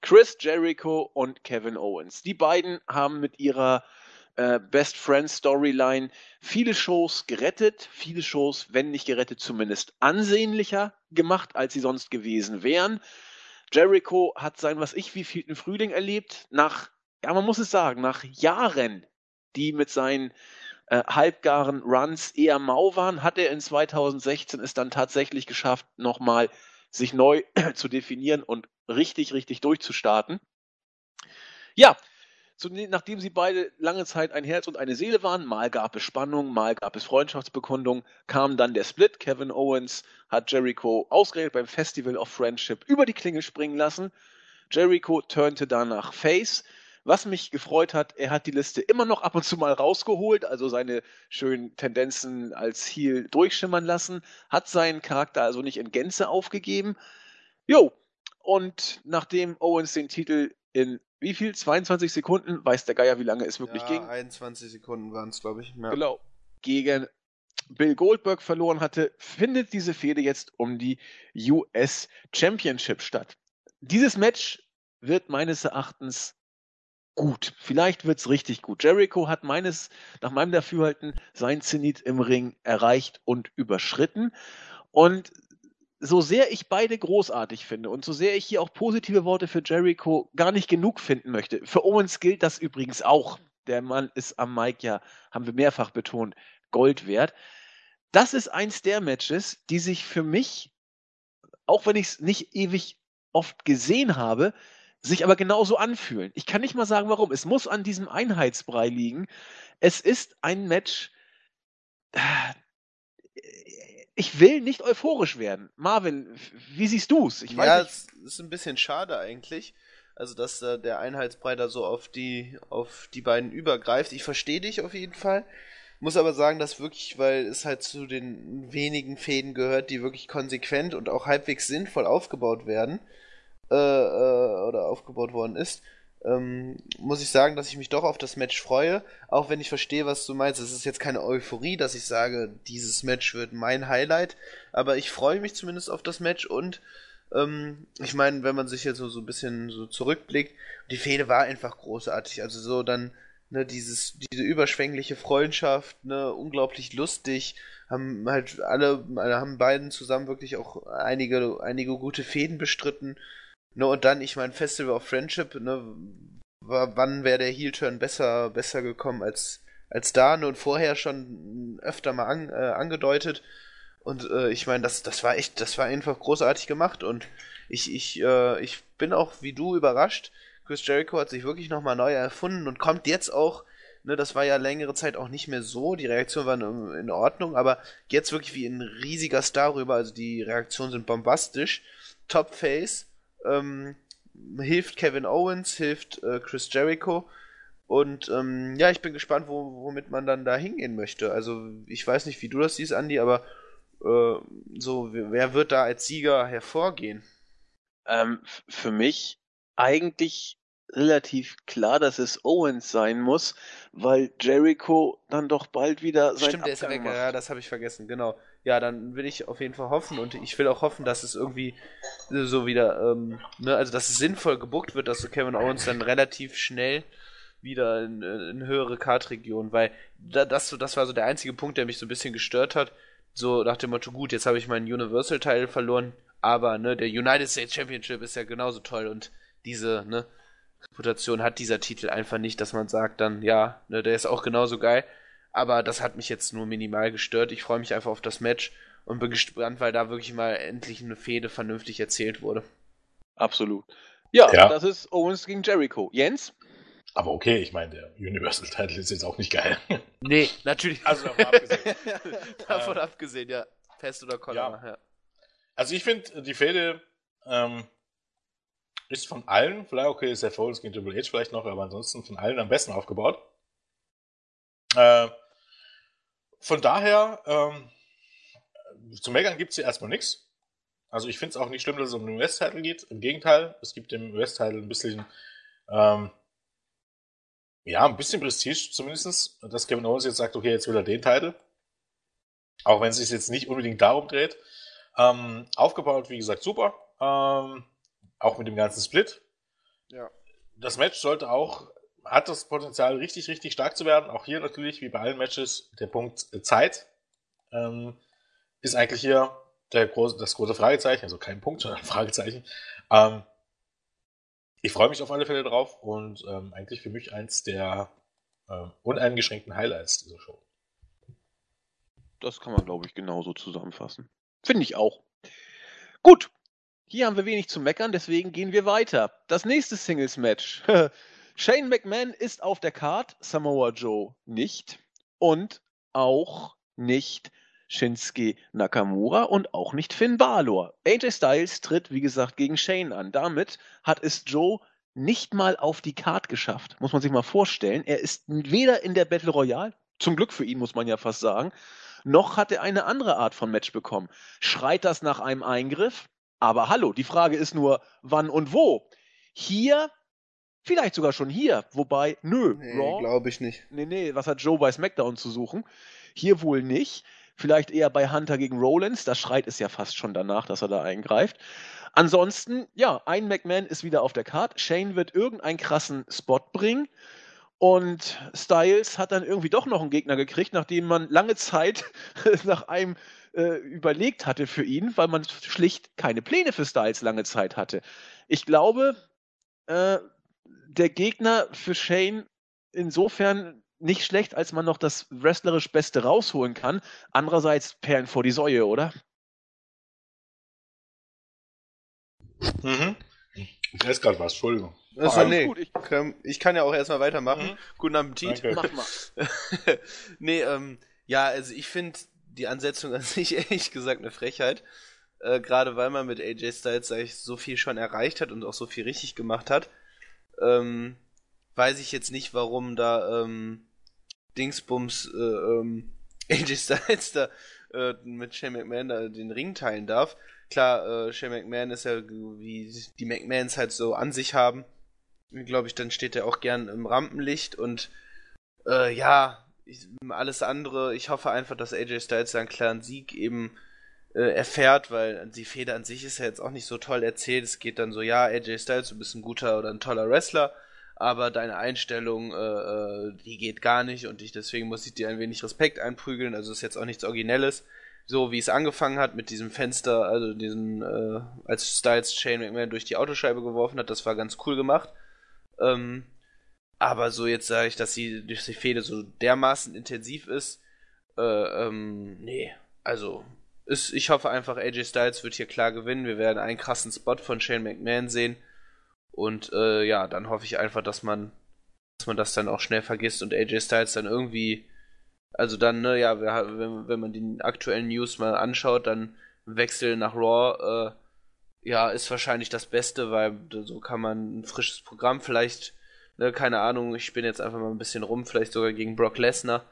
Speaker 1: Chris Jericho und Kevin Owens. Die beiden haben mit ihrer äh, Best Friend Storyline viele Shows gerettet, viele Shows, wenn nicht gerettet, zumindest ansehnlicher gemacht, als sie sonst gewesen wären. Jericho hat sein, was ich, wievielten Frühling erlebt, nach, ja, man muss es sagen, nach Jahren, die mit seinen äh, halbgaren Runs eher mau waren, hat er in 2016 es dann tatsächlich geschafft, nochmal sich neu zu definieren und richtig, richtig durchzustarten. Ja, zu, nachdem sie beide lange Zeit ein Herz und eine Seele waren, mal gab es Spannung, mal gab es Freundschaftsbekundung, kam dann der Split. Kevin Owens hat Jericho ausgerechnet beim Festival of Friendship über die Klinge springen lassen. Jericho turnte danach Face. Was mich gefreut hat, er hat die Liste immer noch ab und zu mal rausgeholt, also seine schönen Tendenzen als Heel durchschimmern lassen, hat seinen Charakter also nicht in Gänze aufgegeben. Jo, und nachdem Owens den Titel in wie viel? 22 Sekunden, weiß der Geier, wie lange es wirklich
Speaker 2: ja,
Speaker 1: ging.
Speaker 2: 21 Sekunden waren es, glaube ich. Ja.
Speaker 1: Genau. Gegen Bill Goldberg verloren hatte, findet diese Fehde jetzt um die US Championship statt. Dieses Match wird meines Erachtens gut. Vielleicht wird es richtig gut. Jericho hat meines, nach meinem Dafürhalten sein Zenit im Ring erreicht und überschritten. Und so sehr ich beide großartig finde und so sehr ich hier auch positive Worte für Jericho gar nicht genug finden möchte, für Owens gilt das übrigens auch. Der Mann ist am Mike ja, haben wir mehrfach betont, Gold wert. Das ist eins der Matches, die sich für mich, auch wenn ich es nicht ewig oft gesehen habe, sich aber genauso anfühlen. Ich kann nicht mal sagen, warum. Es muss an diesem Einheitsbrei liegen. Es ist ein Match. Ich will nicht euphorisch werden. Marvin, wie siehst du es?
Speaker 2: Ja, es ist ein bisschen schade eigentlich. Also, dass äh, der Einheitsbrei da so auf die, auf die beiden übergreift. Ich verstehe dich auf jeden Fall. Muss aber sagen, dass wirklich, weil es halt zu den wenigen Fäden gehört, die wirklich konsequent und auch halbwegs sinnvoll aufgebaut werden, äh, äh, oder aufgebaut worden ist, ähm, muss ich sagen, dass ich mich doch auf das Match freue, auch wenn ich verstehe, was du meinst. Es ist jetzt keine Euphorie, dass ich sage, dieses Match wird mein Highlight, aber ich freue mich zumindest auf das Match und ähm, ich meine, wenn man sich jetzt so, so ein bisschen so zurückblickt, die Fehde war einfach großartig. Also so dann, ne, dieses, diese überschwängliche Freundschaft, ne, unglaublich lustig, haben halt alle, haben beiden zusammen wirklich auch einige, einige gute Fäden bestritten. Ne, und dann, ich meine, Festival of Friendship, ne, war, wann wäre der Heel-Turn besser, besser gekommen als, als da, ne, und vorher schon öfter mal an, äh, angedeutet. Und äh, ich meine, das, das war echt, das war einfach großartig gemacht und ich, ich, äh, ich bin auch wie du überrascht. Chris Jericho hat sich wirklich nochmal neu erfunden und kommt jetzt auch, ne, das war ja längere Zeit auch nicht mehr so, die Reaktionen waren in Ordnung, aber jetzt wirklich wie ein riesiger Star rüber, also die Reaktionen sind bombastisch. Top Face, ähm, hilft Kevin Owens, hilft äh, Chris Jericho. Und ähm, ja, ich bin gespannt, wo, womit man dann da hingehen möchte. Also ich weiß nicht, wie du das siehst, Andy, aber äh, so, wer wird da als Sieger hervorgehen?
Speaker 1: Ähm, für mich eigentlich relativ klar, dass es Owens sein muss, weil Jericho dann doch bald wieder seinen
Speaker 2: Stimmt, der ist
Speaker 1: Abgang
Speaker 2: weg,
Speaker 1: macht.
Speaker 2: ja, das habe ich vergessen, genau. Ja, dann will ich auf jeden Fall hoffen und ich will auch hoffen, dass es irgendwie so wieder, ähm, ne, also dass es sinnvoll gebuckt wird, dass so Kevin Owens dann relativ schnell wieder in, in höhere Kartregionen, weil da, das, das war so der einzige Punkt, der mich so ein bisschen gestört hat. So nach dem Motto, gut, jetzt habe ich meinen Universal-Teil verloren, aber ne, der United States Championship ist ja genauso toll und diese, ne, Reputation hat dieser Titel einfach nicht, dass man sagt dann, ja, ne, der ist auch genauso geil. Aber das hat mich jetzt nur minimal gestört. Ich freue mich einfach auf das Match und bin gespannt, weil da wirklich mal endlich eine Fehde vernünftig erzählt wurde.
Speaker 1: Absolut. Ja,
Speaker 3: Ja.
Speaker 1: das ist Owens gegen Jericho. Jens?
Speaker 3: Aber okay, ich meine, der Universal Title ist jetzt auch nicht geil.
Speaker 2: Nee, natürlich.
Speaker 3: Also davon abgesehen.
Speaker 2: davon ähm, abgesehen, ja. Pest oder Cholera,
Speaker 3: ja. ja. Also ich finde, die Fehde ähm, ist von allen, vielleicht okay, ist der Foles gegen Triple H vielleicht noch, aber ansonsten von allen am besten aufgebaut. Äh, von daher, ähm, zu meckern gibt es hier erstmal nichts. Also ich finde es auch nicht schlimm, dass es um den West-Title geht. Im Gegenteil, es gibt dem West-Title ein bisschen, ähm, ja, ein bisschen Prestige zumindest, dass Kevin Owens jetzt sagt, okay, jetzt will er den Titel. Auch wenn es sich jetzt nicht unbedingt darum dreht. Ähm, aufgebaut, wie gesagt, super. Ähm, auch mit dem ganzen Split.
Speaker 2: Ja.
Speaker 3: Das Match sollte auch, hat das Potenzial, richtig, richtig stark zu werden. Auch hier natürlich, wie bei allen Matches, der Punkt Zeit ähm, ist eigentlich hier der große, das große Fragezeichen. Also kein Punkt, sondern ein Fragezeichen. Ähm, ich freue mich auf alle Fälle drauf und ähm, eigentlich für mich eins der ähm, uneingeschränkten Highlights dieser Show.
Speaker 1: Das kann man, glaube ich, genauso zusammenfassen. Finde ich auch. Gut, hier haben wir wenig zu meckern, deswegen gehen wir weiter. Das nächste Singles-Match. Shane McMahon ist auf der Card, Samoa Joe nicht. Und auch nicht Shinsuke Nakamura und auch nicht Finn Balor. AJ Styles tritt, wie gesagt, gegen Shane an. Damit hat es Joe nicht mal auf die Card geschafft. Muss man sich mal vorstellen. Er ist weder in der Battle Royale, zum Glück für ihn muss man ja fast sagen, noch hat er eine andere Art von Match bekommen. Schreit das nach einem Eingriff? Aber hallo, die Frage ist nur, wann und wo? Hier, vielleicht sogar schon hier, wobei, nö,
Speaker 2: nee, glaube ich nicht.
Speaker 1: Nee, nee, was hat Joe bei SmackDown zu suchen? Hier wohl nicht. Vielleicht eher bei Hunter gegen Rollins, da schreit es ja fast schon danach, dass er da eingreift. Ansonsten, ja, ein McMahon ist wieder auf der Karte. Shane wird irgendeinen krassen Spot bringen. Und Styles hat dann irgendwie doch noch einen Gegner gekriegt, nachdem man lange Zeit nach einem äh, überlegt hatte für ihn, weil man schlicht keine Pläne für Styles lange Zeit hatte. Ich glaube, äh, der Gegner für Shane insofern nicht schlecht, als man noch das wrestlerisch Beste rausholen kann. Andererseits Perlen vor die Säue, oder?
Speaker 3: Mhm. Ich esse gerade was, Entschuldigung.
Speaker 2: Also, nee, gut, ich, kann, ich, kann ja auch erstmal weitermachen. Mhm. Guten Appetit.
Speaker 1: Danke. Mach
Speaker 2: mal. nee, ähm, ja, also ich finde die Ansetzung an sich ehrlich gesagt eine Frechheit. Äh, Gerade weil man mit AJ Styles ich, so viel schon erreicht hat und auch so viel richtig gemacht hat. Ähm, weiß ich jetzt nicht, warum da ähm, Dingsbums äh, ähm, AJ Styles da äh, mit Shane McMahon da den Ring teilen darf. Klar, äh, Shane McMahon ist ja, wie die McMahons halt so an sich haben. Glaube ich, dann steht er auch gern im Rampenlicht und äh, ja, ich, alles andere, ich hoffe einfach, dass AJ Styles seinen klaren Sieg eben äh, erfährt, weil die Feder an sich ist ja jetzt auch nicht so toll erzählt. Es geht dann so, ja, AJ Styles, du bist ein guter oder ein toller Wrestler, aber deine Einstellung, äh, äh, die geht gar nicht und ich, deswegen muss ich dir ein wenig Respekt einprügeln. Also ist jetzt auch nichts Originelles. So wie es angefangen hat mit diesem Fenster, also diesen, äh, als Styles Shane McMahon durch die Autoscheibe geworfen hat, das war ganz cool gemacht. Ähm, aber so jetzt sage ich, dass die, dass die Fehde so dermaßen intensiv ist. Äh, ähm, nee, also ist, ich hoffe einfach, AJ Styles wird hier klar gewinnen. Wir werden einen krassen Spot von Shane McMahon sehen. Und äh, ja, dann hoffe ich einfach, dass man, dass man das dann auch schnell vergisst und AJ Styles dann irgendwie, also dann, ne, ja, wenn, wenn man die aktuellen News mal anschaut, dann Wechsel nach Raw, äh, ja, ist wahrscheinlich das Beste, weil so kann man ein frisches Programm vielleicht ne, keine Ahnung, ich bin jetzt einfach mal ein bisschen rum, vielleicht sogar gegen Brock Lesnar.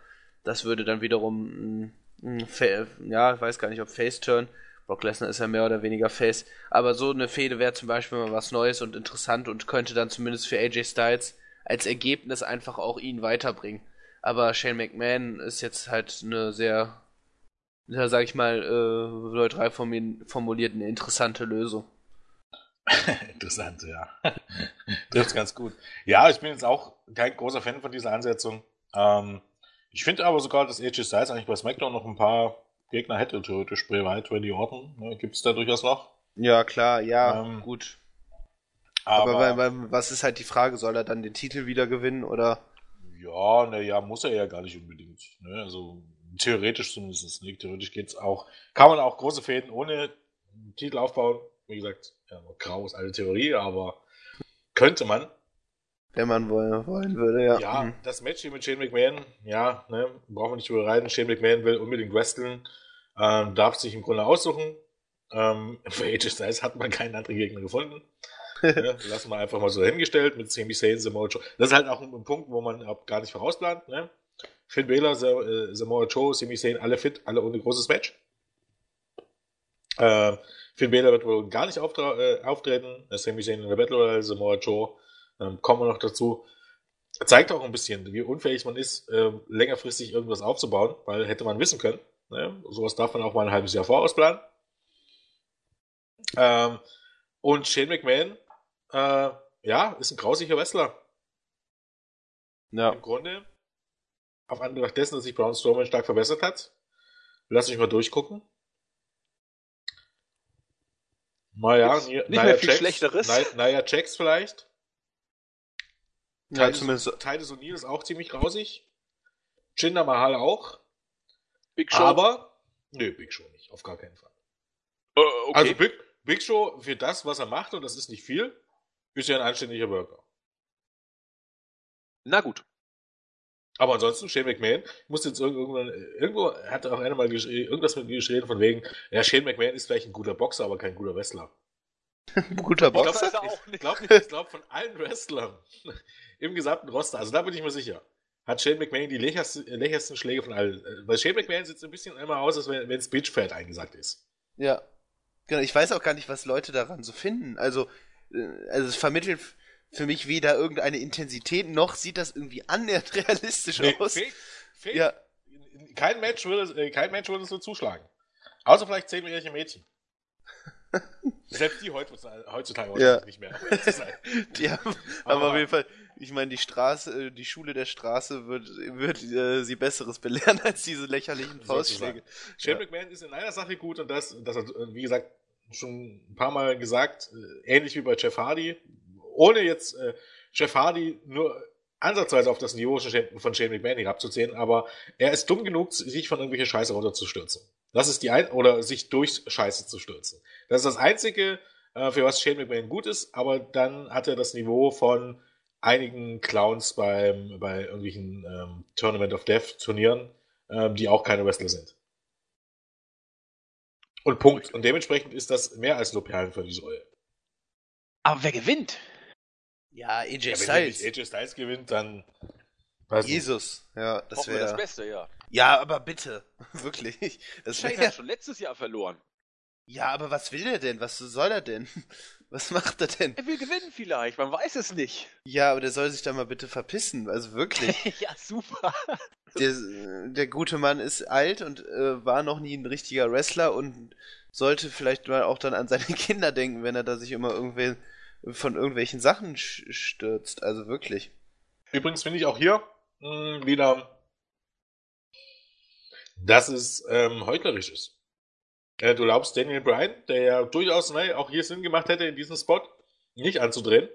Speaker 2: Das würde dann wiederum, ein, ja, ich weiß gar nicht, ob Face-Turn. Brock Lesnar ist ja mehr oder weniger Face. Aber so eine Fehde wäre zum Beispiel mal was Neues und interessant und könnte dann zumindest für AJ Styles als Ergebnis einfach auch ihn weiterbringen. Aber Shane McMahon ist jetzt halt eine sehr, ja, sag ich mal, äh, neutral formuliert eine interessante Lösung.
Speaker 3: Interessant, ja. Trifft ganz gut. Ja, ich bin jetzt auch kein großer Fan von dieser Ansetzung. Ähm, ich finde aber sogar, dass AJ Styles eigentlich bei SmackDown noch ein paar Gegner hätte, theoretisch Bray Wyatt, Randy Orton. Ne, Gibt es da durchaus noch?
Speaker 2: Ja, klar, ja, ähm, gut. Aber, aber weil, weil, was ist halt die Frage, soll er dann den Titel wieder gewinnen oder?
Speaker 3: Ja, naja, muss er ja gar nicht unbedingt. Ne? Also theoretisch zumindest nicht. Theoretisch geht's auch, kann man auch große Fäden ohne Titel aufbauen. Wie gesagt, ja, grau ist eine Theorie, aber könnte man.
Speaker 2: Wenn man wollen, wollen würde, ja.
Speaker 3: Ja,
Speaker 2: Mhm.
Speaker 3: das Match hier mit Shane McMahon, ja, ne, brauchen wir nicht überreiten. Shane McMahon will unbedingt wresteln, ähm, darf sich im Grunde aussuchen. Ähm, für AJ Styles hat man keinen anderen Gegner gefunden. ne, lassen wir einfach mal so hingestellt mit Sami Zayn, Samoa Joe. Das ist halt auch ein, ein Punkt, wo man auch gar nicht vorausplant. Ne? Finn Balor, äh, Samoa Joe, Sami Zayn, alle fit, alle ohne großes Match. Äh, Finn Balor wird wohl gar nicht auftra äh, auftreten. Sami Zayn in der Battle Royale, Samoa Joe, ähm, kommen wir noch dazu. Zeigt auch ein bisschen, wie unfähig man ist, ähm, längerfristig irgendwas aufzubauen, weil hätte man wissen können. Ne? Sowas darf man auch mal ein halbes Jahr vorausplanen. Ähm, und Shane McMahon, äh, ja, ist ein grausiger Wrestler.
Speaker 2: Ja.
Speaker 3: Im Grunde, auf Anbetracht dessen, dass sich Braun Strowman stark verbessert hat, lass mich mal durchgucken. Naja,
Speaker 1: Gibt's
Speaker 3: Nia-
Speaker 1: nicht mehr viel
Speaker 3: Jax,
Speaker 1: Schlechteres?
Speaker 3: Nia, Nia Jax vielleicht.
Speaker 2: Ja, zumindest.
Speaker 3: Titus O'Neill ist auch ziemlich grausig. Jinder Mahal auch.
Speaker 1: Big Show.
Speaker 3: Aber, nö, Big Show nicht, auf gar keinen Fall.
Speaker 1: äh, okay.
Speaker 3: Also Big, Big Show für das, was er macht, und das ist nicht viel, ist ja ein anständiger Worker.
Speaker 1: Na gut.
Speaker 3: Aber ansonsten, Shane McMahon, ich muss jetzt irgendwann, irgendwo hat auch einer mal irgendwas mit mir geschrieben von wegen, ja, Shane McMahon ist vielleicht ein guter Boxer, aber kein guter Wrestler.
Speaker 2: Guter
Speaker 3: Ich glaube,
Speaker 1: Boxer er
Speaker 3: ich
Speaker 1: auch nicht.
Speaker 3: ich glaub, von allen Wrestlern im gesamten Roster, also da bin ich mir sicher, hat Shane McMahon die lächersten, lächersten Schläge von allen. Äh, Weil Shane McMahon sieht so ein bisschen immer aus, als wenn es Bitchfat eingesagt ist.
Speaker 2: Ja. Genau, ich weiß auch gar nicht, was Leute daran so finden. Also, äh, also es vermittelt für mich weder irgendeine Intensität, noch sieht das irgendwie annähernd realistisch
Speaker 3: Nee,
Speaker 2: aus.
Speaker 3: fake, fake.
Speaker 2: Ja,
Speaker 3: Kein Match würde, äh, kein würde so zuschlagen. Außer vielleicht zehnjährige Mädchen. Selbst die heutzutage, heutzutage
Speaker 2: Ja.
Speaker 3: nicht mehr. sein.
Speaker 2: die haben,
Speaker 3: Aber-
Speaker 2: auf jeden Fall, ich meine, die Straße, äh, die Schule der Straße wird, wird äh, sie Besseres belehren als diese lächerlichen Faustschläge.
Speaker 3: Shane
Speaker 2: Ja.
Speaker 3: McMahon ist in einer Sache gut und das, das hat, äh, wie gesagt, schon ein paar Mal gesagt, äh, ähnlich wie bei Jeff Hardy, ohne jetzt äh, Jeff Hardy nur ansatzweise auf das Niveau von Shane- McMahon herabzuziehen, aber er ist dumm genug, sich von irgendwelcher Scheiße runterzustürzen. Das ist die ein oder sich durch Scheiße zu stürzen. Das ist das Einzige, äh, für was Shane McMahon gut ist, aber dann hat er das Niveau von einigen Clowns beim, bei irgendwelchen ähm, Tournament of Death Turnieren, ähm, die auch keine Wrestler sind. Und Punkt. Und dementsprechend ist das mehr als nur Perlen für die Säule.
Speaker 1: Aber wer gewinnt?
Speaker 2: Ja, AJ
Speaker 3: Ja, wenn
Speaker 2: Styles.
Speaker 3: nicht AJ Styles gewinnt, dann. Weiß nicht.
Speaker 2: Jesus. Ja, das
Speaker 1: Hoffen wir das
Speaker 2: wäre.
Speaker 1: Beste, ja.
Speaker 2: Ja, aber bitte. Wirklich. Das
Speaker 1: Shane
Speaker 2: wär,
Speaker 1: hat schon letztes Jahr verloren.
Speaker 2: ja, aber was will der denn? Was soll er denn? Was macht er denn?
Speaker 1: Er will gewinnen vielleicht, man weiß es nicht.
Speaker 2: Ja, aber der soll sich da mal bitte verpissen. Also wirklich.
Speaker 1: ja, super.
Speaker 2: der, der gute Mann ist alt und äh, war noch nie ein richtiger Wrestler und sollte vielleicht mal auch dann an seine Kinder denken, wenn er da sich immer irgendwen von irgendwelchen Sachen stürzt. Also wirklich.
Speaker 3: Übrigens finde ich auch hier mh, wieder, dass es ähm, heuchlerisch ist. Äh, du glaubst Daniel Bryan, der ja durchaus ne, auch hier Sinn gemacht hätte, in diesem Spot nicht anzudrehen.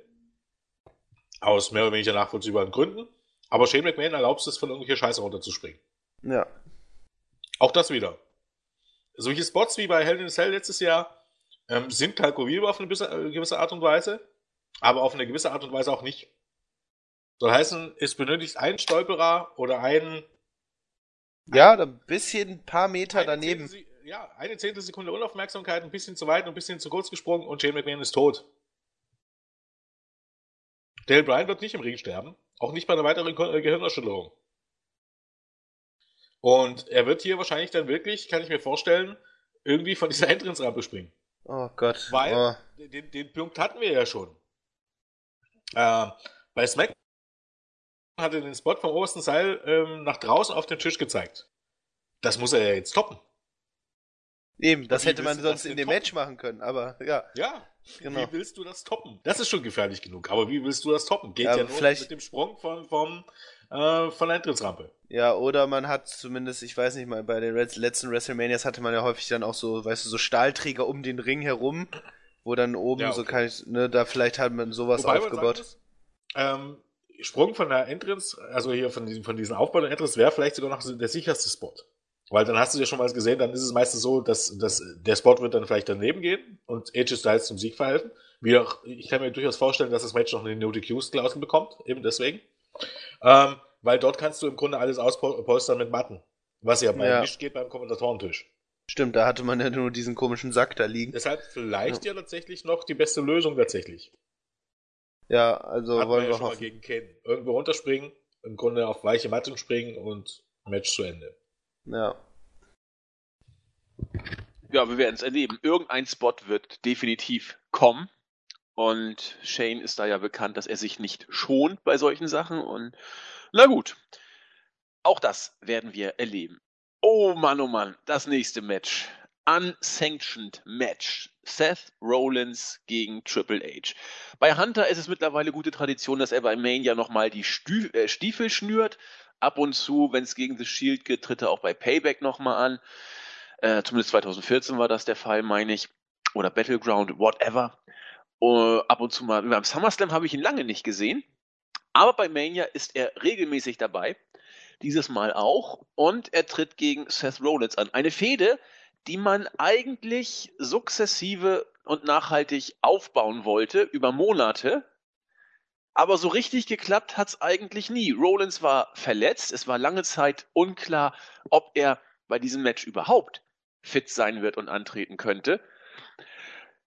Speaker 3: Aus mehr oder weniger nachvollziehbaren Gründen. Aber Shane McMahon erlaubt es, von irgendwelcher Scheiße runterzuspringen.
Speaker 2: Ja.
Speaker 3: Auch das wieder. Solche Spots wie bei Hell in a Cell letztes Jahr ähm, sind kalkulierbar auf eine gewisse, äh, gewisse Art und Weise, aber auf eine gewisse Art und Weise auch nicht. Soll heißen, es benötigt einen Stolperer oder einen
Speaker 2: Ja, ein bisschen ein paar Meter daneben.
Speaker 3: Zehntel, ja, eine zehntel Sekunde Unaufmerksamkeit, ein bisschen zu weit und ein bisschen zu kurz gesprungen und Shane McMahon ist tot. Dale Bryan wird nicht im Ring sterben, auch nicht bei einer weiteren äh, Gehirnerschütterung. Und er wird hier wahrscheinlich dann wirklich, kann ich mir vorstellen, irgendwie von dieser Entrance-Rampe springen.
Speaker 2: Oh Gott.
Speaker 3: Weil
Speaker 2: oh.
Speaker 3: den, den Punkt hatten wir ja schon. Äh, bei SmackDown hat er den Spot vom obersten Seil ähm, nach draußen auf den Tisch gezeigt. Das muss er ja jetzt toppen.
Speaker 2: Eben, das hätte man sonst in dem Match machen können, aber ja.
Speaker 3: Ja,
Speaker 2: Genau.
Speaker 3: wie willst du das toppen? Das ist schon gefährlich genug, aber wie willst du das toppen? Geht
Speaker 2: Ja,
Speaker 3: ja, nur
Speaker 2: vielleicht-
Speaker 3: mit dem Sprung von, vom, äh, von der Eintrittsrampe.
Speaker 2: Ja, oder man hat zumindest, ich weiß nicht mal, bei den letzten WrestleManias hatte man ja häufig dann auch so, weißt du, so Stahlträger um den Ring herum, wo dann oben
Speaker 3: Ja,
Speaker 2: so
Speaker 3: okay.
Speaker 2: kann ne, da vielleicht hat man sowas
Speaker 3: Wobei man
Speaker 2: aufgebaut.
Speaker 3: sagen muss, ähm, Sprung von der Entrance, also hier von diesem, von diesem Aufbau der Entrance, wäre vielleicht sogar noch der sicherste Spot. Weil dann hast du ja schon mal gesehen, dann ist es meistens so, dass, dass der Spot wird dann vielleicht daneben gehen und AJ Styles zum Sieg verhelfen. Wie auch, ich kann mir durchaus vorstellen, dass das Match noch eine No DQs-Klausel bekommt, eben deswegen. Ähm, weil dort kannst du im Grunde alles auspolstern mit Matten. Was ja bei ja. nicht geht beim Kommentatorentisch.
Speaker 2: Stimmt, da hatte man ja nur diesen komischen Sack da liegen.
Speaker 3: Deshalb vielleicht ja, ja tatsächlich noch die beste Lösung tatsächlich.
Speaker 2: Ja, also
Speaker 3: Hatten wollen wir, ja schon mal gegen Ken. Irgendwo runterspringen, im Grunde auf weiche Matten springen und Match zu Ende.
Speaker 2: Ja.
Speaker 1: Ja, wir werden es erleben. Irgendein Spot wird definitiv kommen. Und Shane ist da ja bekannt, dass er sich nicht schont bei solchen Sachen. Und na gut, auch das werden wir erleben. Oh Mann, oh Mann, das nächste Match. Unsanctioned Match. Seth Rollins gegen Triple H. Bei Hunter ist es mittlerweile gute Tradition, dass er bei Mania nochmal die Stü äh, Stiefel schnürt. Ab und zu, wenn es gegen The Shield geht, tritt er auch bei Payback nochmal an. Äh, zumindest 2014 war das der Fall, meine ich. Oder Battleground, whatever. Uh, ab und zu mal. Beim SummerSlam habe ich ihn lange nicht gesehen. Aber bei Mania ist er regelmäßig dabei. Dieses Mal auch. Und er tritt gegen Seth Rollins an. Eine Fehde, die man eigentlich sukzessive und nachhaltig aufbauen wollte, über Monate. Aber so richtig geklappt hat es eigentlich nie. Rollins war verletzt. Es war lange Zeit unklar, ob er bei diesem Match überhaupt fit sein wird und antreten könnte.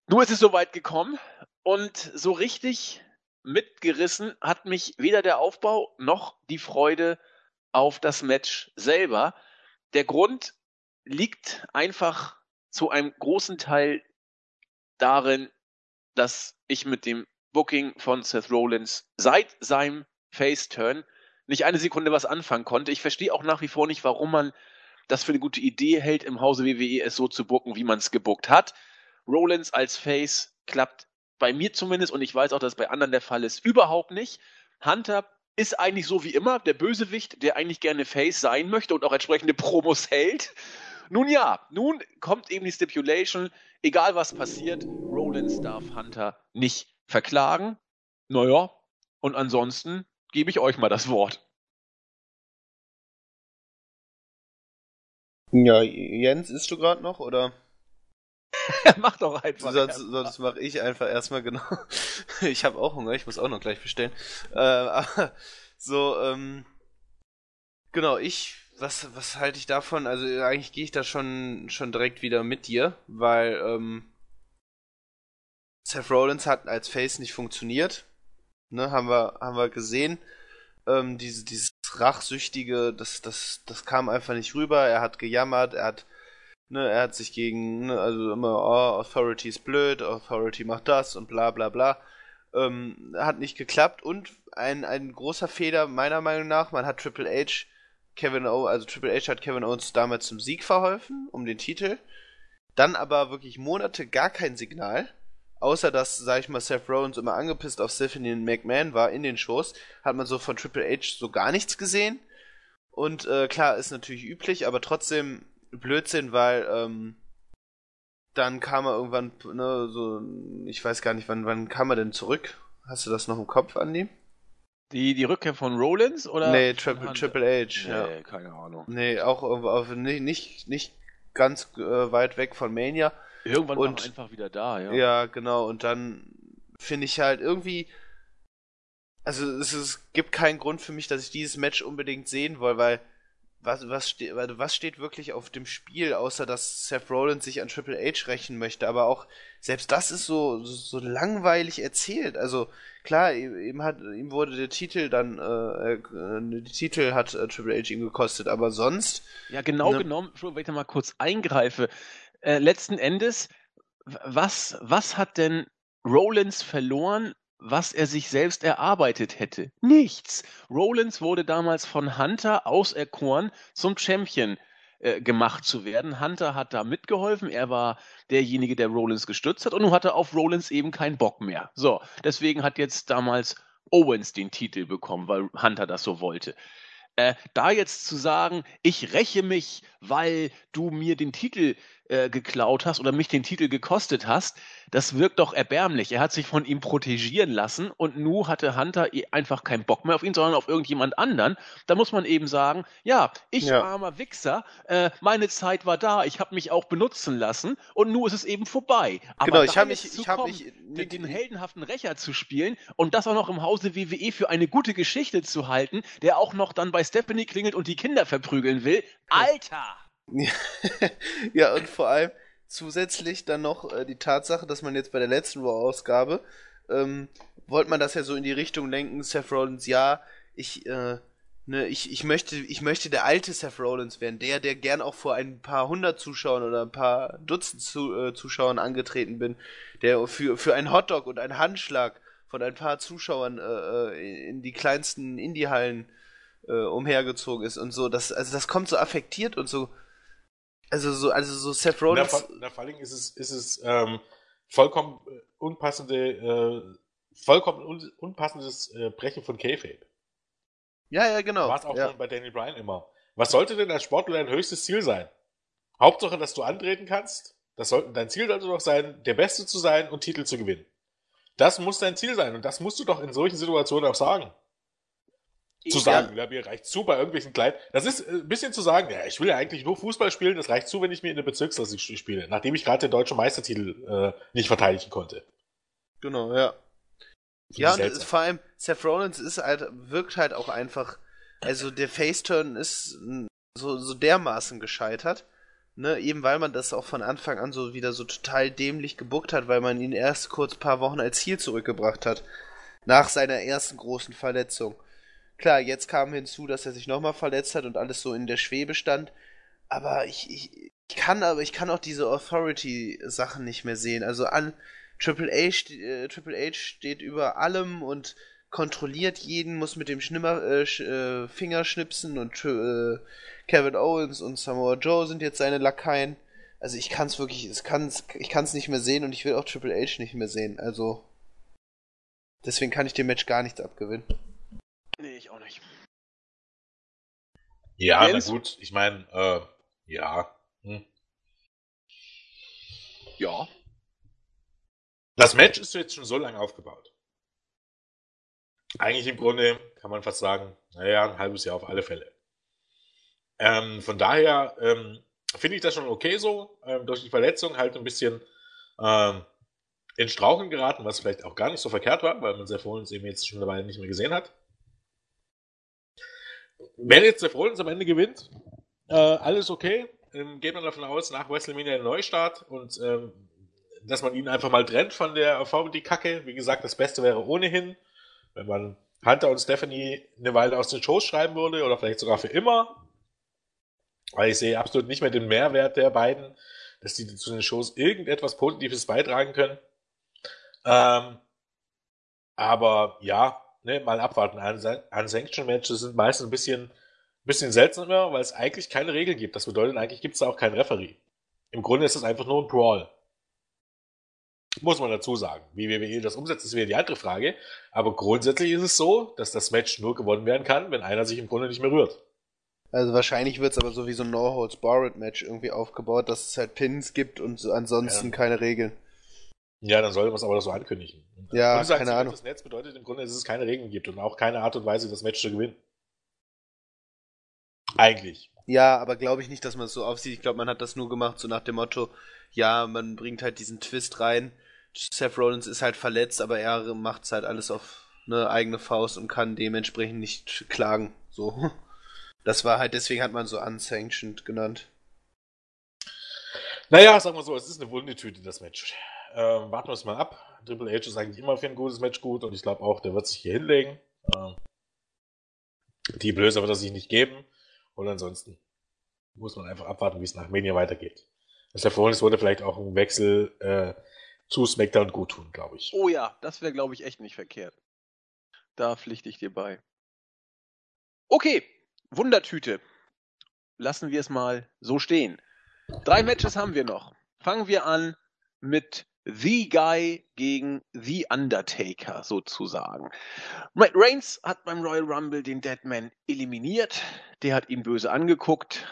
Speaker 1: Nur ist es soweit gekommen und so richtig mitgerissen hat mich weder der Aufbau noch die Freude auf das Match selber. Der Grund liegt einfach zu einem großen Teil darin, dass ich mit dem Booking von Seth Rollins seit seinem Face-Turn nicht eine Sekunde was anfangen konnte. Ich verstehe auch nach wie vor nicht, warum man das für eine gute Idee hält, im Hause WWE es so zu booken, wie man es gebuckt hat. Rollins als Face klappt bei mir zumindest, und ich weiß auch, dass es bei anderen der Fall ist, überhaupt nicht. Hunter ist eigentlich so wie immer der Bösewicht, der eigentlich gerne Face sein möchte und auch entsprechende Promos hält. Nun ja, nun kommt eben die Stipulation, egal was passiert, Rollins darf Hunter nicht verklagen. Naja, und ansonsten gebe ich euch mal das Wort.
Speaker 2: Ja, Jens, isst du gerade noch, oder?
Speaker 1: Mach doch einfach.
Speaker 2: Sonst, sonst mache ich einfach erstmal genau. ich habe auch Hunger, ich muss auch noch gleich bestellen. Äh, so, ähm, genau, ich, was, was halte ich davon? Also eigentlich gehe ich da schon, schon direkt wieder mit dir, weil ähm, Seth Rollins hat als Face nicht funktioniert. Ne, haben wir, haben wir gesehen. Ähm, diese, dieses Rachsüchtige, das, das, das kam einfach nicht rüber. Er hat gejammert, er hat Ne, er hat sich gegen, ne, also immer, oh, Authority ist blöd, Authority macht das und bla bla bla. Ähm, hat nicht geklappt und ein, ein großer Fehler meiner Meinung nach, man hat Triple H, Kevin O, also Triple H hat Kevin Owens damals zum Sieg verholfen, um den Titel. Dann aber wirklich Monate gar kein Signal. Außer dass, sag ich mal, Seth Rollins immer angepisst auf Stephanie McMahon war in den Shows, hat man so von Triple H so gar nichts gesehen. Und äh, klar, ist natürlich üblich, aber trotzdem Blödsinn, weil ähm, dann kam er irgendwann, ne, so, ich weiß gar nicht, wann, wann kam er denn zurück? Hast du das noch im Kopf, Andi?
Speaker 1: Die, die Rückkehr von Rollins oder?
Speaker 2: Nee, Tri Triple H.
Speaker 1: Nee, ja. keine Ahnung.
Speaker 2: Nee, auch auf, nicht, nicht, nicht ganz äh, weit weg von Mania.
Speaker 1: Irgendwann und, war er einfach wieder da, ja.
Speaker 2: Ja, genau. Und dann finde ich halt irgendwie, also es, es gibt keinen Grund für mich, dass ich dieses Match unbedingt sehen will, weil was, was, ste was steht wirklich auf dem Spiel, außer dass Seth Rollins sich an Triple H rächen möchte, aber auch selbst das ist so, so, langweilig erzählt. Also klar, ihm hat, ihm wurde der Titel dann, äh, äh, die Titel hat äh, Triple H ihm gekostet, aber sonst.
Speaker 1: Ja, genau ne genommen, wenn ich da mal kurz eingreife. Äh, letzten Endes, was, was hat denn Rollins verloren, was er sich selbst erarbeitet hätte. Nichts. Rollins wurde damals von Hunter auserkoren, zum Champion äh, gemacht zu werden. Hunter hat da mitgeholfen. Er war derjenige, der Rollins gestützt hat. Und nun hat er auf Rollins eben keinen Bock mehr. So, deswegen hat jetzt damals Owens den Titel bekommen, weil Hunter das so wollte. Äh, da jetzt zu sagen, ich räche mich, weil du mir den Titel äh, geklaut hast oder mich den Titel gekostet hast, das wirkt doch erbärmlich. Er hat sich von ihm protegieren lassen und nu hatte Hunter einfach keinen Bock mehr auf ihn, sondern auf irgendjemand anderen. Da muss man eben sagen, ja, ich ja. armer Wichser, äh, meine Zeit war da, ich habe mich auch benutzen lassen und nu ist es eben vorbei.
Speaker 2: Aber genau, ich habe mich, ich habe mich
Speaker 1: den, den heldenhaften Rächer zu spielen und das auch noch im Hause WWE für eine gute Geschichte zu halten, der auch noch dann bei Stephanie klingelt und die Kinder verprügeln will. Alter!
Speaker 2: ja, und vor allem zusätzlich dann noch äh, die Tatsache, dass man jetzt bei der letzten Raw-Ausgabe ähm, wollte man das ja so in die Richtung lenken, Seth Rollins, ja, ich, äh, ne, ich, ich möchte, ich möchte der alte Seth Rollins werden, der, der gern auch vor ein paar hundert Zuschauern oder ein paar Dutzend zu, äh, Zuschauern angetreten bin, der für, für einen Hotdog und einen Handschlag von ein paar Zuschauern äh, äh in die kleinsten Indie-Hallen äh, umhergezogen ist und so. Das, also das kommt so affektiert und so also so, also so Seth Rollins.
Speaker 3: Na, na, vor allem ist es, ist es ähm, vollkommen äh, unpassende, äh, vollkommen un, unpassendes äh, Brechen von K-Fape.
Speaker 2: Ja, ja, genau.
Speaker 3: War es auch
Speaker 2: ja.
Speaker 3: schon bei Danny Bryan immer. Was sollte denn als Sportler dein höchstes Ziel sein? Hauptsache, dass du antreten kannst. Das sollte, dein Ziel sollte doch sein, der Beste zu sein und Titel zu gewinnen. Das muss dein Ziel sein und das musst du doch in solchen Situationen auch sagen zu sagen, ja, mir reicht zu bei irgendwelchen kleinen. Das ist äh, ein bisschen zu sagen, ja, ich will ja eigentlich nur Fußball spielen, das reicht zu, wenn ich mir in der Bezirksklasse spiele, nachdem ich gerade den deutschen Meistertitel äh, nicht verteidigen konnte.
Speaker 2: Genau, ja. Ja, und vor allem Seth Rollins ist halt, wirkt halt auch einfach, also der Faceturn ist so, so dermaßen gescheitert, ne, eben weil man das auch von Anfang an so wieder so total dämlich gebuckt hat, weil man ihn erst kurz paar Wochen als Ziel zurückgebracht hat. Nach seiner ersten großen Verletzung. Klar, jetzt kam hinzu, dass er sich nochmal verletzt hat und alles so in der Schwebe stand. Aber ich, ich, ich kann aber ich kann auch diese Authority-Sachen nicht mehr sehen. Also an Triple H, äh, Triple H steht über allem und kontrolliert jeden, muss mit dem Schnimmer, äh, äh, Finger schnipsen und äh, Kevin Owens und Samoa Joe sind jetzt seine Lakaien. Also ich kann es wirklich, kann's, ich kann es nicht mehr sehen und ich will auch Triple H nicht mehr sehen. Also deswegen kann ich dem Match gar nichts abgewinnen.
Speaker 1: Nee, ich auch nicht.
Speaker 3: Ja, Jens? na gut, ich meine, äh, ja. Hm.
Speaker 1: Ja.
Speaker 3: Das Match ist jetzt schon so lange aufgebaut. Eigentlich im Grunde kann man fast sagen, naja, ein halbes Jahr auf alle Fälle. Ähm, von daher ähm, finde ich das schon okay so. Ähm, durch die Verletzung halt ein bisschen ähm, in Strauchen geraten, was vielleicht auch gar nicht so verkehrt war, weil man sehr vorhin eben jetzt schon dabei nicht mehr gesehen hat wenn jetzt der Rollins am Ende gewinnt, äh, alles okay. Ähm, geht man davon aus, nach WrestleMania ein Neustart und ähm, dass man ihn einfach mal trennt von der VBD-Kacke. Wie gesagt, das Beste wäre ohnehin, wenn man Hunter und Stephanie eine Weile aus den Shows schreiben würde oder vielleicht sogar für immer. Weil ich sehe absolut nicht mehr den Mehrwert der beiden, dass die zu den Shows irgendetwas Positives beitragen können. Ähm, aber ja, ne, mal abwarten. Unsanctioned-Matches sind meistens ein bisschen, bisschen seltsamer, weil es eigentlich keine Regeln gibt. Das bedeutet, eigentlich gibt es da auch keinen Referee. Im Grunde ist es einfach nur ein Brawl. Muss man dazu sagen. Wie WWE das umsetzt, ist wieder die andere Frage. Aber grundsätzlich ist es so, dass das Match nur gewonnen werden kann, wenn einer sich im Grunde nicht mehr rührt.
Speaker 2: Also wahrscheinlich wird es aber so wie so ein No-Holds-Barred-Match irgendwie aufgebaut, dass es halt Pins gibt und so ansonsten ja. keine Regeln.
Speaker 3: Ja, dann sollte man es aber so ankündigen.
Speaker 2: Ja, und keine Ahnung.
Speaker 3: Das Netz bedeutet im Grunde, dass es keine Regeln gibt und auch keine Art und Weise, das Match zu gewinnen. Eigentlich.
Speaker 2: Ja, aber glaube ich nicht, dass man es so aufsieht. Ich glaube, man hat das nur gemacht, so nach dem Motto, ja, man bringt halt diesen Twist rein. Seth Rollins ist halt verletzt, aber er macht es halt alles auf eine eigene Faust und kann dementsprechend nicht klagen. So. Das war halt, deswegen hat man so unsanctioned genannt.
Speaker 3: Naja, sagen wir so, es ist eine Wundetüte, das Match. Ähm, warten wir es mal ab. Triple H ist eigentlich immer für ein gutes Match gut und ich glaube auch, der wird sich hier hinlegen. Ähm, die Blöße wird er sich nicht geben. Und ansonsten muss man einfach abwarten, wie es nach Mania weitergeht. Das es wurde vielleicht auch ein Wechsel äh, zu SmackDown gut tun, glaube ich.
Speaker 1: Oh ja, das wäre, glaube ich, echt nicht verkehrt. Da pflichte ich dir bei. Okay, Wundertüte. Lassen wir es mal so stehen. Drei Matches haben wir noch. Fangen wir an mit The Guy gegen The Undertaker sozusagen. Reigns hat beim Royal Rumble den Deadman eliminiert. Der hat ihn böse angeguckt,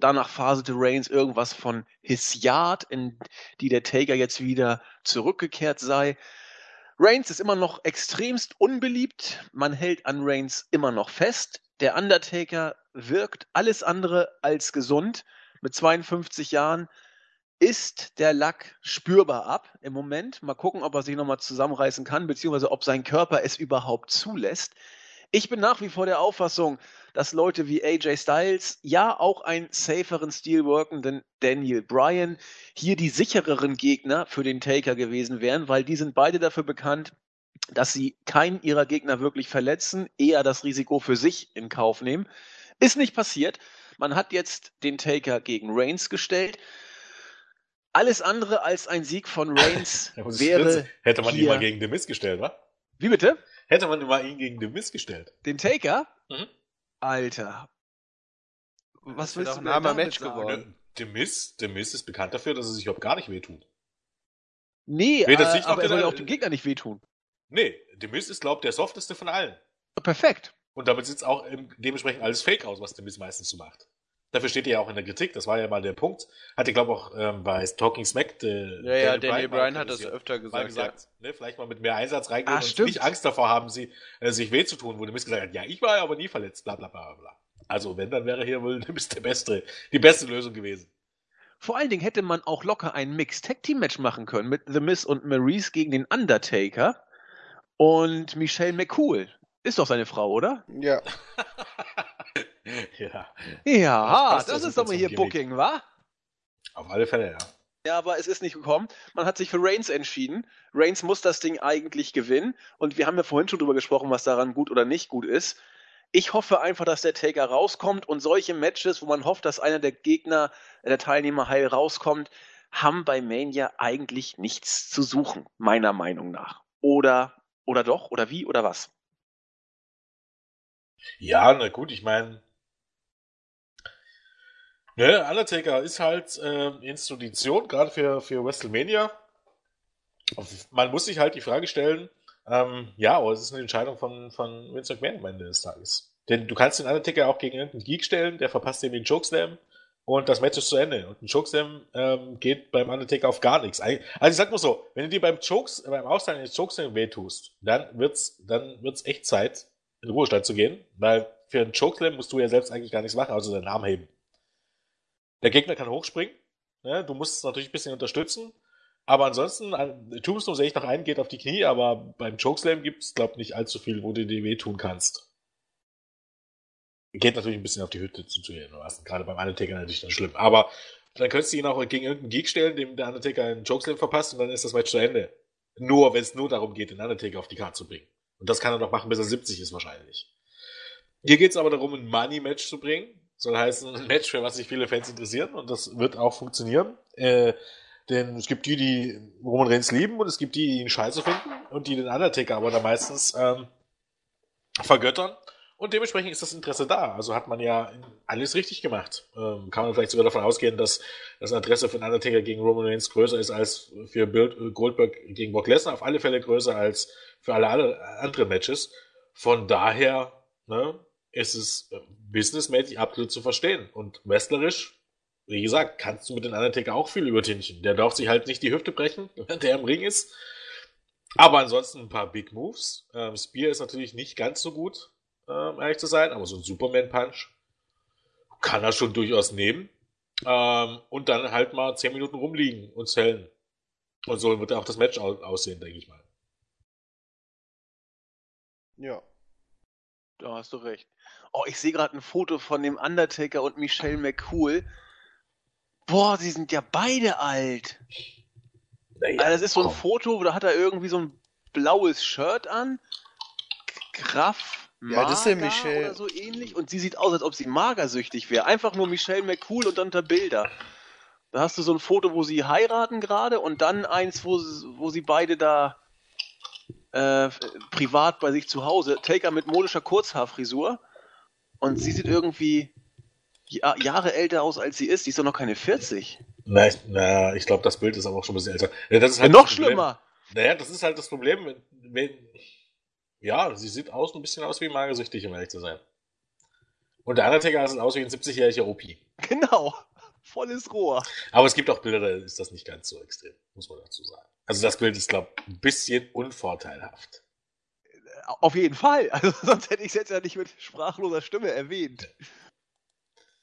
Speaker 1: Danach faselte Reigns irgendwas von His Yard, in die der Taker jetzt wieder zurückgekehrt sei. Reigns ist immer noch extremst unbeliebt. Man hält an Reigns immer noch fest. Der Undertaker wirkt alles andere als gesund. Mit 52 Jahren ist der Lack spürbar ab im Moment. Mal gucken, ob er sich nochmal zusammenreißen kann, beziehungsweise ob sein Körper es überhaupt zulässt. Ich bin nach wie vor der Auffassung, dass Leute wie AJ Styles, ja auch einen saferen Stil workenden Daniel Bryan, hier die sichereren Gegner für den Taker gewesen wären, weil die sind beide dafür bekannt, dass sie keinen ihrer Gegner wirklich verletzen, eher das Risiko für sich in Kauf nehmen. Ist nicht passiert. Man hat jetzt den Taker gegen Reigns gestellt. Alles andere als ein Sieg von Reigns wäre.
Speaker 3: Hätte man ihn mal gegen The Miz gestellt, wa?
Speaker 1: Wie bitte?
Speaker 3: Hätte man mal ihn gegen The Miz gestellt.
Speaker 1: Den Taker? Mhm. Alter. Was willst du
Speaker 2: ein armer Match geworden?
Speaker 3: The Miz, The Miz ist bekannt dafür, dass er sich überhaupt gar nicht wehtut.
Speaker 1: Nee, äh, aber er soll ja auch dem Gegner nicht wehtun.
Speaker 3: Nee, The Miz ist, glaub ich, der softeste von allen.
Speaker 1: Perfekt.
Speaker 3: Und damit sieht es auch dementsprechend alles Fake aus, was The Miz meistens so macht. Dafür steht er ja auch in der Kritik, das war ja mal der Punkt. Hatte, glaube ich, auch ähm, bei Talking Smack.
Speaker 2: Äh, ja, ja, Daniel Bryan, Bryan hat das öfter gesagt. gesagt
Speaker 3: ja. ne, vielleicht mal mit mehr Einsatz reingehen ah, und stimmt. nicht Angst davor haben, sie, äh, sich weh zu tun, wo der Mist gesagt hat, ja, ich war ja aber nie verletzt, bla bla bla bla. Also, wenn, dann wäre hier wohl der beste, die beste Lösung gewesen.
Speaker 1: Vor allen Dingen hätte man auch locker ein Mixed-Tag-Team-Match machen können mit The Miz und Maurice gegen den Undertaker und Michelle McCool. Ist doch seine Frau, oder?
Speaker 2: Ja.
Speaker 1: ja. Ja, das, das ist doch mal hier Booking, wa?
Speaker 3: Auf alle Fälle, ja.
Speaker 1: Ja, aber es ist nicht gekommen. Man hat sich für Reigns entschieden. Reigns muss das Ding eigentlich gewinnen. Und wir haben ja vorhin schon drüber gesprochen, was daran gut oder nicht gut ist. Ich hoffe einfach, dass der Taker rauskommt und solche Matches, wo man hofft, dass einer der Gegner, der Teilnehmer heil rauskommt, haben bei Mania eigentlich nichts zu suchen, meiner Meinung nach. Oder, oder doch, oder wie, oder was?
Speaker 3: Ja, na gut, ich meine, Ne, Undertaker ist halt äh, Institution, gerade für, für WrestleMania. Man muss sich halt die Frage stellen, ähm, ja, aber es ist eine Entscheidung von, von Vince McMahon am Ende des Tages. Denn du kannst den Undertaker auch gegen irgendeinen Geek stellen, der verpasst ihm den Chokeslam und das Match ist zu Ende. Und ein Chokeslam ähm, geht beim Undertaker auf gar nichts. Also ich sag mal so, wenn du dir beim Chokes, beim Austeilen des Chokeslam wehtust, dann wird's, dann wird's echt Zeit, in Ruhestand zu gehen, weil für einen Chokeslam musst du ja selbst eigentlich gar nichts machen, also deinen Arm heben. Der Gegner kann hochspringen. Ne? Du musst es natürlich ein bisschen unterstützen. Aber ansonsten, Tombstone sehe ich noch ein, geht auf die Knie, aber beim Chokeslam gibt es, glaube ich, nicht allzu viel, wo du dir wehtun kannst. Geht natürlich ein bisschen auf die Hütte zu tun. Gerade beim Undertaker natürlich dann schlimm. Aber dann könntest du ihn auch gegen irgendeinen Geek stellen, dem der Undertaker einen Chokeslam verpasst und dann ist das Match zu Ende. Nur, wenn es nur darum geht, den Undertaker auf die Karte zu bringen. Und das kann er doch machen, bis er 70 ist wahrscheinlich. Hier geht es aber darum, ein Money-Match zu bringen. Soll heißen, ein Match, für was sich viele Fans interessieren und das wird auch funktionieren. Äh, denn es gibt die, die Roman Reigns lieben und es gibt die, die ihn scheiße finden und die den Undertaker aber da meistens ähm, vergöttern. Und dementsprechend ist das Interesse da. Also hat man ja alles richtig gemacht. Ähm, kann man vielleicht sogar davon ausgehen, dass das Interesse für den Undertaker gegen Roman Reigns größer ist als für Bild, Goldberg gegen Brock Lesnar. Auf alle Fälle größer als für alle, alle anderen Matches. Von daher, ne, es ist äh, businessmäßig absolut zu verstehen. Und wrestlerisch, wie gesagt, kannst du mit den Undertaker auch viel übertünchen. Der darf sich halt nicht die Hüfte brechen, wenn der im Ring ist. Aber ansonsten ein paar Big Moves. Ähm, Spear ist natürlich nicht ganz so gut, ähm, ehrlich zu sein, aber so ein Superman-Punch kann er schon durchaus nehmen. Ähm, und dann halt mal 10 Minuten rumliegen und zählen. Und so wird auch das Match aussehen, denke ich mal.
Speaker 1: Ja. Da hast du recht. Oh, ich sehe gerade ein Foto von dem Undertaker und Michelle McCool. Boah, sie sind ja beide alt. Naja, also das ist so ein komm. Foto, da hat er irgendwie so ein blaues Shirt an. Graf ja, das ist ja Michelle. oder so ähnlich. Und sie sieht aus, als ob sie magersüchtig wäre. Einfach nur Michelle McCool und dann der Bilder. Da hast du so ein Foto, wo sie heiraten gerade und dann eins, wo, wo sie beide da äh, privat bei sich zu Hause. Taker mit modischer Kurzhaarfrisur und sie sieht irgendwie Jahre älter aus, als sie ist. Die ist doch noch keine 40.
Speaker 3: Nein, na, ich glaube, das Bild ist aber auch schon ein bisschen älter. Ja, das ist
Speaker 1: halt
Speaker 3: ja,
Speaker 1: noch schlimmer.
Speaker 3: Naja, das ist halt das Problem, wenn, wenn, ja, sie sieht aus ein bisschen aus wie magersüchtig, um ehrlich zu sein. Und der Undertaker sieht aus wie ein 70-jähriger OP.
Speaker 1: Genau. Volles Rohr.
Speaker 3: Aber es gibt auch Bilder, da ist das nicht ganz so extrem, muss man dazu sagen. Also das Bild ist, glaube ich, ein bisschen unvorteilhaft.
Speaker 1: Auf jeden Fall. Also sonst hätte ich es jetzt ja nicht mit sprachloser Stimme erwähnt.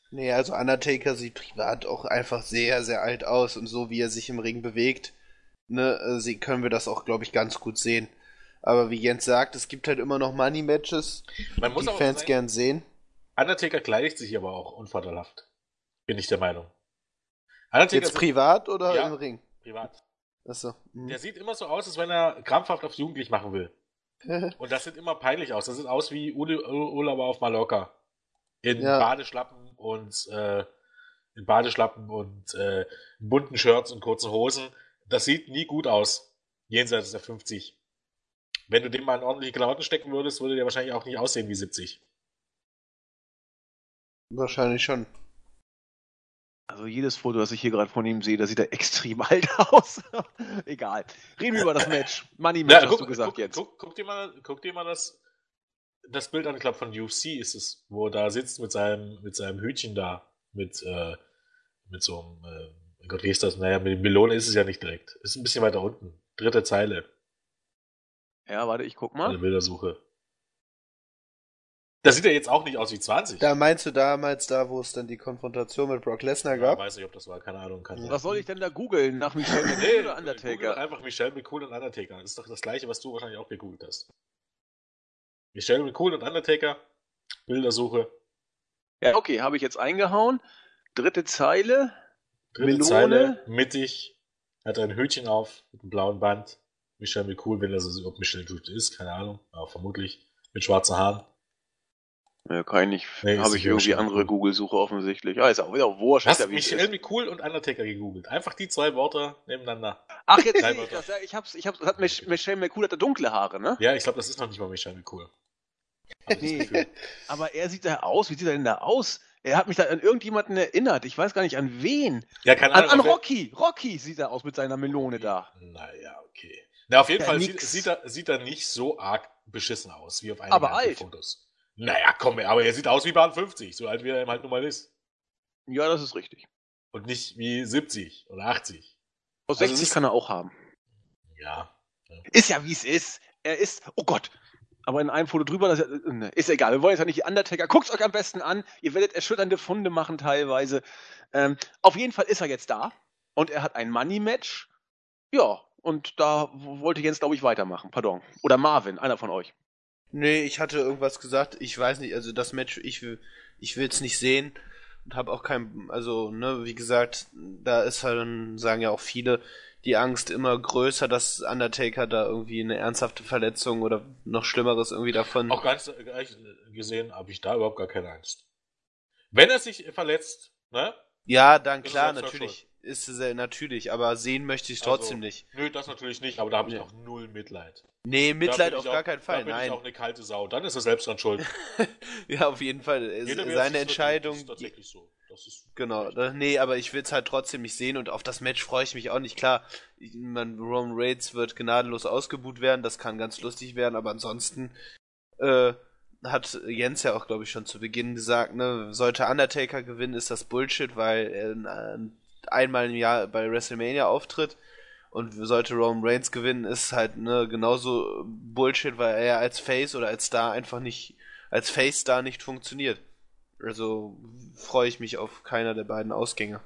Speaker 2: Nee, also Undertaker sieht privat auch einfach sehr, sehr alt aus und so wie er sich im Ring bewegt, ne, äh, können wir das auch, glaube ich, ganz gut sehen. Aber wie Jens sagt, es gibt halt immer noch Money-Matches, die Fans sein, gern sehen.
Speaker 3: Undertaker kleidet sich aber auch unvorteilhaft. Bin ich der Meinung.
Speaker 2: Undertaker Jetzt privat oder ja, im Ring?
Speaker 3: Privat.
Speaker 2: Achso.
Speaker 3: Mhm. Der sieht immer so aus, als wenn er krampfhaft auf Jugendlich machen will. und das sieht immer peinlich aus. Das sieht aus wie Urlauber auf Mallorca. In ja. Badeschlappen und äh, in Badeschlappen und äh, bunten Shirts und kurzen Hosen. Das sieht nie gut aus. Jenseits der 50. Wenn du dem mal in ordentliche Klamotten stecken würdest, würde der wahrscheinlich auch nicht aussehen wie 70.
Speaker 2: Wahrscheinlich schon.
Speaker 1: Also jedes Foto, das ich hier gerade von ihm sehe, da sieht er extrem alt aus. Egal. Reden wir über das Match. Money Match ja, guck, hast du gesagt
Speaker 3: guck,
Speaker 1: jetzt.
Speaker 3: Guck, guck, dir mal, guck dir mal das, das Bild an, ich glaube von UFC ist es, wo er da sitzt mit seinem, mit seinem Hütchen da, mit, äh, mit so einem, äh, mein Gott, wie ist das? Naja, mit dem Melone ist es ja nicht direkt. Ist ein bisschen weiter unten. Dritte Zeile.
Speaker 1: Ja, warte, ich guck mal.
Speaker 3: Eine Bildersuche. Das sieht ja jetzt auch nicht aus wie 20.
Speaker 2: Da meinst du damals da, wo es dann die Konfrontation mit Brock Lesnar gab?
Speaker 3: Ja, weiß nicht, ob das war, keine Ahnung. Kann
Speaker 1: Was soll ich denn da googeln? Nach Michelle McCool oder Undertaker?
Speaker 3: einfach Michelle McCool und Undertaker. Das ist doch das gleiche, was du wahrscheinlich auch gegoogelt hast. Michelle McCool und Undertaker. Bildersuche.
Speaker 1: Ja, okay, habe ich jetzt eingehauen. Dritte Zeile.
Speaker 3: Dritte Melone. Zeile, mittig. Hat ein Hütchen auf mit einem blauen Band. Michelle McCool, wenn das überhaupt Michelle McCool ist, keine Ahnung, aber vermutlich. Mit schwarzen Haaren.
Speaker 1: Ja, kann ich nicht. Nee, Habe ich irgendwie andere Google-Suche offensichtlich. Ja, ist auch wieder wurscht.
Speaker 3: Hast du Michelle McCool und Undertaker gegoogelt? Einfach die zwei Worte nebeneinander.
Speaker 1: Ach, jetzt sehe ich das. Ja, ich hab's, ich hab's, hat Michelle McCool hat dunkle Haare, ne?
Speaker 3: Ja, ich glaube, das ist noch nicht mal Michelle McCool.
Speaker 1: Nee, aber er sieht da aus. Wie sieht er denn da aus? Er hat mich da an irgendjemanden erinnert. Ich weiß gar nicht an wen.
Speaker 3: Ja, keine Ahnung.
Speaker 1: An, an Rocky. Rocky sieht er aus mit seiner Melone da.
Speaker 3: Naja, okay. Na, auf jeden ja, Fall sieht, sieht, er, sieht er nicht so arg beschissen aus wie auf einigen
Speaker 1: aber alt.
Speaker 3: Fotos. Naja, komm, aber er sieht aus wie Bahn 50, so alt wie er halt nun mal ist.
Speaker 1: Ja, das ist richtig.
Speaker 3: Und nicht wie 70 oder 80.
Speaker 1: Aus 60 also kann er auch haben.
Speaker 3: Ja.
Speaker 1: Ist ja wie es ist. Er ist, oh Gott. Aber in einem Foto drüber, das ist egal. Wir wollen jetzt ja nicht die Undertaker. Guckt euch am besten an. Ihr werdet erschütternde Funde machen teilweise. Ähm, auf jeden Fall ist er jetzt da. Und er hat ein Money-Match. Ja, und da wollte Jens, glaube ich, weitermachen. Pardon. Oder Marvin, einer von euch.
Speaker 2: Nee, ich hatte irgendwas gesagt. Ich weiß nicht, also das Match, ich will, ich will es nicht sehen und habe auch kein, also ne, wie gesagt, da ist halt, sagen ja auch viele, die Angst immer größer, dass Undertaker da irgendwie eine ernsthafte Verletzung oder noch Schlimmeres irgendwie davon.
Speaker 3: Auch ganz ehrlich gesehen habe ich da überhaupt gar keine Angst. Wenn er sich verletzt, ne?
Speaker 2: Ja, dann klar, natürlich ist sehr natürlich, aber sehen möchte ich trotzdem also, nicht.
Speaker 3: Nö, das natürlich nicht, aber da habe ich auch null Mitleid.
Speaker 2: Nee, Mitleid auf auch, gar keinen Fall, da bin nein.
Speaker 3: Ich auch eine kalte Sau, dann ist er selbst dran schuld.
Speaker 2: ja, auf jeden Fall. Jeder Seine Entscheidung. Ist
Speaker 3: tatsächlich so. Das ist
Speaker 2: genau, nee, aber ich will es halt trotzdem nicht sehen und auf das Match freue ich mich auch nicht. Klar, ich, man, Roman Reigns wird gnadenlos ausgebuht werden, das kann ganz lustig werden, aber ansonsten äh, hat Jens ja auch, glaube ich, schon zu Beginn gesagt, ne, sollte Undertaker gewinnen, ist das Bullshit, weil er einmal im Jahr bei WrestleMania auftritt und sollte Roman Reigns gewinnen, ist halt ne, genauso Bullshit, weil er als Face oder als Star einfach nicht, als Face-Star nicht funktioniert. Also freue ich mich auf keiner der beiden Ausgänge.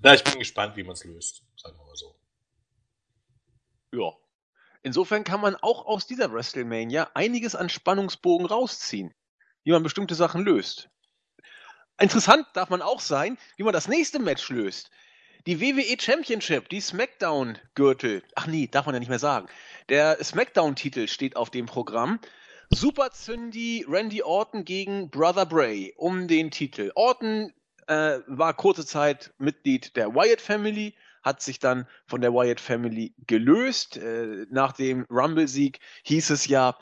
Speaker 3: Na, ich bin gespannt, wie man es löst, sagen wir mal so.
Speaker 1: Ja. Insofern kann man auch aus dieser WrestleMania einiges an Spannungsbogen rausziehen, wie man bestimmte Sachen löst. Interessant darf man auch sein, wie man das nächste Match löst. Die WWE Championship, die SmackDown-Gürtel. Ach nee, darf man ja nicht mehr sagen. Der SmackDown-Titel steht auf dem Programm. Super Zündi Randy Orton gegen Brother Bray um den Titel. Orton äh, war kurze Zeit Mitglied der Wyatt Family, hat sich dann von der Wyatt Family gelöst. Äh, nach dem Rumble-Sieg hieß es ja,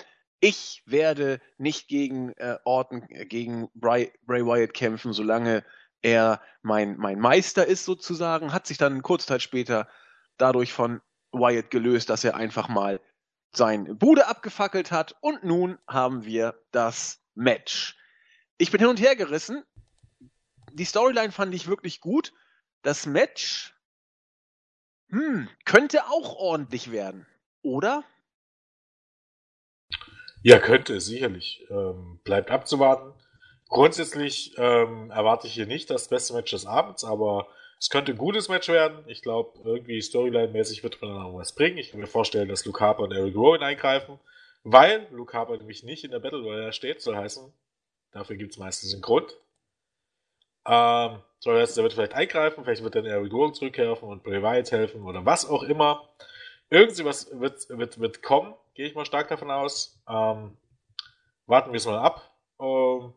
Speaker 1: ich werde nicht gegen äh, Orton, äh, gegen Bray, Bray Wyatt kämpfen, solange er mein, mein Meister ist sozusagen, hat sich dann kurze Zeit später dadurch von Wyatt gelöst, dass er einfach mal sein Bude abgefackelt hat und nun haben wir das Match. Ich bin hin und her gerissen. die Storyline fand ich wirklich gut. Das Match hm, könnte auch ordentlich werden, oder?
Speaker 3: Ja, könnte, sicherlich. Ähm, bleibt abzuwarten. Grundsätzlich ähm, erwarte ich hier nicht das beste Match des Abends, aber es könnte ein gutes Match werden. Ich glaube, irgendwie Storyline-mäßig wird man dann auch was bringen. Ich kann mir vorstellen, dass Luke Harper und Eric Rowan eingreifen, weil Luke Harper nämlich nicht in der Battle Royale steht, soll heißen, dafür gibt es meistens einen Grund. Ähm, soll heißen, der wird vielleicht eingreifen, vielleicht wird dann Eric Rowan zurückhelfen und Bray Wyatt helfen oder was auch immer. Irgendwie was wird, wird, wird kommen, gehe ich mal stark davon aus. Ähm, warten wir es mal ab. Ähm,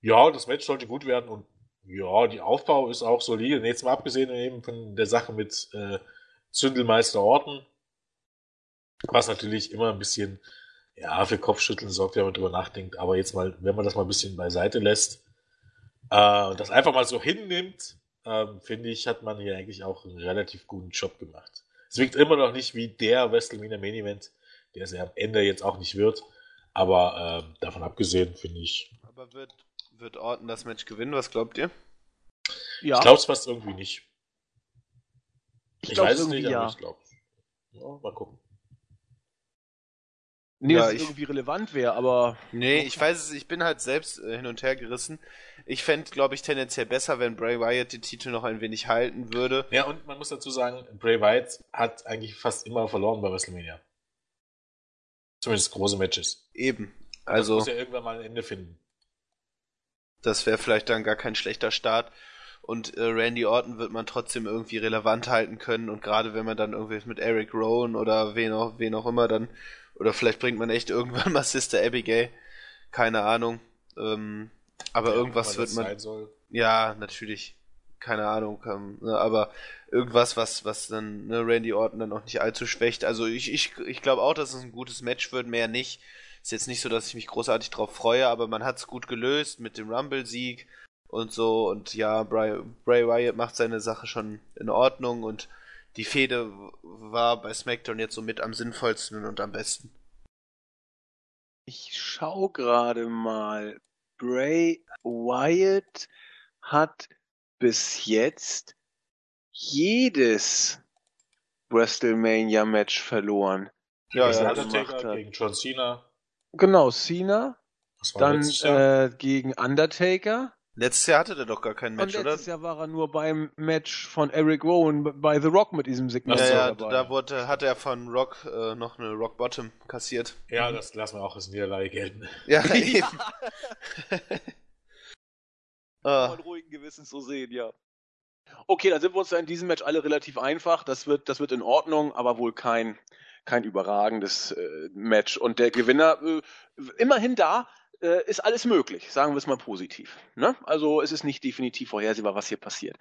Speaker 3: ja, das Match sollte gut werden und ja, die Aufbau ist auch solide. Jetzt mal abgesehen eben von der Sache mit äh, Zündelmeister Orten, was natürlich immer ein bisschen ja, für Kopfschütteln sorgt, wenn man drüber nachdenkt. Aber jetzt mal, wenn man das mal ein bisschen beiseite lässt äh, und das einfach mal so hinnimmt, äh, finde ich, hat man hier eigentlich auch einen relativ guten Job gemacht. Es wirkt immer noch nicht wie der WrestleMania Main Event, der es ja am Ende jetzt auch nicht wird. Aber äh, davon abgesehen, finde ich.
Speaker 2: Aber wird, wird Orton das Match gewinnen? Was glaubt ihr?
Speaker 3: Ja. Ich glaube es fast irgendwie nicht.
Speaker 1: Ich, ich weiß es nicht, ja. aber ich
Speaker 3: glaube ja, Mal gucken.
Speaker 1: Nee, ja, dass es irgendwie relevant wäre, aber.
Speaker 2: Nee, ich weiß es, ich bin halt selbst äh, hin und her gerissen. Ich fände, glaube ich, tendenziell besser, wenn Bray Wyatt den Titel noch ein wenig halten würde.
Speaker 3: Ja, und man muss dazu sagen, Bray Wyatt hat eigentlich fast immer verloren bei WrestleMania. Zumindest große Matches.
Speaker 2: Eben. Also.
Speaker 3: Das muss ja irgendwann mal ein Ende finden.
Speaker 2: Das wäre vielleicht dann gar kein schlechter Start. Und äh, Randy Orton wird man trotzdem irgendwie relevant halten können. Und gerade wenn man dann irgendwie mit Eric Rowan oder wen auch, wen auch immer dann oder vielleicht bringt man echt irgendwann mal Sister Abigail. Keine Ahnung. Ähm, aber ja, irgendwas wird man. Ja, natürlich. Keine Ahnung. Ähm, ne, aber irgendwas, was, was dann ne, Randy Orton dann auch nicht allzu schwächt. Also ich, ich, ich glaube auch, dass es ein gutes Match wird, mehr nicht. Ist jetzt nicht so, dass ich mich großartig drauf freue, aber man hat es gut gelöst mit dem Rumble-Sieg und so. Und ja, Bray, Bray Wyatt macht seine Sache schon in Ordnung und die Fehde war bei SmackDown jetzt so mit am sinnvollsten und am besten.
Speaker 1: Ich schau gerade mal. Bray Wyatt hat bis jetzt jedes WrestleMania-Match verloren.
Speaker 3: Ja, ja, Undertaker gegen John Cena.
Speaker 1: Genau, Cena. Dann äh, gegen Undertaker.
Speaker 2: Letztes Jahr hatte der doch gar kein Match,
Speaker 1: letztes
Speaker 2: oder?
Speaker 1: Letztes Jahr war er nur beim Match von Eric Rowan bei The Rock mit diesem Segment.
Speaker 2: Ja, ja dabei. da wurde, hat er von Rock äh, noch eine Rock Bottom kassiert.
Speaker 3: Ja, das lassen wir auch als Niederlage gelten.
Speaker 2: Ja, eben.
Speaker 1: ah. Mal ruhigen Gewissens so sehen, ja. Okay, dann sind wir uns in diesem Match alle relativ einfach. Das wird, das wird in Ordnung, aber wohl kein, kein überragendes äh, Match. Und der Gewinner äh, immerhin da, äh, ist alles möglich, sagen wir es mal positiv. Ne? Also es ist nicht definitiv vorhersehbar, was hier passiert.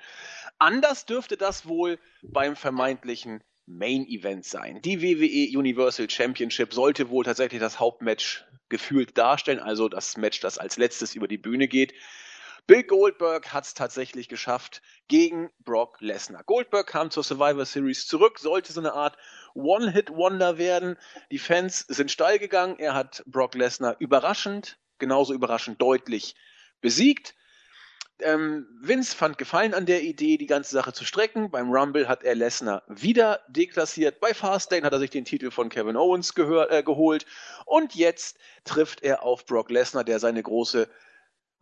Speaker 1: Anders dürfte das wohl beim vermeintlichen Main Event sein. Die WWE Universal Championship sollte wohl tatsächlich das Hauptmatch gefühlt darstellen, also das Match, das als letztes über die Bühne geht. Bill Goldberg hat es tatsächlich geschafft gegen Brock Lesnar. Goldberg kam zur Survivor Series zurück, sollte so eine Art One-Hit-Wonder werden. Die Fans sind steil gegangen. Er hat Brock Lesnar überraschend genauso überraschend deutlich besiegt. Ähm, Vince fand Gefallen an der Idee, die ganze Sache zu strecken. Beim Rumble hat er Lesnar wieder deklassiert. Bei Fastlane hat er sich den Titel von Kevin Owens äh, geholt. Und jetzt trifft er auf Brock Lesnar, der seine große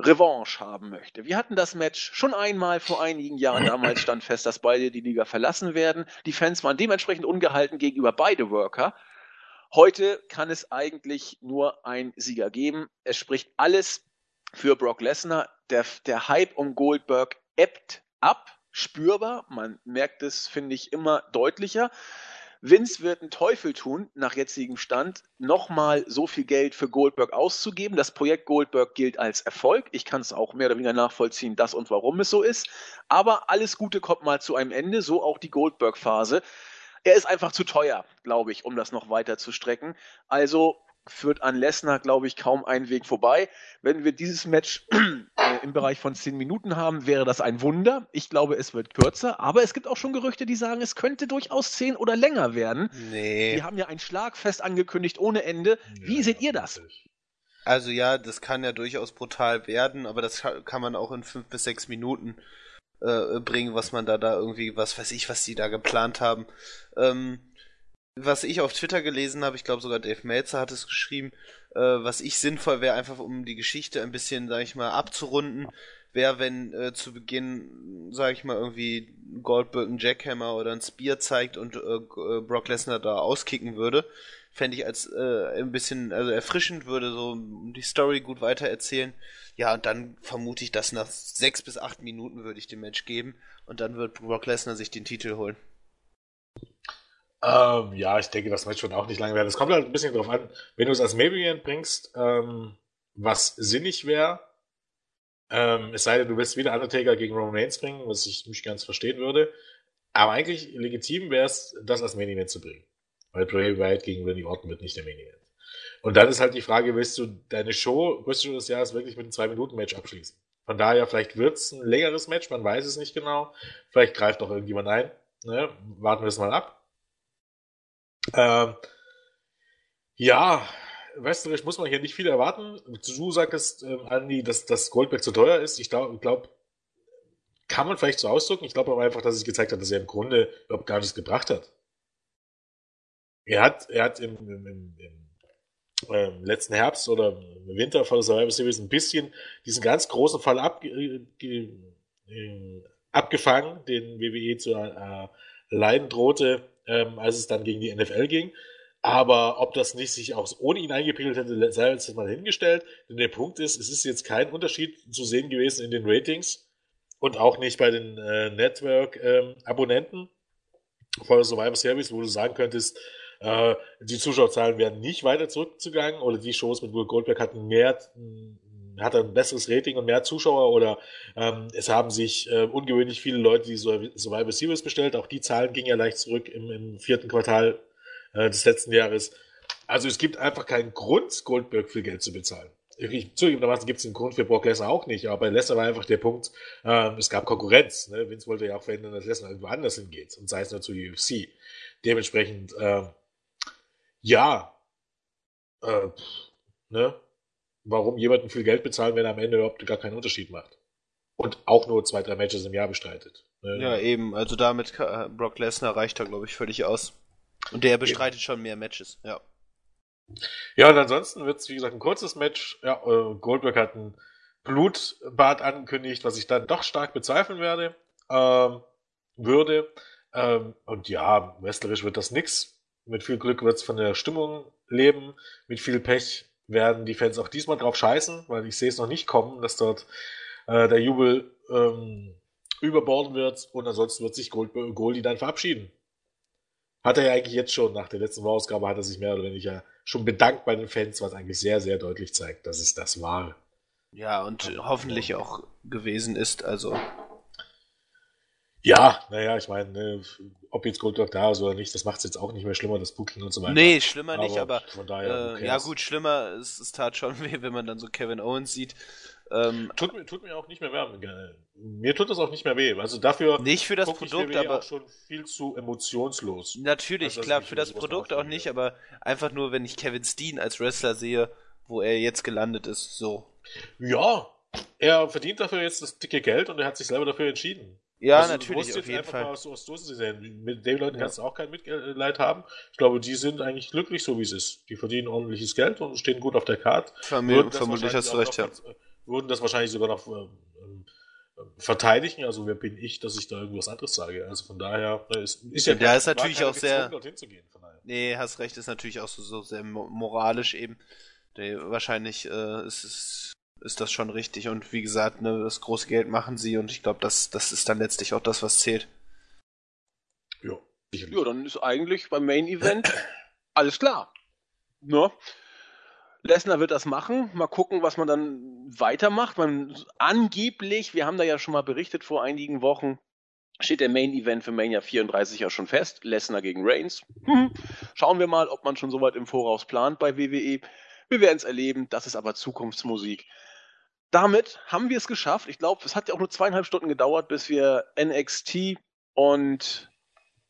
Speaker 1: Revanche haben möchte. Wir hatten das Match schon einmal vor einigen Jahren. Damals stand fest, dass beide die Liga verlassen werden. Die Fans waren dementsprechend ungehalten gegenüber beide Worker. Heute kann es eigentlich nur einen Sieger geben. Es spricht alles für Brock Lesnar. Der, der Hype um Goldberg ebbt ab, spürbar. Man merkt es, finde ich, immer deutlicher. Vince wird einen Teufel tun, nach jetzigem Stand, nochmal so viel Geld für Goldberg auszugeben. Das Projekt Goldberg gilt als Erfolg. Ich kann es auch mehr oder weniger nachvollziehen, das und warum es so ist. Aber alles Gute kommt mal zu einem Ende, so auch die Goldberg-Phase. Er ist einfach zu teuer, glaube ich, um das noch weiter zu strecken. Also führt an Lesnar, glaube ich, kaum einen Weg vorbei. Wenn wir dieses Match äh, im Bereich von zehn Minuten haben, wäre das ein Wunder. Ich glaube, es wird kürzer, aber es gibt auch schon Gerüchte, die sagen, es könnte durchaus zehn oder länger werden.
Speaker 2: Nee.
Speaker 1: Die haben ja ein Schlagfest angekündigt ohne Ende. Wie ja, seht ihr das?
Speaker 2: Also ja, das kann ja durchaus brutal werden, aber das kann man auch in fünf bis sechs Minuten äh, bringen, was man da da irgendwie, was weiß ich, was die da geplant haben. Ähm, was ich auf Twitter gelesen habe, ich glaube sogar Dave Meltzer hat es geschrieben, äh, was ich sinnvoll wäre, einfach um die Geschichte ein bisschen, sag ich mal, abzurunden, wäre, wenn äh, zu Beginn, sag ich mal, irgendwie Goldberg ein Jackhammer oder ein Spear zeigt und äh, äh, Brock Lesnar da auskicken würde. Fände ich als äh, ein bisschen also erfrischend, würde so die Story gut weitererzählen. Ja, und dann vermute ich, dass nach sechs bis acht Minuten würde ich dem Match geben und dann wird Brock Lesnar sich den Titel holen.
Speaker 3: Ähm, ja, ich denke, das Match wird auch nicht lange werden. Es kommt halt ein bisschen drauf an, wenn du es als Main Event bringst, ähm, was sinnig wäre, ähm, es sei denn, du willst wieder Undertaker gegen Roman Reigns bringen, was ich nicht ganz verstehen würde. Aber eigentlich legitim wäre es, das als Main Event zu bringen. Weil Bray Wyatt gegen Randy Orton wird nicht der Main Event. Und dann ist halt die Frage, willst du deine Show, größte Show des Jahres wirklich mit einem 2-Minuten-Match abschließen? Von daher, vielleicht wird es ein längeres Match, man weiß es nicht genau. Vielleicht greift auch irgendjemand ein. Ne? Warten wir es mal ab. Ähm, ja, wrestlerisch muss man hier nicht viel erwarten. Du sagtest, ähm, Andi, dass das Goldberg zu teuer ist. Ich glaube, glaub, kann man vielleicht so ausdrücken. Ich glaube aber einfach, dass es gezeigt hat, dass er im Grunde überhaupt gar nichts gebracht hat. Er hat, er hat im, im, im, im äh, letzten Herbst oder im Winter von der Survivor Series ein bisschen diesen ganz großen Fall ab, äh, abgefangen, den WWE zu äh, leiden drohte, ähm, als es dann gegen die NFL ging. Aber ob das nicht sich auch ohne ihn eingepegelt hätte, sei jetzt mal hingestellt. Denn der Punkt ist, es ist jetzt kein Unterschied zu sehen gewesen in den Ratings und auch nicht bei den äh, Network-Abonnenten ähm, von Survivor Service, wo du sagen könntest, äh, die Zuschauerzahlen werden nicht weiter zurückgegangen oder die Shows mit Will Goldberg hatten mehr, hat ein besseres Rating und mehr Zuschauer oder ähm, es haben sich äh, ungewöhnlich viele Leute die Survivor Series bestellt. Auch die Zahlen gingen ja leicht zurück im, im vierten Quartal äh, des letzten Jahres. Also es gibt einfach keinen Grund, Goldberg viel Geld zu bezahlen. Ich, zugegebenermaßen gibt es einen Grund für Brock Lesnar auch nicht, aber bei Lesnar war einfach der Punkt, ähm, es gab Konkurrenz. Ne? Vince wollte ja auch verhindern, dass Lesnar irgendwo anders hingeht und sei es nur zu UFC. Dementsprechend, äh, ja, äh, ne? Warum jemanden viel Geld bezahlen, wenn er am Ende überhaupt gar keinen Unterschied macht? Und auch nur zwei, drei Matches im Jahr bestreitet.
Speaker 2: Ne? Ja, eben. Also damit Brock Lesnar reicht da, glaube ich, völlig aus. Und der bestreitet ja. schon mehr Matches, ja.
Speaker 3: Ja, und ansonsten wird es, wie gesagt, ein kurzes Match. Ja, äh, Goldberg hat ein Blutbad angekündigt, was ich dann doch stark bezweifeln werde, ähm, würde. Ähm, und ja, wrestlerisch wird das nix. Mit viel Glück wird es von der Stimmung leben. Mit viel Pech werden die Fans auch diesmal drauf scheißen, weil ich sehe es noch nicht kommen, dass dort äh, der Jubel ähm, überborden wird und ansonsten wird sich Gold, Goldie dann verabschieden. Hat er ja eigentlich jetzt schon, nach der letzten Ausgabe hat er sich mehr oder weniger schon bedankt bei den Fans, was eigentlich sehr, sehr deutlich zeigt, dass es das war.
Speaker 2: Ja, und ja. hoffentlich auch gewesen ist, also.
Speaker 3: Ja, naja, ich meine, ne, ob jetzt Goldberg da ist oder nicht, das macht es jetzt auch nicht mehr schlimmer, das Booking und so weiter.
Speaker 2: Nee, schlimmer aber nicht, aber von daher, äh, ja gut, schlimmer, es, es tat schon weh, wenn man dann so Kevin Owens sieht,
Speaker 3: ähm, tut, mir, tut mir auch nicht mehr weh. Mir tut das auch nicht mehr weh. Also dafür.
Speaker 2: Nicht für das Produkt, aber.
Speaker 3: auch schon viel zu emotionslos.
Speaker 2: Natürlich, klar, für das Produkt auch nicht, aber einfach nur, wenn ich Kevin Steen als Wrestler sehe, wo er jetzt gelandet ist, so.
Speaker 3: Ja, er verdient dafür jetzt das dicke Geld und er hat sich selber dafür entschieden.
Speaker 2: Ja, also, natürlich, du auf jeden Fall. Mal
Speaker 3: aus, aus sehen. Mit den Leuten ja. kannst du auch kein Mitleid haben. Ich glaube, die sind eigentlich glücklich, so wie es ist. Die verdienen ordentliches Geld und stehen gut auf der Karte.
Speaker 2: Vermutlich hast du recht, ja
Speaker 3: würden das wahrscheinlich sogar noch ähm, verteidigen. Also wer bin ich, dass ich da irgendwas anderes sage? Also von daher
Speaker 2: ne, ist, ist ja, der ist natürlich auch sehr. Nee, hast recht, ist natürlich auch so, so sehr moralisch eben. Der, wahrscheinlich äh, ist, ist, ist das schon richtig und wie gesagt, ne, das große Geld machen sie und ich glaube, das, das ist dann letztlich auch das, was zählt.
Speaker 1: Ja, ja dann ist eigentlich beim Main Event alles klar. Ne? Lesnar wird das machen. Mal gucken, was man dann weitermacht. Man, angeblich, wir haben da ja schon mal berichtet vor einigen Wochen, steht der Main Event für Mania 34 ja schon fest. Lesnar gegen Reigns. Hm. Schauen wir mal, ob man schon soweit im Voraus plant bei WWE. Wir werden es erleben. Das ist aber Zukunftsmusik. Damit haben wir es geschafft. Ich glaube, es hat ja auch nur zweieinhalb Stunden gedauert, bis wir NXT und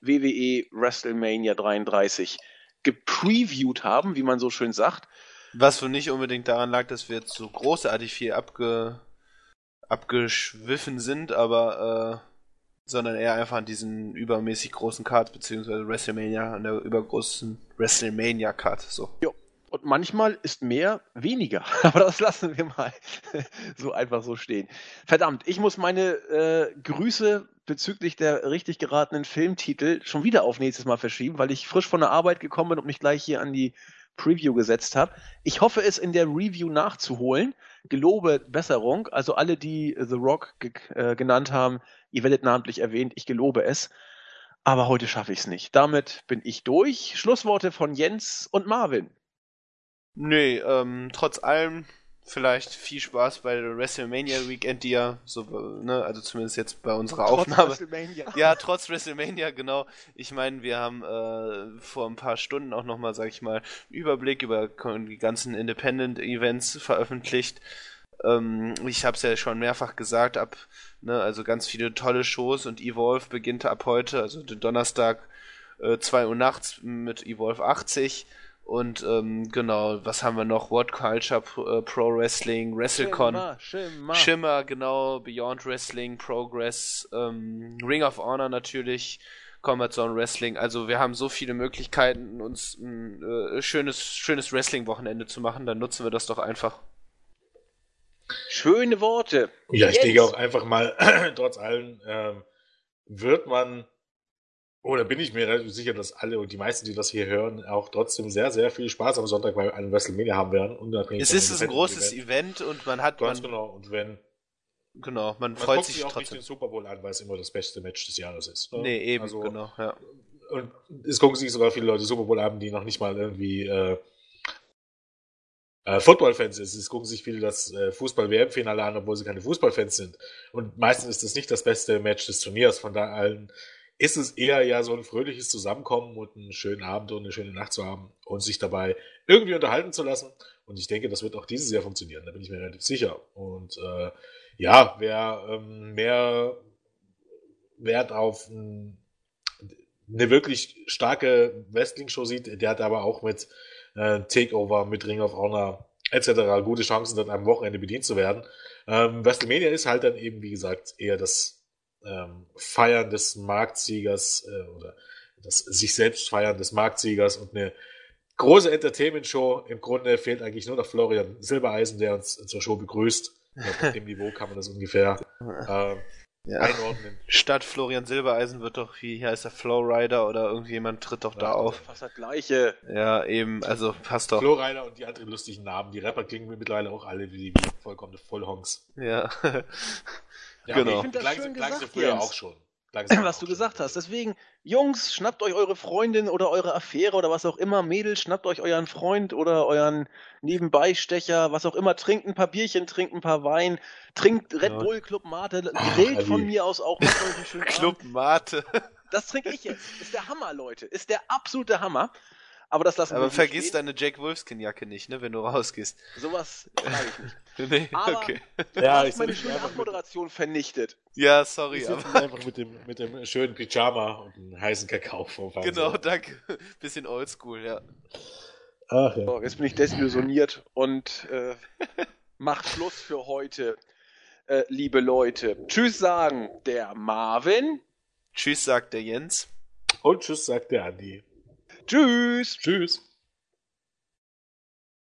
Speaker 1: WWE WrestleMania 33 gepreviewt haben, wie man so schön sagt.
Speaker 2: Was wohl nicht unbedingt daran lag, dass wir jetzt so großartig viel abge abgeschwiffen sind, aber äh, sondern eher einfach an diesen übermäßig großen Cards, beziehungsweise WrestleMania, an der übergroßen WrestleMania-Card. So.
Speaker 1: Jo. Und manchmal ist mehr weniger. Aber das lassen wir mal so einfach so stehen. Verdammt, ich muss meine äh, Grüße bezüglich der richtig geratenen Filmtitel schon wieder auf nächstes Mal verschieben, weil ich frisch von der Arbeit gekommen bin und mich gleich hier an die Preview gesetzt habe. Ich hoffe, es in der Review nachzuholen. Gelobe Besserung. Also alle, die The Rock ge äh, genannt haben, ihr werdet namentlich erwähnt. Ich gelobe es. Aber heute schaffe ich es nicht. Damit bin ich durch. Schlussworte von Jens und Marvin.
Speaker 2: Nee, ähm, trotz allem vielleicht viel Spaß bei der WrestleMania Weekend, die ja so, ne, also zumindest jetzt bei unserer trotz Aufnahme. WrestleMania. Ja, trotz WrestleMania, genau. Ich meine, wir haben äh, vor ein paar Stunden auch nochmal, sag ich mal, Überblick über die ganzen Independent Events veröffentlicht. Ähm, ich habe es ja schon mehrfach gesagt, ab, ne, also ganz viele tolle Shows und Evolve beginnt ab heute, also den Donnerstag äh, 2 Uhr nachts mit Evolve 80 und ähm, genau, was haben wir noch? What Culture, Pro, äh, Pro Wrestling, WrestleCon, Schimmer, Schimmer. Schimmer, genau, Beyond Wrestling, Progress, ähm, Ring of Honor natürlich, Combat Zone Wrestling. Also wir haben so viele Möglichkeiten, uns ein äh, schönes, schönes Wrestling-Wochenende zu machen. Dann nutzen wir das doch einfach.
Speaker 1: Schöne Worte.
Speaker 3: Ja, ich Jetzt. denke auch einfach mal, trotz allem ähm, wird man oder bin ich mir relativ sicher, dass alle und die meisten, die das hier hören, auch trotzdem sehr, sehr viel Spaß am Sonntag bei einem WrestleMania haben werden.
Speaker 2: Unabhängig es ist ein großes Event. Event. und man hat.
Speaker 3: Ganz
Speaker 2: man,
Speaker 3: genau. Und wenn.
Speaker 2: Genau, man, man freut sich
Speaker 3: auch
Speaker 2: trotzdem.
Speaker 3: nicht den Super Bowl an, weil es immer das beste Match des Jahres ist.
Speaker 2: Ne? Nee, eben, also, genau, ja.
Speaker 3: Und es gucken sich sogar viele Leute Super Bowl an, die noch nicht mal irgendwie äh, äh, Football-Fans sind. Es gucken sich viele das äh, Fußball-WM-Finale an, obwohl sie keine Fußballfans sind. Und meistens ist das nicht das beste Match des Turniers. Von da allen ist es eher ja so ein fröhliches Zusammenkommen und einen schönen Abend und eine schöne Nacht zu haben und sich dabei irgendwie unterhalten zu lassen. Und ich denke, das wird auch dieses Jahr funktionieren, da bin ich mir relativ sicher. Und äh, ja, wer ähm, mehr Wert auf ein, eine wirklich starke Wrestling-Show sieht, der hat aber auch mit äh, Takeover, mit Ring of Honor etc. gute Chancen, dort am Wochenende bedient zu werden. Ähm, WrestleMania ist halt dann eben, wie gesagt, eher das ähm, Feiern des Marktsiegers äh, oder das sich selbst feiern des Marktsiegers und eine große Entertainment-Show. Im Grunde fehlt eigentlich nur noch Florian Silbereisen, der uns zur Show begrüßt. Auf dem Niveau kann man das ungefähr äh, ja. einordnen.
Speaker 2: Statt Florian Silbereisen wird doch, wie heißt der, Flowrider oder irgendjemand tritt doch ja, da auf.
Speaker 1: Fast das gleiche.
Speaker 2: Ja, eben, also passt doch.
Speaker 3: Flowrider und die anderen lustigen Namen. Die Rapper klingen mittlerweile auch alle wie, wie vollkommene Vollhongs.
Speaker 2: Ja.
Speaker 3: Ja, genau. Ich finde das schön gesagt, früher Jens. auch schon.
Speaker 1: was du gesagt hast. Deswegen, Jungs, schnappt euch eure Freundin oder eure Affäre oder was auch immer. Mädels, schnappt euch euren Freund oder euren Nebenbeistecher, was auch immer. Trinkt ein paar Bierchen, trinkt ein paar Wein, trinkt Red Bull Club Mate, grillt von mir aus auch.
Speaker 2: Club Mate.
Speaker 1: Das trinke ich jetzt. Ist der Hammer, Leute. Ist der absolute Hammer. Aber das lassen
Speaker 2: Aber wir vergiss stehen. deine Jack Wolfskin-Jacke nicht, ne, wenn du rausgehst.
Speaker 1: Sowas sage ich nicht.
Speaker 2: nee,
Speaker 1: aber
Speaker 2: okay.
Speaker 1: Du ja, hast meine schöne Abmoderation vernichtet.
Speaker 2: Ja, sorry.
Speaker 3: Ich aber einfach mit dem, mit dem schönen Pyjama und einem heißen Kakao vom
Speaker 2: Fernseher. Genau, danke. Bisschen oldschool, ja.
Speaker 1: Ach ja. So, jetzt bin ich desillusioniert und äh, macht Schluss für heute, äh, liebe Leute. Tschüss sagen der Marvin.
Speaker 2: Tschüss sagt der Jens.
Speaker 3: Und tschüss sagt der Andi.
Speaker 1: Tschüss.
Speaker 3: Tschüss.